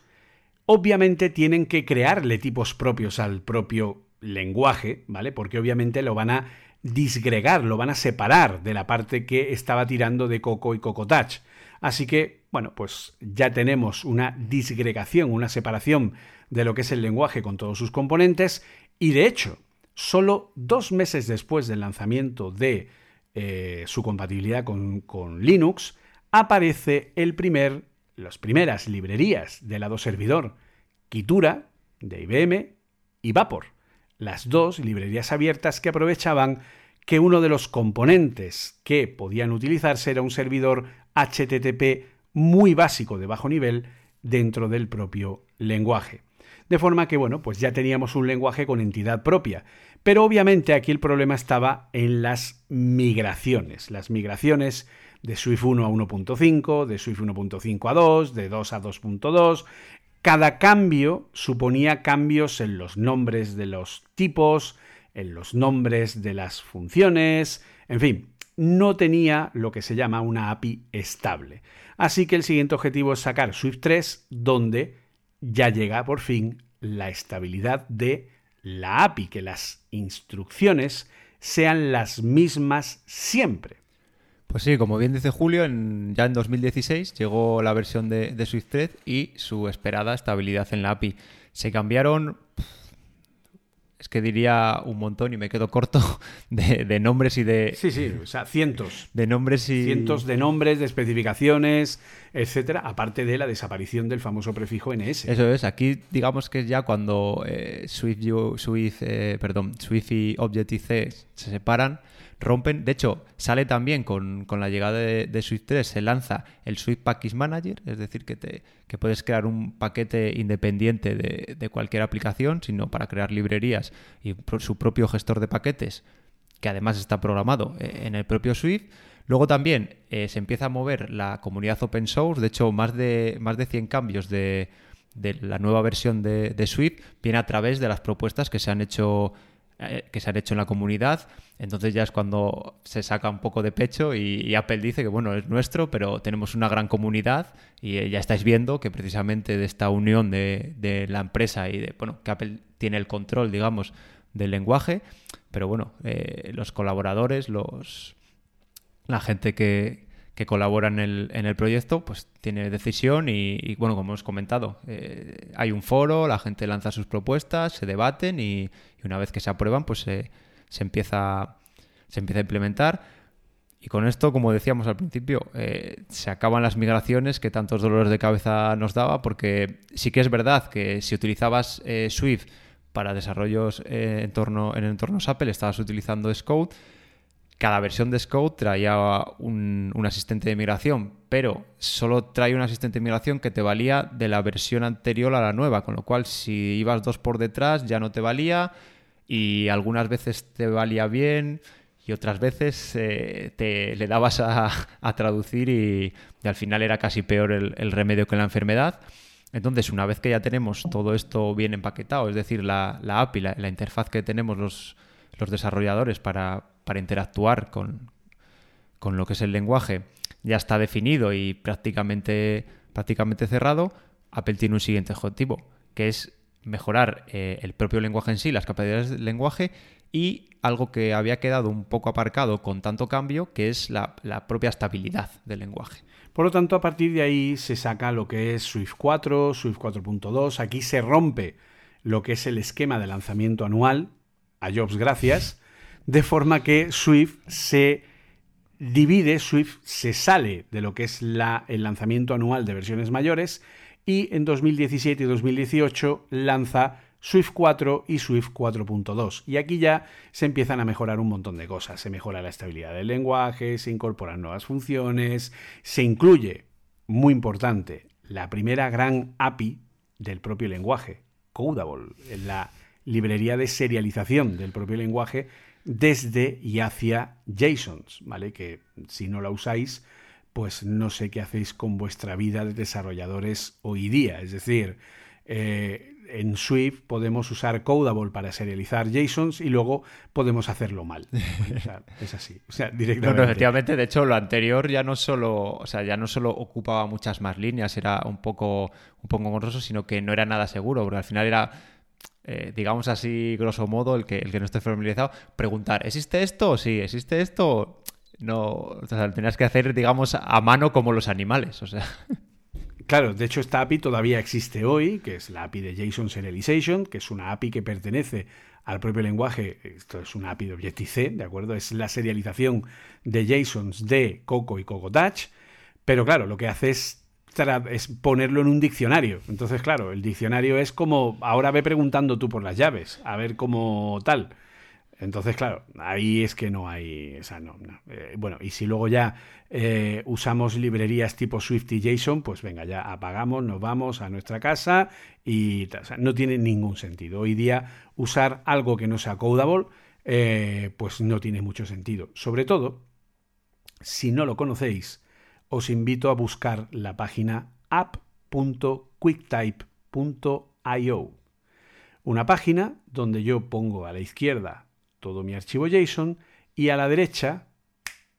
S1: obviamente tienen que crearle tipos propios al propio lenguaje, ¿vale? Porque obviamente lo van a disgregar, lo van a separar de la parte que estaba tirando de Coco y Coco Touch. Así que, bueno, pues ya tenemos una disgregación, una separación de lo que es el lenguaje con todos sus componentes y de hecho, solo dos meses después del lanzamiento de eh, su compatibilidad con, Linux, aparece el primer, las primeras librerías de lado servidor, Kitura, de IBM, y Vapor, las dos librerías abiertas que aprovechaban que uno de los componentes que podían utilizarse era un servidor HTTP muy básico de bajo nivel dentro del propio lenguaje. De forma que, bueno, pues ya teníamos un lenguaje con entidad propia. Pero obviamente aquí el problema estaba en las migraciones. Las migraciones de Swift 1 a 1.5, de Swift 1.5 a 2, de 2 a 2.2. Cada cambio suponía cambios en los nombres de los tipos, en los nombres de las funciones, en fin, no tenía lo que se llama una API estable. Así que el siguiente objetivo es sacar Swift 3, donde ya llega por fin la estabilidad de la API, que las instrucciones sean las mismas siempre.
S2: Pues sí, como bien dice Julio, ya en 2016 llegó la versión de Swift 3 y su esperada estabilidad en la API. Se cambiaron es que diría un montón y me quedo corto de, nombres y de...
S1: Sí, sí, o sea, cientos.
S2: De nombres y...
S1: Cientos de nombres, de especificaciones, etcétera, aparte de la desaparición del famoso prefijo NS.
S2: Eso es, aquí digamos que es ya cuando eh, Swift, Swift, eh, perdón, Swift y Objective-C se separan, rompen. De hecho, sale también con, la llegada de, Swift 3, se lanza el Swift Package Manager, es decir, que, te, que puedes crear un paquete independiente de, cualquier aplicación, sino para crear librerías y su propio gestor de paquetes, que además está programado eh, en el propio Swift. Luego también eh, se empieza a mover la comunidad open source, de hecho, más de, más de 100 cambios de, la nueva versión de, de Swift viene a través de las propuestas que se han hecho que se han hecho en la comunidad. Entonces ya es cuando se saca un poco de pecho y, Apple dice que bueno, es nuestro, pero tenemos una gran comunidad y eh, ya estáis viendo que precisamente de esta unión de, la empresa y de, bueno, que Apple tiene el control, digamos, del lenguaje, pero bueno, eh, los colaboradores, los la gente que, que colabora en el, en el proyecto, pues tiene decisión y, bueno, como hemos comentado, eh, hay un foro, la gente lanza sus propuestas, se debaten y, una vez que se aprueban, pues se, empieza, se empieza a implementar. Y con esto, como decíamos al principio, eh, se acaban las migraciones que tantos dolores de cabeza nos daba, porque sí que es verdad que si utilizabas eh, Swift para desarrollos en, torno, en entornos Apple, estabas utilizando Xcode, cada versión de Scout traía un, asistente de migración, pero solo trae un asistente de migración que te valía de la versión anterior a la nueva, con lo cual si ibas dos por detrás ya no te valía y algunas veces te valía bien y otras veces eh, te le dabas a, traducir y, al final era casi peor el, remedio que la enfermedad. Entonces, una vez que ya tenemos todo esto bien empaquetado, es decir, la, API, la, interfaz que tenemos los, los desarrolladores para, para interactuar con, con, lo que es el lenguaje, ya está definido y prácticamente, prácticamente cerrado, Apple tiene un siguiente objetivo, que es mejorar eh, el propio lenguaje en sí, las capacidades del lenguaje y algo que había quedado un poco aparcado con tanto cambio, que es la, propia estabilidad del lenguaje.
S1: Por lo tanto, a partir de ahí se saca lo que es Swift 4, Swift 4.2, aquí se rompe lo que es el esquema de lanzamiento anual, a Jobs gracias, de forma que Swift se divide, Swift se sale de lo que es el lanzamiento anual de versiones mayores y en 2017 y 2018 lanza Swift 4 y Swift 4.2. Y aquí ya se empiezan a mejorar un montón de cosas. Se mejora la estabilidad del lenguaje, se incorporan nuevas funciones, se incluye, muy importante, la primera gran API del propio lenguaje, Codable, la librería de serialización del propio lenguaje desde y hacia JSONs, ¿vale? Que si no la usáis, pues no sé qué hacéis con vuestra vida de desarrolladores hoy día. Es decir, eh, en Swift podemos usar Codable para serializar JSONs y luego podemos hacerlo mal. es así. O sea, directamente.
S2: No, efectivamente, de hecho, lo anterior ya no solo, o sea, ya no solo ocupaba muchas más líneas, era un poco, un poco engorroso, sino que no era nada seguro, porque al final era. Eh, digamos así, grosso modo, el que, el que no esté familiarizado, preguntar, ¿existe esto? Sí, ¿existe esto? No, o sea, tenías que hacer, digamos, a mano como los animales, o sea.
S1: Claro, de hecho esta API todavía existe hoy, que es la API de JSON Serialization, que es una API que pertenece al propio lenguaje, esto es una API de Objective-C, ¿de acuerdo? Es la serialización de JSONs de Coco y Coco Touch, pero claro, lo que hace es, es ponerlo en un diccionario. Entonces, claro, el diccionario es como, ahora ve preguntando tú por las llaves, a ver cómo tal. Entonces, claro, ahí es que no hay. O no, eh, bueno, y si luego ya eh, usamos librerías tipo Swift y JSON, pues venga, ya apagamos, nos vamos a nuestra casa y no tiene ningún sentido. Hoy día usar algo que no sea codable, eh, pues no tiene mucho sentido. Sobre todo, si no lo conocéis, os invito a buscar la página app.quicktype.io. Una página donde yo pongo a la izquierda todo mi archivo JSON y a la derecha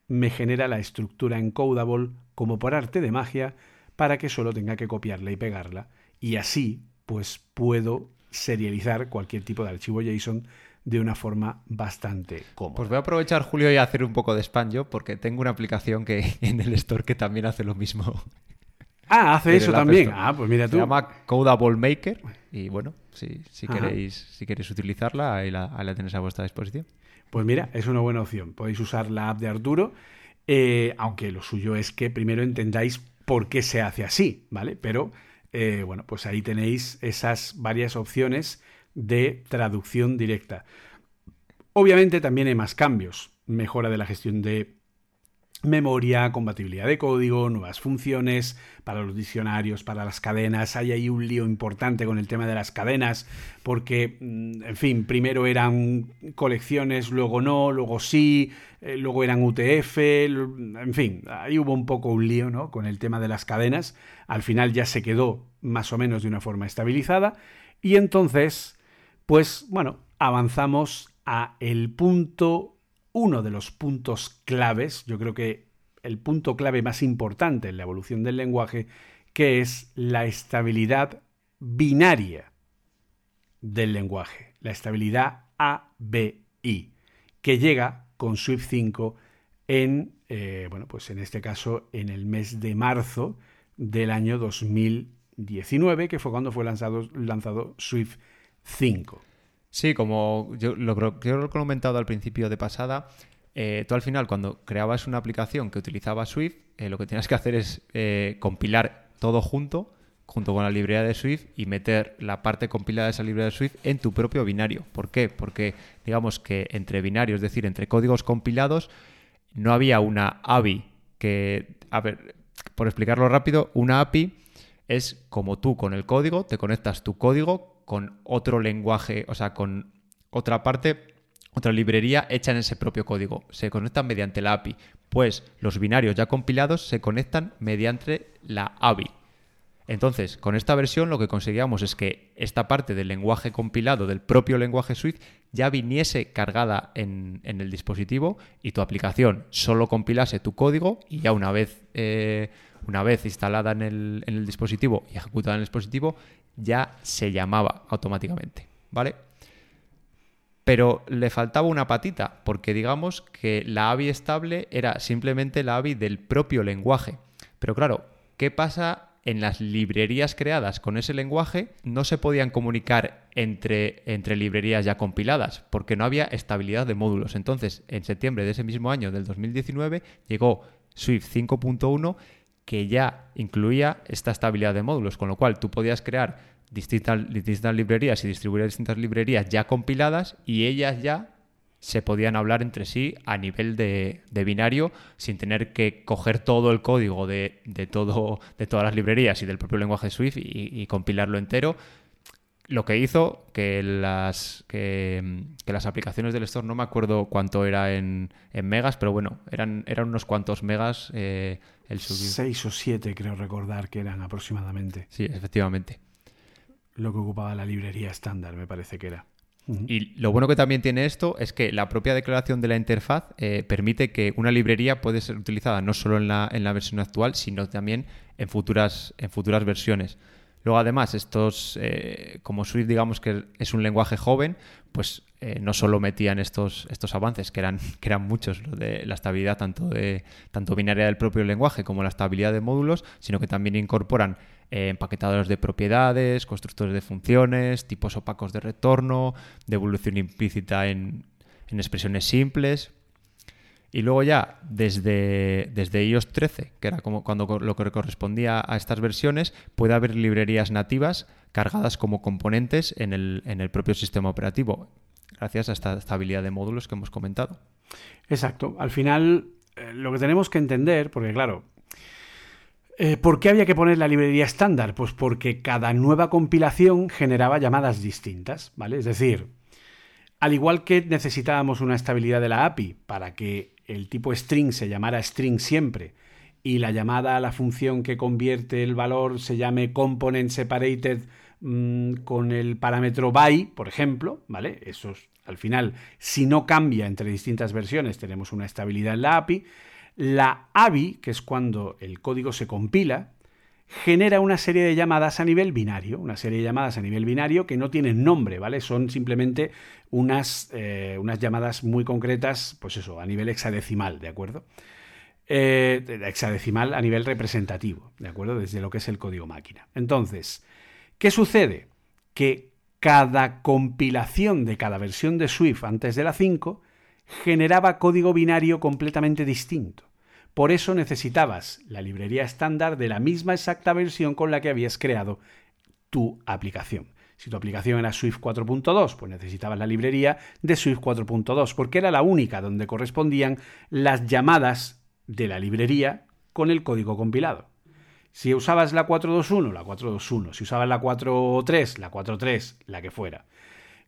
S1: me genera la estructura encodable como por arte de magia para que solo tenga que copiarla y pegarla y así pues puedo serializar cualquier tipo de archivo JSON de una forma bastante cómoda.
S2: Pues voy a aprovechar, Julio, y hacer un poco de spam yo, porque tengo una aplicación que en el store que también hace lo mismo.
S1: Ah, hace eso también. Ah, pues mira tú.
S2: Se llama Codable Maker y bueno, si, si queréis, si queréis utilizarla, ahí la, tenéis a vuestra disposición.
S1: Pues mira, es una buena opción. Podéis usar la app de Arturo, eh, aunque lo suyo es que primero entendáis por qué se hace así, ¿vale? Pero eh, bueno, pues ahí tenéis esas varias opciones de traducción directa. Obviamente también hay más cambios. Mejora de la gestión de memoria, compatibilidad de código, nuevas funciones para los diccionarios, para las cadenas. Hay ahí un lío importante con el tema de las cadenas, porque, mm, en fin, primero eran colecciones, luego no, luego sí, eh, luego eran UTF, en fin, ahí hubo un poco un lío ¿no? con el tema de las cadenas. Al final ya se quedó más o menos de una forma estabilizada y entonces, pues bueno, avanzamos a el punto uno de los puntos claves, yo creo que el punto clave más importante en la evolución del lenguaje, que es la estabilidad binaria del lenguaje, la estabilidad ABI, que llega con Swift 5 en, eh, bueno, pues en este caso en el mes de marzo del año 2019, que fue cuando fue lanzado, lanzado Swift 5.
S2: Sí, como yo lo, creo que lo he comentado al principio de pasada, eh, tú al final cuando creabas una aplicación que utilizaba Swift, eh, lo que tenías que hacer es eh, compilar todo junto junto con la librería de Swift y meter la parte compilada de esa librería de Swift en tu propio binario. ¿Por qué? Porque digamos que entre binarios, es decir, entre códigos compilados, no había una API que, a ver, por explicarlo rápido, una API es como tú con el código, te conectas tu código con otro lenguaje, o sea, con otra parte, otra librería hecha en ese propio código. Se conectan mediante la API. Pues los binarios ya compilados se conectan mediante la API. Entonces, con esta versión lo que conseguíamos es que esta parte del lenguaje compilado del propio lenguaje Swift ya viniese cargada en, el dispositivo y tu aplicación solo compilase tu código y ya una vez, eh, una vez instalada en el, en el dispositivo y ejecutada en el dispositivo, ya se llamaba automáticamente. ¿Vale? Pero le faltaba una patita, porque digamos que la AVI estable era simplemente la AVI del propio lenguaje. Pero claro, ¿qué pasa en las librerías creadas con ese lenguaje no se podían comunicar entre, entre librerías ya compiladas, porque no había estabilidad de módulos. Entonces, en septiembre de ese mismo año, del 2019, llegó Swift 5.1 que ya incluía esta estabilidad de módulos, con lo cual tú podías crear distintas, distintas librerías y distribuir distintas librerías ya compiladas y ellas ya se podían hablar entre sí a nivel de, binario sin tener que coger todo el código de, todo, de todas las librerías y del propio lenguaje Swift y, compilarlo entero. Lo que hizo que las, que, las aplicaciones del store, no me acuerdo cuánto era en, megas, pero bueno, eran, eran unos cuantos megas eh, el
S1: subir. Seis o siete creo recordar que eran aproximadamente.
S2: Sí, efectivamente.
S1: Lo que ocupaba la librería estándar, me parece que era.
S2: Y lo bueno que también tiene esto es que la propia declaración de la interfaz eh, permite que una librería puede ser utilizada no solo en la, en la versión actual, sino también en futuras, en futuras versiones. Luego, además, estos, eh, como Swift, digamos que es un lenguaje joven, pues eh, no solo metían estos, estos avances, que eran, que eran muchos, de la estabilidad tanto, de, tanto binaria del propio lenguaje como la estabilidad de módulos, sino que también incorporan eh, empaquetadores de propiedades, constructores de funciones, tipos opacos de retorno, devolución implícita en, expresiones simples. Y luego ya, desde, desde iOS 13, que era como cuando lo que correspondía a estas versiones, puede haber librerías nativas cargadas como componentes en el, en el propio sistema operativo, gracias a esta estabilidad de módulos que hemos comentado.
S1: Exacto. Al final, eh, lo que tenemos que entender, porque claro, eh, ¿Por qué había que poner la librería estándar? Pues porque cada nueva compilación generaba llamadas distintas, ¿vale? Es decir, al igual que necesitábamos una estabilidad de la API para que el tipo string se llamara string siempre y la llamada a la función que convierte el valor se llame component separated mm, con el parámetro by, por ejemplo, ¿vale? Eso es, al final, si no cambia entre distintas versiones, tenemos una estabilidad en la API. La ABI, que es cuando el código se compila, genera una serie de llamadas a nivel binario, una serie de llamadas a nivel binario que no tienen nombre, ¿vale? Son simplemente unas, eh, unas llamadas muy concretas, pues eso, a nivel hexadecimal, ¿de acuerdo? Eh, hexadecimal a nivel representativo, ¿de acuerdo? Desde lo que es el código máquina. Entonces, ¿qué sucede? Que cada compilación de cada versión de Swift antes de la 5 generaba código binario completamente distinto. Por eso necesitabas la librería estándar de la misma exacta versión con la que habías creado tu aplicación. Si tu aplicación era Swift 4.2, pues necesitabas la librería de Swift 4.2, porque era la única donde correspondían las llamadas de la librería con el código compilado. Si usabas la 4.2.1, la 4.2.1. Si usabas la 4.3, la 4.3, la que fuera.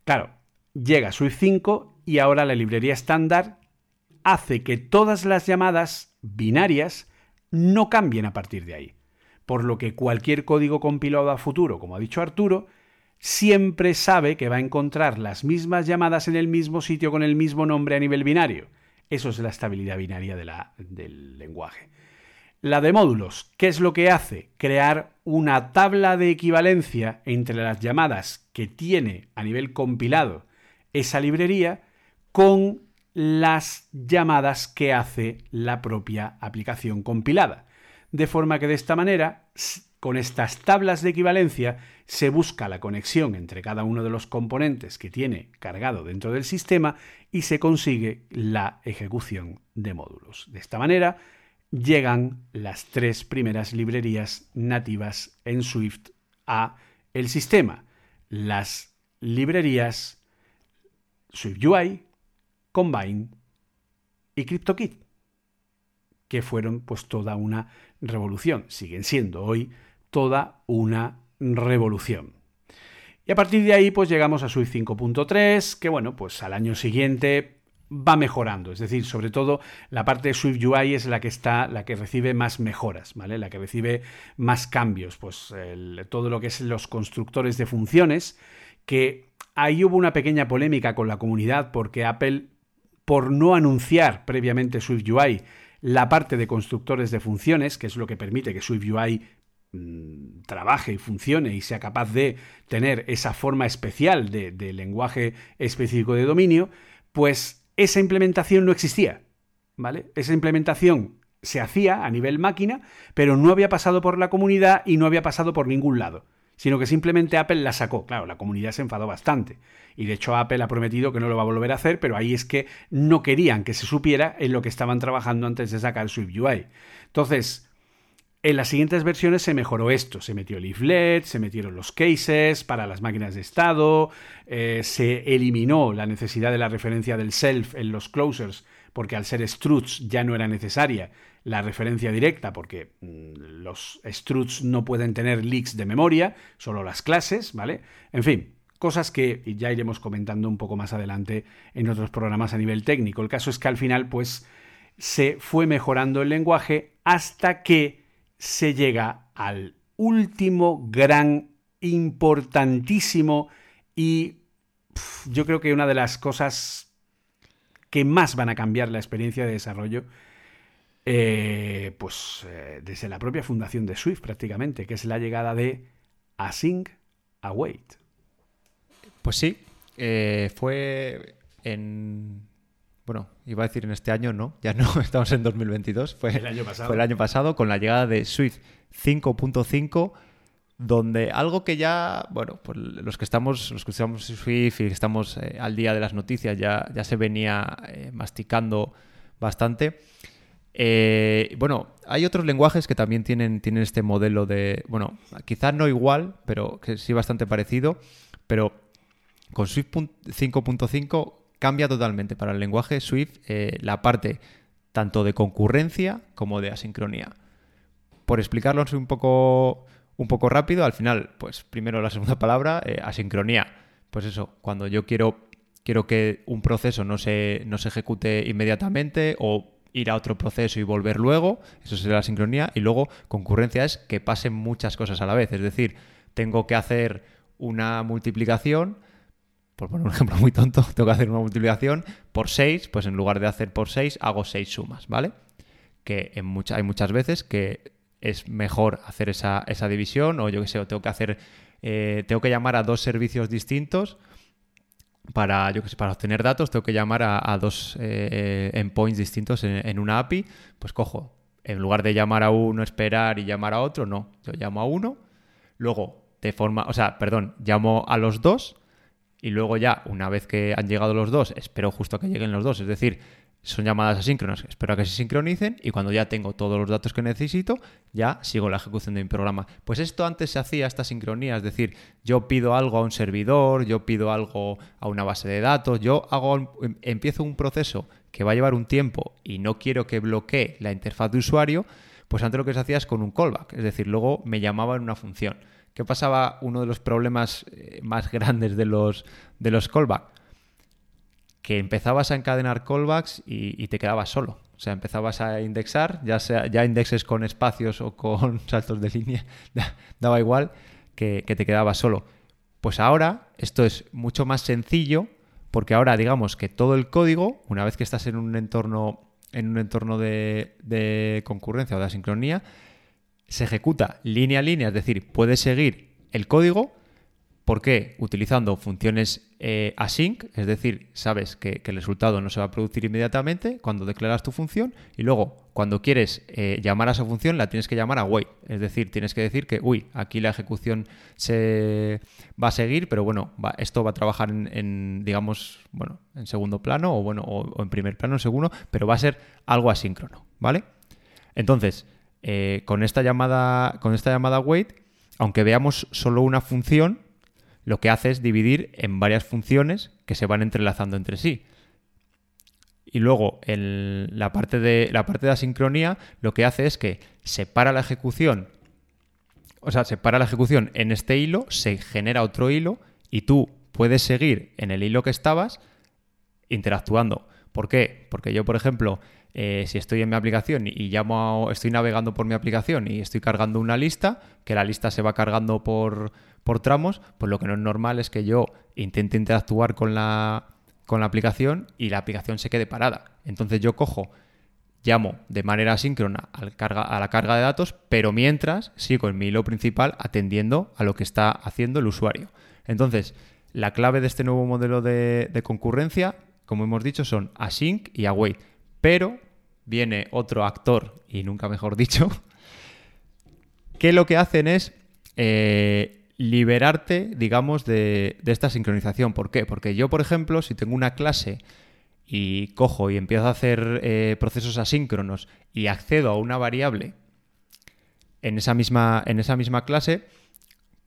S1: Claro, llega Swift 5 y ahora la librería estándar hace que todas las llamadas binarias no cambien a partir de ahí. Por lo que cualquier código compilado a futuro, como ha dicho Arturo, siempre sabe que va a encontrar las mismas llamadas en el mismo sitio con el mismo nombre a nivel binario. Eso es la estabilidad binaria del lenguaje. La de módulos, ¿qué es lo que hace? Crear una tabla de equivalencia entre las llamadas que tiene a nivel compilado esa librería con las llamadas que hace la propia aplicación compilada. De forma que de esta manera, con estas tablas de equivalencia, se busca la conexión entre cada uno de los componentes que tiene cargado dentro del sistema y se consigue la ejecución de módulos. De esta manera, llegan las tres primeras librerías nativas en Swift a el sistema. Las librerías SwiftUI, Combine y CryptoKit, que fueron pues toda una revolución, siguen siendo hoy toda una revolución. Y a partir de ahí pues llegamos a Swift 5.3, que bueno, pues al año siguiente va mejorando, es decir, sobre todo la parte de Swift UI es la que está, la que recibe más mejoras, ¿vale? La que recibe más cambios, pues todo lo que es los constructores de funciones, que ahí hubo una pequeña polémica con la comunidad porque Apple, por no anunciar previamente Swift UI la parte de constructores de funciones, que es lo que permite que Swift UI mm, trabaje y funcione y sea capaz de tener esa forma especial de, de lenguaje específico de dominio, pues esa implementación no existía, ¿vale? Esa implementación se hacía a nivel máquina, pero no había pasado por la comunidad y no había pasado por ningún lado, sino que simplemente Apple la sacó. Claro, la comunidad se enfadó bastante. Y de hecho Apple ha prometido que no lo va a volver a hacer, pero ahí es que no querían que se supiera en lo que estaban trabajando antes de sacar Swift UI. Entonces, en las siguientes versiones se mejoró esto, se metió el leaflet, se metieron los cases para las máquinas de estado, eh, se eliminó la necesidad de la referencia del self en los closers, porque al ser struts ya no era necesaria la referencia directa, porque mm, los struts no pueden tener leaks de memoria, solo las clases, ¿vale? En fin, cosas que ya iremos comentando un poco más adelante en otros programas a nivel técnico. El caso es que al final, pues, se fue mejorando el lenguaje hasta que se llega al último gran, importantísimo y yo creo que una de las cosas que más van a cambiar la experiencia de desarrollo, eh, pues eh, desde la propia fundación de Swift prácticamente, que es la llegada de Async Await.
S2: Pues sí, eh, fue en bueno, iba a decir en este año, no, ya no, estamos en 2022, fue
S1: el año pasado,
S2: fue el año pasado con la llegada de Swift 5.5 donde algo que ya, bueno, pues los que estamos, los que estamos Swift y estamos eh, al día de las noticias ya, ya se venía eh, masticando bastante. Eh, bueno, hay otros lenguajes que también tienen, tienen este modelo de, bueno, quizás no igual, pero que sí bastante parecido, pero con Swift 5.5 cambia totalmente para el lenguaje Swift eh, la parte tanto de concurrencia como de asincronía. Por explicarlo un poco, un poco rápido, al final, pues primero la segunda palabra, eh, asincronía. Pues eso, cuando yo quiero, quiero que un proceso no se, no se ejecute inmediatamente o ir a otro proceso y volver luego, eso sería la sincronía. Y luego concurrencia es que pasen muchas cosas a la vez. Es decir, tengo que hacer una multiplicación por poner un ejemplo muy tonto, tengo que hacer una multiplicación por 6, pues en lugar de hacer por 6, hago 6 sumas, ¿vale? Que en hay muchas veces que es mejor hacer esa, división, o yo qué sé, tengo que hacer, eh, tengo que llamar a dos servicios distintos para, yo que sé, para obtener datos, tengo que llamar a, dos eh, endpoints distintos en, en, una API, pues cojo, en lugar de llamar a uno, esperar y llamar a otro, no, yo llamo a uno, luego de forma, o sea, perdón, llamo a los dos y luego ya, una vez que han llegado los dos, espero justo a que lleguen los dos. Es decir, son llamadas asíncronas, espero que se sincronicen y cuando ya tengo todos los datos que necesito, ya sigo la ejecución de mi programa. Pues esto antes se hacía esta sincronía, es decir, yo pido algo a un servidor, yo pido algo a una base de datos, yo hago empiezo un proceso que va a llevar un tiempo y no quiero que bloquee la interfaz de usuario, pues antes lo que se hacía es con un callback, es decir, luego me llamaba una función. ¿Qué pasaba? Uno de los problemas eh, más grandes de los, de los callbacks. Que empezabas a encadenar callbacks y, te quedabas solo. O sea, empezabas a indexar, ya sea ya indexes con espacios o con saltos de línea, daba igual que, te quedabas solo. Pues ahora esto es mucho más sencillo porque ahora digamos que todo el código, una vez que estás en un entorno, en un entorno de, de concurrencia o de asincronía, se ejecuta línea a línea, es decir, puedes seguir el código. ¿Por qué? Utilizando funciones eh, async, es decir, sabes que, el resultado no se va a producir inmediatamente cuando declaras tu función y luego cuando quieres eh, llamar a esa función la tienes que llamar a wait, es decir, tienes que decir que, uy, aquí la ejecución se va a seguir, pero bueno, esto va a trabajar en, digamos, bueno, en segundo plano o bueno, o, en primer plano, en segundo, pero va a ser algo asíncrono, ¿vale? Entonces, eh, con, esta llamada, con esta llamada wait, aunque veamos solo una función, lo que hace es dividir en varias funciones que se van entrelazando entre sí. Y luego la, parte de, la parte de asincronía lo que hace es que separa la ejecución, o sea, separa la ejecución en este hilo, se genera otro hilo y tú puedes seguir en el hilo que estabas interactuando. ¿Por qué? Porque yo, por ejemplo, eh, si estoy en mi aplicación y llamo estoy navegando por mi aplicación y estoy cargando una lista, que la lista se va cargando por, tramos, pues lo que no es normal es que yo intente interactuar con la, con la aplicación y la aplicación se quede parada. Entonces yo cojo, llamo de manera asíncrona a la carga de datos, pero mientras sigo en mi hilo principal atendiendo a lo que está haciendo el usuario. Entonces, la clave de este nuevo modelo de, de concurrencia, como hemos dicho, son async y await. Pero viene otro actor, y nunca mejor dicho, que lo que hacen es eh, liberarte, digamos, de, esta sincronización. ¿Por qué? Porque yo, por ejemplo, si tengo una clase y cojo y empiezo a hacer eh, procesos asíncronos y accedo a una variable en esa misma, en esa misma clase,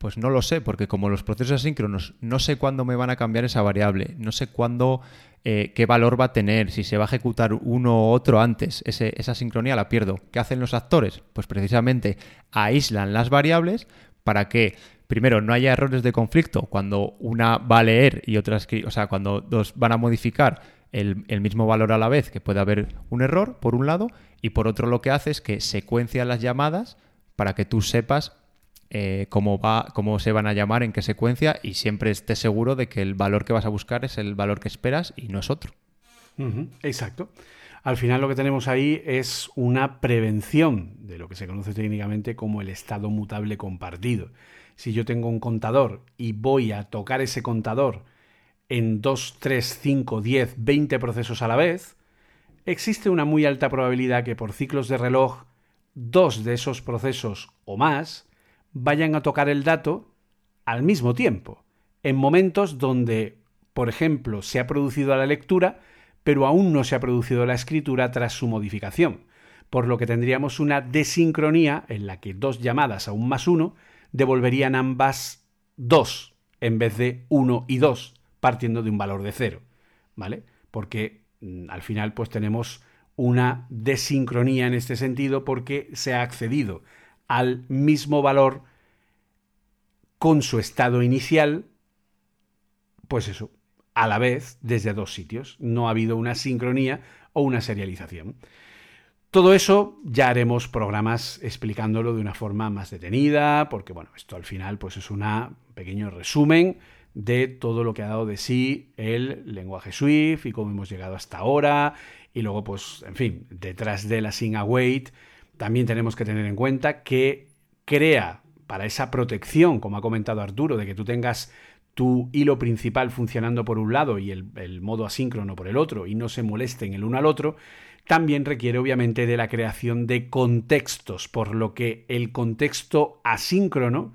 S2: pues no lo sé, porque como los procesos asíncronos no sé cuándo me van a cambiar esa variable, no sé cuándo, eh, qué valor va a tener, si se va a ejecutar uno u otro antes, esa sincronía la pierdo. ¿Qué hacen los actores? Pues precisamente aíslan las variables para que primero no haya errores de conflicto cuando una va a leer y otra o sea, cuando dos van a modificar el, el, mismo valor a la vez, que puede haber un error, por un lado, y por otro lo que hace es que secuencia las llamadas para que tú sepas eh, cómo, va, cómo se van a llamar, en qué secuencia y siempre estés seguro de que el valor que vas a buscar es el valor que esperas y no es otro.
S1: exacto. Al final lo que tenemos ahí es una prevención de lo que se conoce técnicamente como el estado mutable compartido. Si yo tengo un contador y voy a tocar ese contador en 2, 3, 5, 10, 20 procesos a la vez, existe una muy alta probabilidad que por ciclos de reloj dos de esos procesos o más vayan a tocar el dato al mismo tiempo, en momentos donde, por ejemplo, se ha producido la lectura, pero aún no se ha producido la escritura tras su modificación, por lo que tendríamos una desincronía en la que dos llamadas a un más uno devolverían ambas dos en vez de uno y dos, partiendo de un valor de cero, ¿vale? Porque mm, al final pues tenemos una desincronía en este sentido porque se ha accedido al mismo valor con su estado inicial, pues eso, a la vez desde dos sitios. No ha habido una sincronía o una serialización. Todo eso ya haremos programas explicándolo de una forma más detenida, porque bueno, esto al final pues es un pequeño resumen de todo lo que ha dado de sí el lenguaje Swift y cómo hemos llegado hasta ahora. Y luego, pues, en fin, detrás de la Sing Await también tenemos que tener en cuenta que crea para esa protección, como ha comentado Arturo, de que tú tengas tu hilo principal funcionando por un lado y el, modo asíncrono por el otro y no se molesten el uno al otro, también requiere obviamente de la creación de contextos, por lo que el contexto asíncrono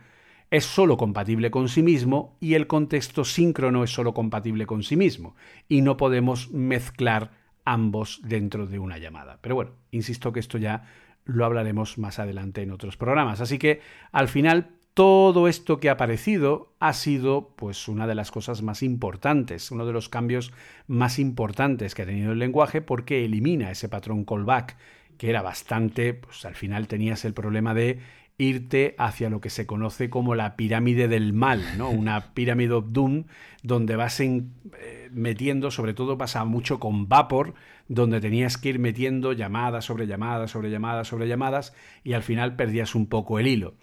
S1: es solo compatible con sí mismo y el contexto síncrono es solo compatible con sí mismo y no podemos mezclar ambos dentro de una llamada. Pero bueno, insisto que esto ya lo hablaremos más adelante en otros programas. Así que al final todo esto que ha aparecido ha sido pues una de las cosas más importantes, uno de los cambios más importantes que ha tenido el lenguaje porque elimina ese patrón callback que era bastante, pues al final tenías el problema de irte hacia lo que se conoce como la pirámide del mal, ¿no? Una pirámide of doom donde vas en, eh, metiendo, sobre todo pasa mucho con Vapor, donde tenías que ir metiendo llamadas sobre llamadas sobre llamadas sobre llamadas y al final perdías un poco el hilo.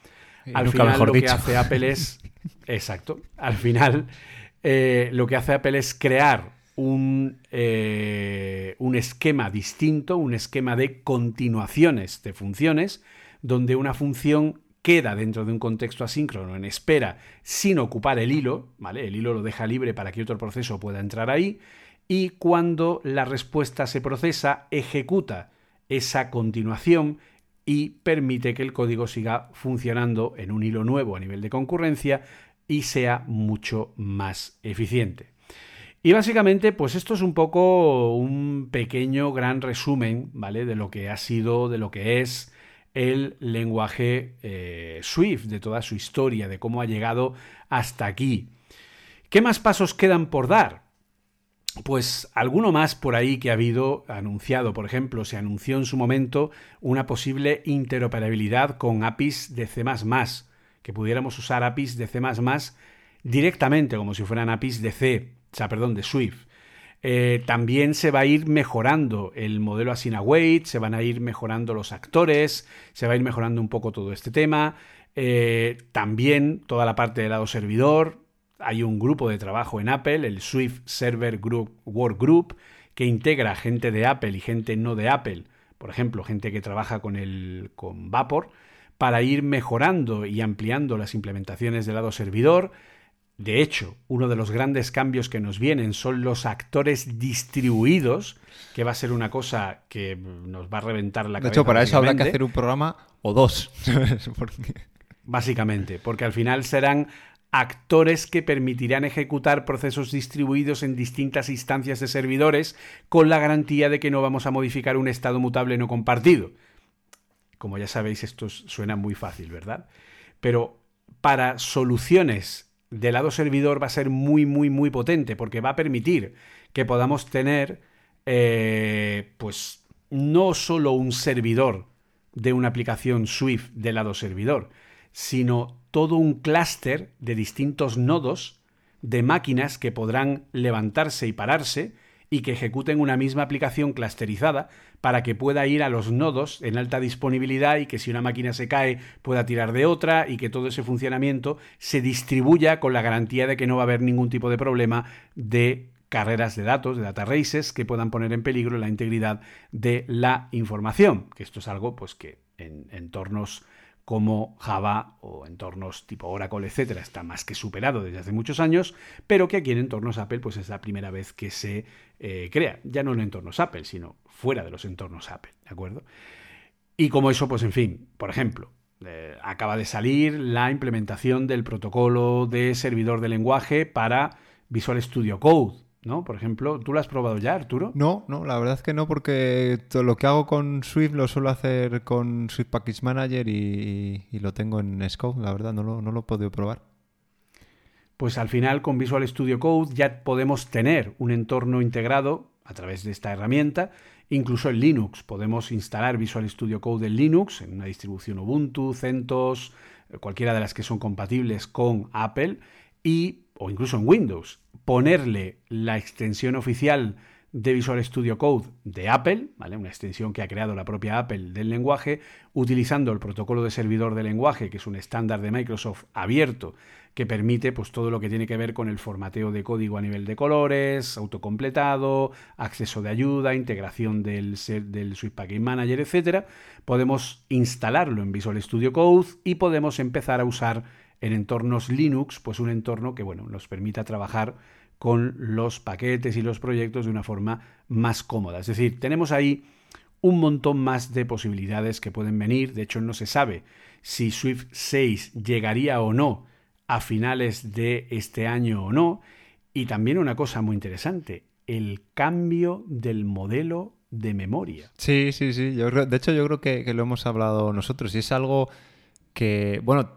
S1: al final lo que hace Apple es, exacto, al final eh, lo que hace Apple es crear un, eh, un esquema distinto, un esquema de continuaciones de funciones donde una función queda dentro de un contexto asíncrono en espera sin ocupar el hilo, ¿vale? El hilo lo deja libre para que otro proceso pueda entrar ahí y cuando la respuesta se procesa ejecuta esa continuación y permite que el código siga funcionando en un hilo nuevo a nivel de concurrencia y sea mucho más eficiente. Y básicamente, pues esto es un poco un pequeño, gran resumen, ¿vale? De lo que ha sido, de lo que es el lenguaje eh, Swift, de toda su historia, de cómo ha llegado hasta aquí. ¿Qué más pasos quedan por dar? Pues alguno más por ahí que ha habido anunciado, por ejemplo, se anunció en su momento una posible interoperabilidad con APIs de C++, que pudiéramos usar APIs de C++ directamente, como si fueran APIs de C, o sea, perdón, de Swift. Eh, también se va a ir mejorando el modelo Asina Wait, se van a ir mejorando los actores, se va a ir mejorando un poco todo este tema. Eh, también toda la parte del lado servidor. Hay un grupo de trabajo en Apple, el Swift Server Group Work Group, que integra gente de Apple y gente no de Apple, por ejemplo, gente que trabaja con, el, con Vapor, para ir mejorando y ampliando las implementaciones del lado servidor. De hecho, uno de los grandes cambios que nos vienen son los actores distribuidos, que va a ser una cosa que nos va a reventar la cabeza.
S2: De hecho, para eso habrá que hacer un programa o dos.
S1: Básicamente, porque al final serán actores que permitirán ejecutar procesos distribuidos en distintas instancias de servidores con la garantía de que no vamos a modificar un estado mutable no compartido. Como ya sabéis, esto suena muy fácil, ¿verdad? Pero para soluciones del lado servidor va a ser muy, muy, muy potente, porque va a permitir que podamos tener, eh, pues, no solo un servidor de una aplicación Swift del lado servidor, sino todo un clúster de distintos nodos de máquinas que podrán levantarse y pararse y que ejecuten una misma aplicación clusterizada para que pueda ir a los nodos en alta disponibilidad y que si una máquina se cae pueda tirar de otra y que todo ese funcionamiento se distribuya con la garantía de que no va a haber ningún tipo de problema de carreras de datos, de data races, que puedan poner en peligro la integridad de la información. Que esto es algo pues, que en entornos como Java o entornos tipo Oracle, etcétera, está más que superado desde hace muchos años, pero que aquí en entornos Apple pues es la primera vez que se eh, crea, ya no en entornos Apple, sino fuera de los entornos Apple, ¿de acuerdo? Y como eso, pues en fin, por ejemplo, eh, acaba de salir la implementación del protocolo de servidor de lenguaje para Visual Studio Code, ¿no? Por ejemplo, ¿tú lo has probado ya, Arturo?
S2: No, no, la verdad es que no, porque lo que hago con Swift lo suelo hacer con Swift Package Manager y, lo tengo en Scope, la verdad, no lo, no lo he podido probar.
S1: Pues al final con Visual Studio Code ya podemos tener un entorno integrado a través de esta herramienta, incluso en Linux. Podemos instalar Visual Studio Code en Linux, en una distribución Ubuntu, CentOS, cualquiera de las que son compatibles con Apple y o incluso en Windows, ponerle la extensión oficial de Visual Studio Code de Apple, ¿vale? una extensión que ha creado la propia Apple del lenguaje, utilizando el protocolo de servidor de lenguaje, que es un estándar de Microsoft abierto, que permite pues, todo lo que tiene que ver con el formateo de código a nivel de colores, autocompletado, acceso de ayuda, integración del, del Swift Package Manager, etc. Podemos instalarlo en Visual Studio Code y podemos empezar a usar en entornos Linux, pues un entorno que bueno, nos permita trabajar con los paquetes y los proyectos de una forma más cómoda. Es decir, tenemos ahí un montón más de posibilidades que pueden venir. De hecho, no se sabe si Swift 6 llegaría o no a finales de este año o no. Y también una cosa muy interesante, el cambio del modelo de memoria.
S2: Sí, sí, sí. Yo de hecho, yo creo que, que lo hemos hablado nosotros y es algo que, bueno,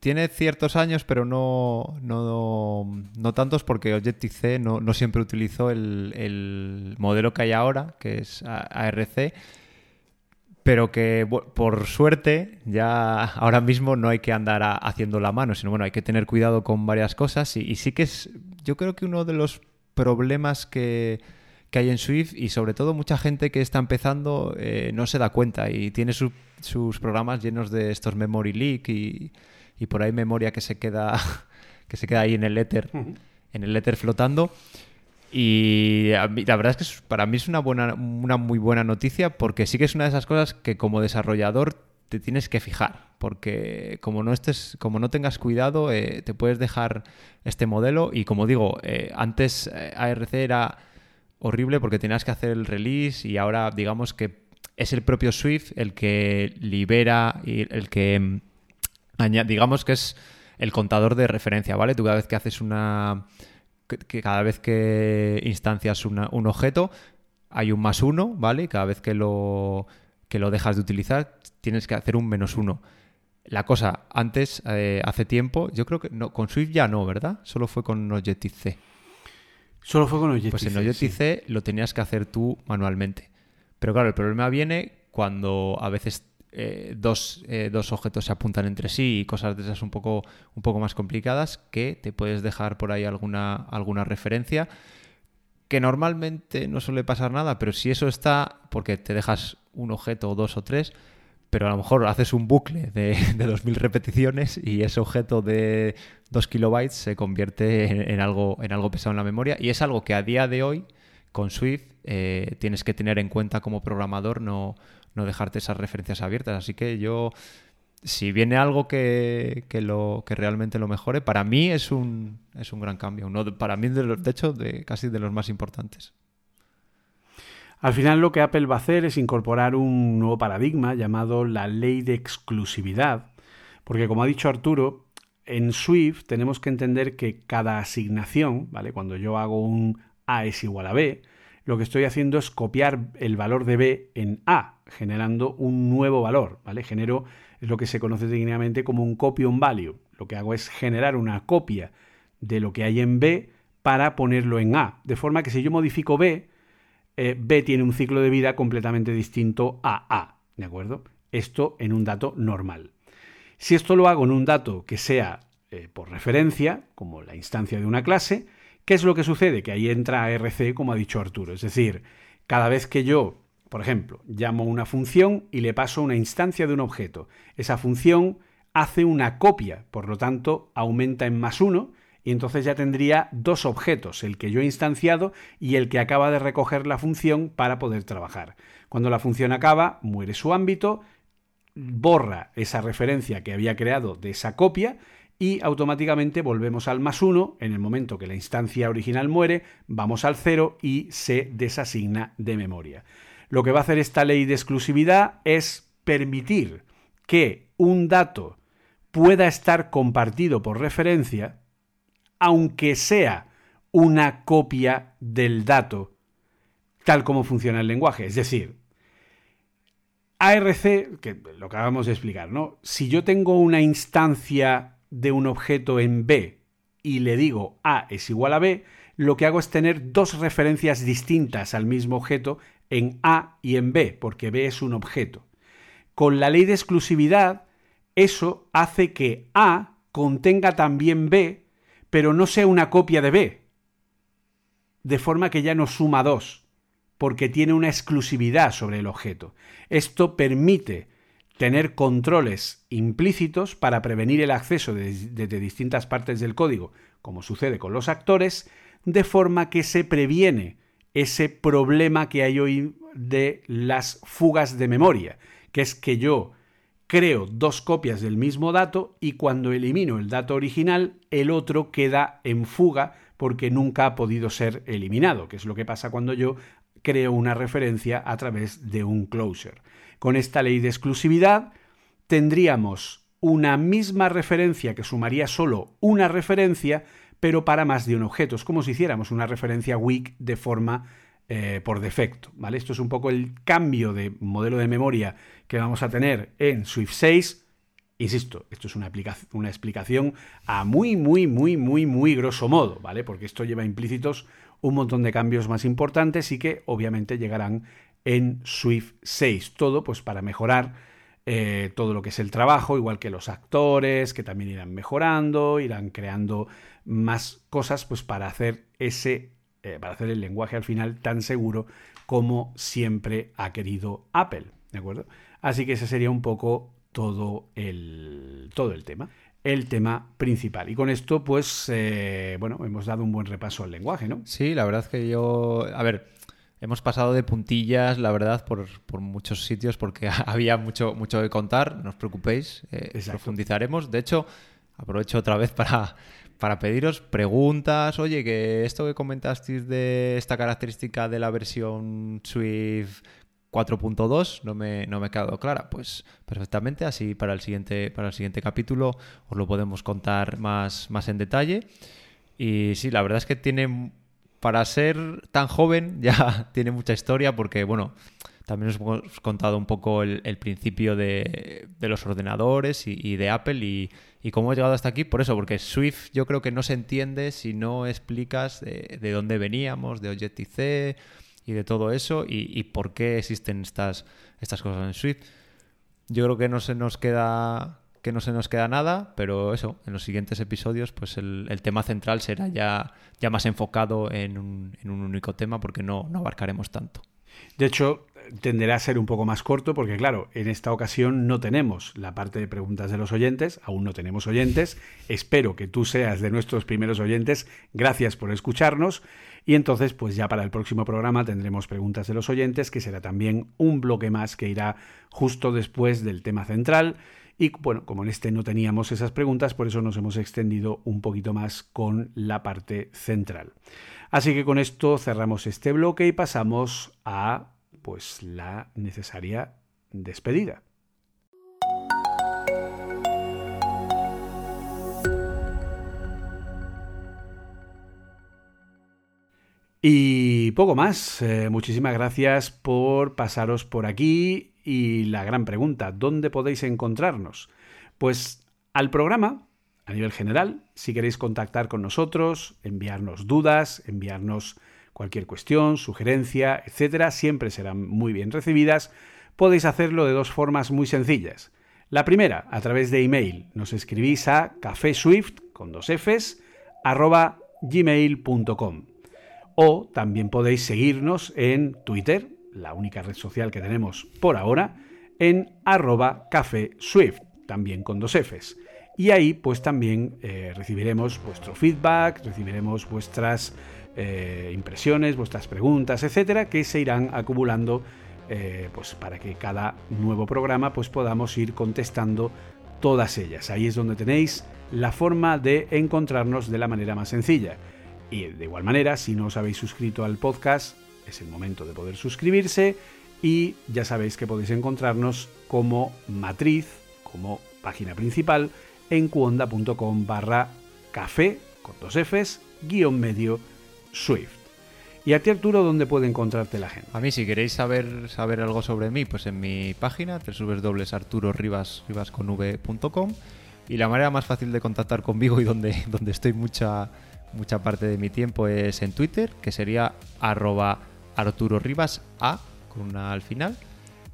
S2: tiene ciertos años, pero no, no, tantos porque Objective-C no, no, siempre utilizó el, modelo que hay ahora, que es ARC, pero que por suerte ya ahora mismo no hay que andar haciendo la mano, sino bueno, hay que tener cuidado con varias cosas y, sí que es, yo creo que uno de los problemas que, hay en Swift y sobre todo mucha gente que está empezando eh, no se da cuenta y tiene sus programas llenos de estos memory leak y y por ahí memoria que se queda, que se queda ahí en el éter, en el éter flotando. Y la verdad es que para mí es una, buena, una muy buena noticia porque sí que es una de esas cosas que como desarrollador te tienes que fijar, porque como no estés, como no tengas cuidado, eh, te puedes dejar este modelo. Y como digo, eh, antes eh, ARC era horrible porque tenías que hacer el release y ahora digamos que es el propio Swift el que libera y el que digamos que es el contador de referencia, ¿vale? Tú cada vez que haces una que, cada vez que instancias un objeto hay un más uno, ¿vale? Cada vez que lo, que lo dejas de utilizar tienes que hacer un menos uno. La cosa, antes, eh, hace tiempo, yo creo que no, con Swift ya no, ¿verdad? Solo fue con Objective-C.
S1: Solo fue con Objective-C.
S2: Pues en Objective-C lo tenías que hacer tú manualmente. Pero claro, el problema viene cuando a veces eh, dos, eh, dos, objetos se apuntan entre sí y cosas de esas un poco, un poco más complicadas que te puedes dejar por ahí alguna, alguna referencia que normalmente no suele pasar nada, pero si eso está, porque te dejas un objeto o dos o tres, pero a lo mejor haces un bucle de, de 2000 repeticiones y ese objeto de 2 kilobytes se convierte en, algo, en algo pesado en la memoria. Y es algo que a día de hoy con Swift eh, tienes que tener en cuenta como programador no, no dejarte esas referencias abiertas. Así que yo, si viene algo que, lo, que realmente lo mejore, para mí es un, es un gran cambio. Uno, para mí, de, de hecho, de, casi de los más importantes.
S1: Al final lo que Apple va a hacer es incorporar un nuevo paradigma llamado la ley de exclusividad, porque como ha dicho Arturo, en Swift tenemos que entender que cada asignación, ¿vale? Cuando yo hago un A es igual a B, lo que estoy haciendo es copiar el valor de B en A, generando un nuevo valor, ¿vale? Genero es lo que se conoce técnicamente como un copy on value. Lo que hago es generar una copia de lo que hay en B para ponerlo en A, de forma que si yo modifico B, eh, B tiene un ciclo de vida completamente distinto a A, ¿de acuerdo? Esto en un dato normal. Si esto lo hago en un dato que sea eh, por referencia, como la instancia de una clase, ¿qué es lo que sucede? Que ahí entra ARC, como ha dicho Arturo. Es decir, cada vez que yo, por ejemplo, llamo una función y le paso una instancia de un objeto, esa función hace una copia, por lo tanto, aumenta en más uno y entonces ya tendría dos objetos, el que yo he instanciado y el que acaba de recoger la función para poder trabajar. Cuando la función acaba, muere su ámbito, borra esa referencia que había creado de esa copia y automáticamente volvemos al más uno. En el momento que la instancia original muere, vamos al cero y se desasigna de memoria. Lo que va a hacer esta ley de exclusividad es permitir que un dato pueda estar compartido por referencia aunque sea una copia del dato, tal como funciona el lenguaje. Es decir, ARC, que lo acabamos de explicar, ¿no? Si yo tengo una instancia de un objeto en B y le digo A es igual a B, lo que hago es tener dos referencias distintas al mismo objeto en A y en B, porque B es un objeto. Con la ley de exclusividad, eso hace que A contenga también B pero no sea una copia de B. De forma que ya no suma 2, porque tiene una exclusividad sobre el objeto. Esto permite tener controles implícitos para prevenir el acceso desde distintas partes del código, como sucede con los actores, de forma que se previene ese problema que hay hoy de las fugas de memoria, que es que yo creo dos copias del mismo dato y cuando elimino el dato original, el otro queda en fuga porque nunca ha podido ser eliminado, que es lo que pasa cuando yo creo una referencia a través de un closure. Con esta ley de exclusividad tendríamos una misma referencia que sumaría solo una referencia, pero para más de un objeto. Es como si hiciéramos una referencia weak de forma eh, por defecto. ¿vale? Esto es un poco el cambio de modelo de memoria que vamos a tener en Swift 6. Insisto, esto es una, una explicación a muy, muy, muy, muy, muy grosso modo, ¿vale? Porque esto lleva implícitos un montón de cambios más importantes y que obviamente llegarán en Swift 6. Todo pues para mejorar eh, todo lo que es el trabajo, igual que los actores, que también irán mejorando, irán creando más cosas pues para hacer ese eh, para hacer el lenguaje al final tan seguro como siempre ha querido Apple, ¿de acuerdo? Así que ese sería un poco todo el, todo el tema el tema principal. Y con esto, pues, eh, bueno, hemos dado un buen repaso al lenguaje, ¿no?
S2: Sí, la verdad que yo, a ver, hemos pasado de puntillas, la verdad, por, muchos sitios porque había mucho, mucho que contar, no os preocupéis, eh, profundizaremos. De hecho, aprovecho otra vez para, para pediros preguntas. Oye, que esto que comentasteis de esta característica de la versión Swift 4.2 no me, no me ha quedado clara. Pues perfectamente, así para el siguiente, para el siguiente capítulo os lo podemos contar más, más en detalle. Y sí, la verdad es que tiene, para ser tan joven, ya tiene mucha historia porque, bueno, también os hemos contado un poco el, principio de, los ordenadores y, de Apple y, cómo he llegado hasta aquí. Por eso, porque Swift yo creo que no se entiende si no explicas de, dónde veníamos, de Objective-C y de todo eso y, por qué existen estas, estas cosas en Swift. Yo creo que no se nos queda que no se nos queda nada, pero eso, en los siguientes episodios, pues el, tema central será ya, ya más enfocado en un, en un único tema porque no, no abarcaremos tanto.
S1: De hecho, tenderá a ser un poco más corto porque, claro, en esta ocasión no tenemos la parte de preguntas de los oyentes, aún no tenemos oyentes. Espero que tú seas de nuestros primeros oyentes. Gracias por escucharnos. Y entonces, pues ya para el próximo programa tendremos preguntas de los oyentes, que será también un bloque más que irá justo después del tema central y bueno, como en este no teníamos esas preguntas, por eso nos hemos extendido un poquito más con la parte central. Así que con esto cerramos este bloque y pasamos a pues la necesaria despedida. Y poco más. Eh, muchísimas gracias por pasaros por aquí y la gran pregunta, ¿dónde podéis encontrarnos? Pues al programa, a nivel general, si queréis contactar con nosotros, enviarnos dudas, enviarnos cualquier cuestión, sugerencia, etcétera, siempre serán muy bien recibidas. Podéis hacerlo de dos formas muy sencillas. La primera, a través de email. Nos escribís a cafeswift con dos Fs gmail.com. O también podéis seguirnos en Twitter, la única red social que tenemos por ahora, en arroba café swift, también con dos Fs. Y ahí pues también eh, recibiremos vuestro feedback, recibiremos vuestras eh, impresiones, vuestras preguntas, etcétera, que se irán acumulando eh, pues para que cada nuevo programa pues podamos ir contestando todas ellas. Ahí es donde tenéis la forma de encontrarnos de la manera más sencilla. Y de igual manera, si no os habéis suscrito al podcast, es el momento de poder suscribirse y ya sabéis que podéis encontrarnos como matriz, como página principal en cuonda.com barra café con dos Fs guion medio Swift. ¿Y a ti, Arturo, dónde puede encontrarte la gente?
S2: A mí, si queréis saber, saber algo sobre mí, pues en mi página, www.arturoribas.com y la manera más fácil de contactar conmigo y donde, donde estoy mucha, mucha parte de mi tiempo es en Twitter, que sería arroba Arturo Rivas A, con una al final,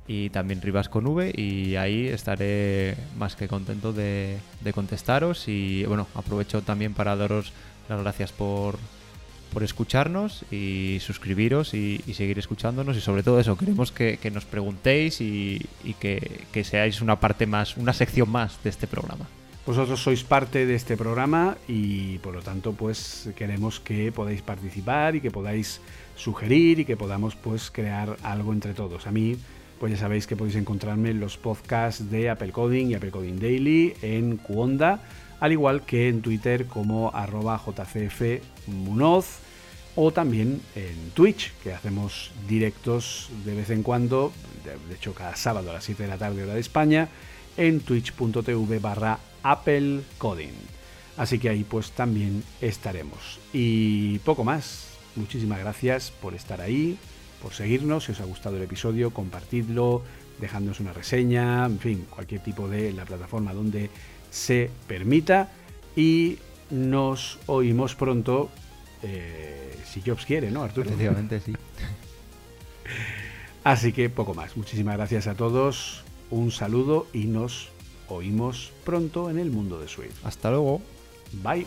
S2: y también Rivas con V, y ahí estaré más que contento de, contestaros. Y bueno, aprovecho también para daros las gracias por, por escucharnos y suscribiros y, seguir escuchándonos y sobre todo eso, queremos que, nos preguntéis y, que, que, seáis una parte más, una sección más de este programa.
S1: Vosotros sois parte de este programa y por lo tanto pues queremos que podáis participar y que podáis sugerir y que podamos pues crear algo entre todos. A mí pues ya sabéis que podéis encontrarme en los podcasts de Apple Coding y Apple Coding Daily en Cuonda, al igual que en Twitter como arroba jcfmunoz o también en Twitch, que hacemos directos de vez en cuando, de hecho cada sábado a las 7 de la tarde hora de España, en twitch.tv barra Apple Coding. Así que ahí pues también estaremos. Y poco más. Muchísimas gracias por estar ahí, por seguirnos. Si os ha gustado el episodio, compartidlo, dejadnos una reseña, en fin, cualquier tipo de la plataforma donde se permita. Y nos oímos pronto, eh, si Jobs quiere, ¿no, Arturo?
S2: Efectivamente, sí.
S1: Así que poco más. Muchísimas gracias a todos. Un saludo y nos oímos pronto en el mundo de Swift.
S2: Hasta luego.
S1: Bye.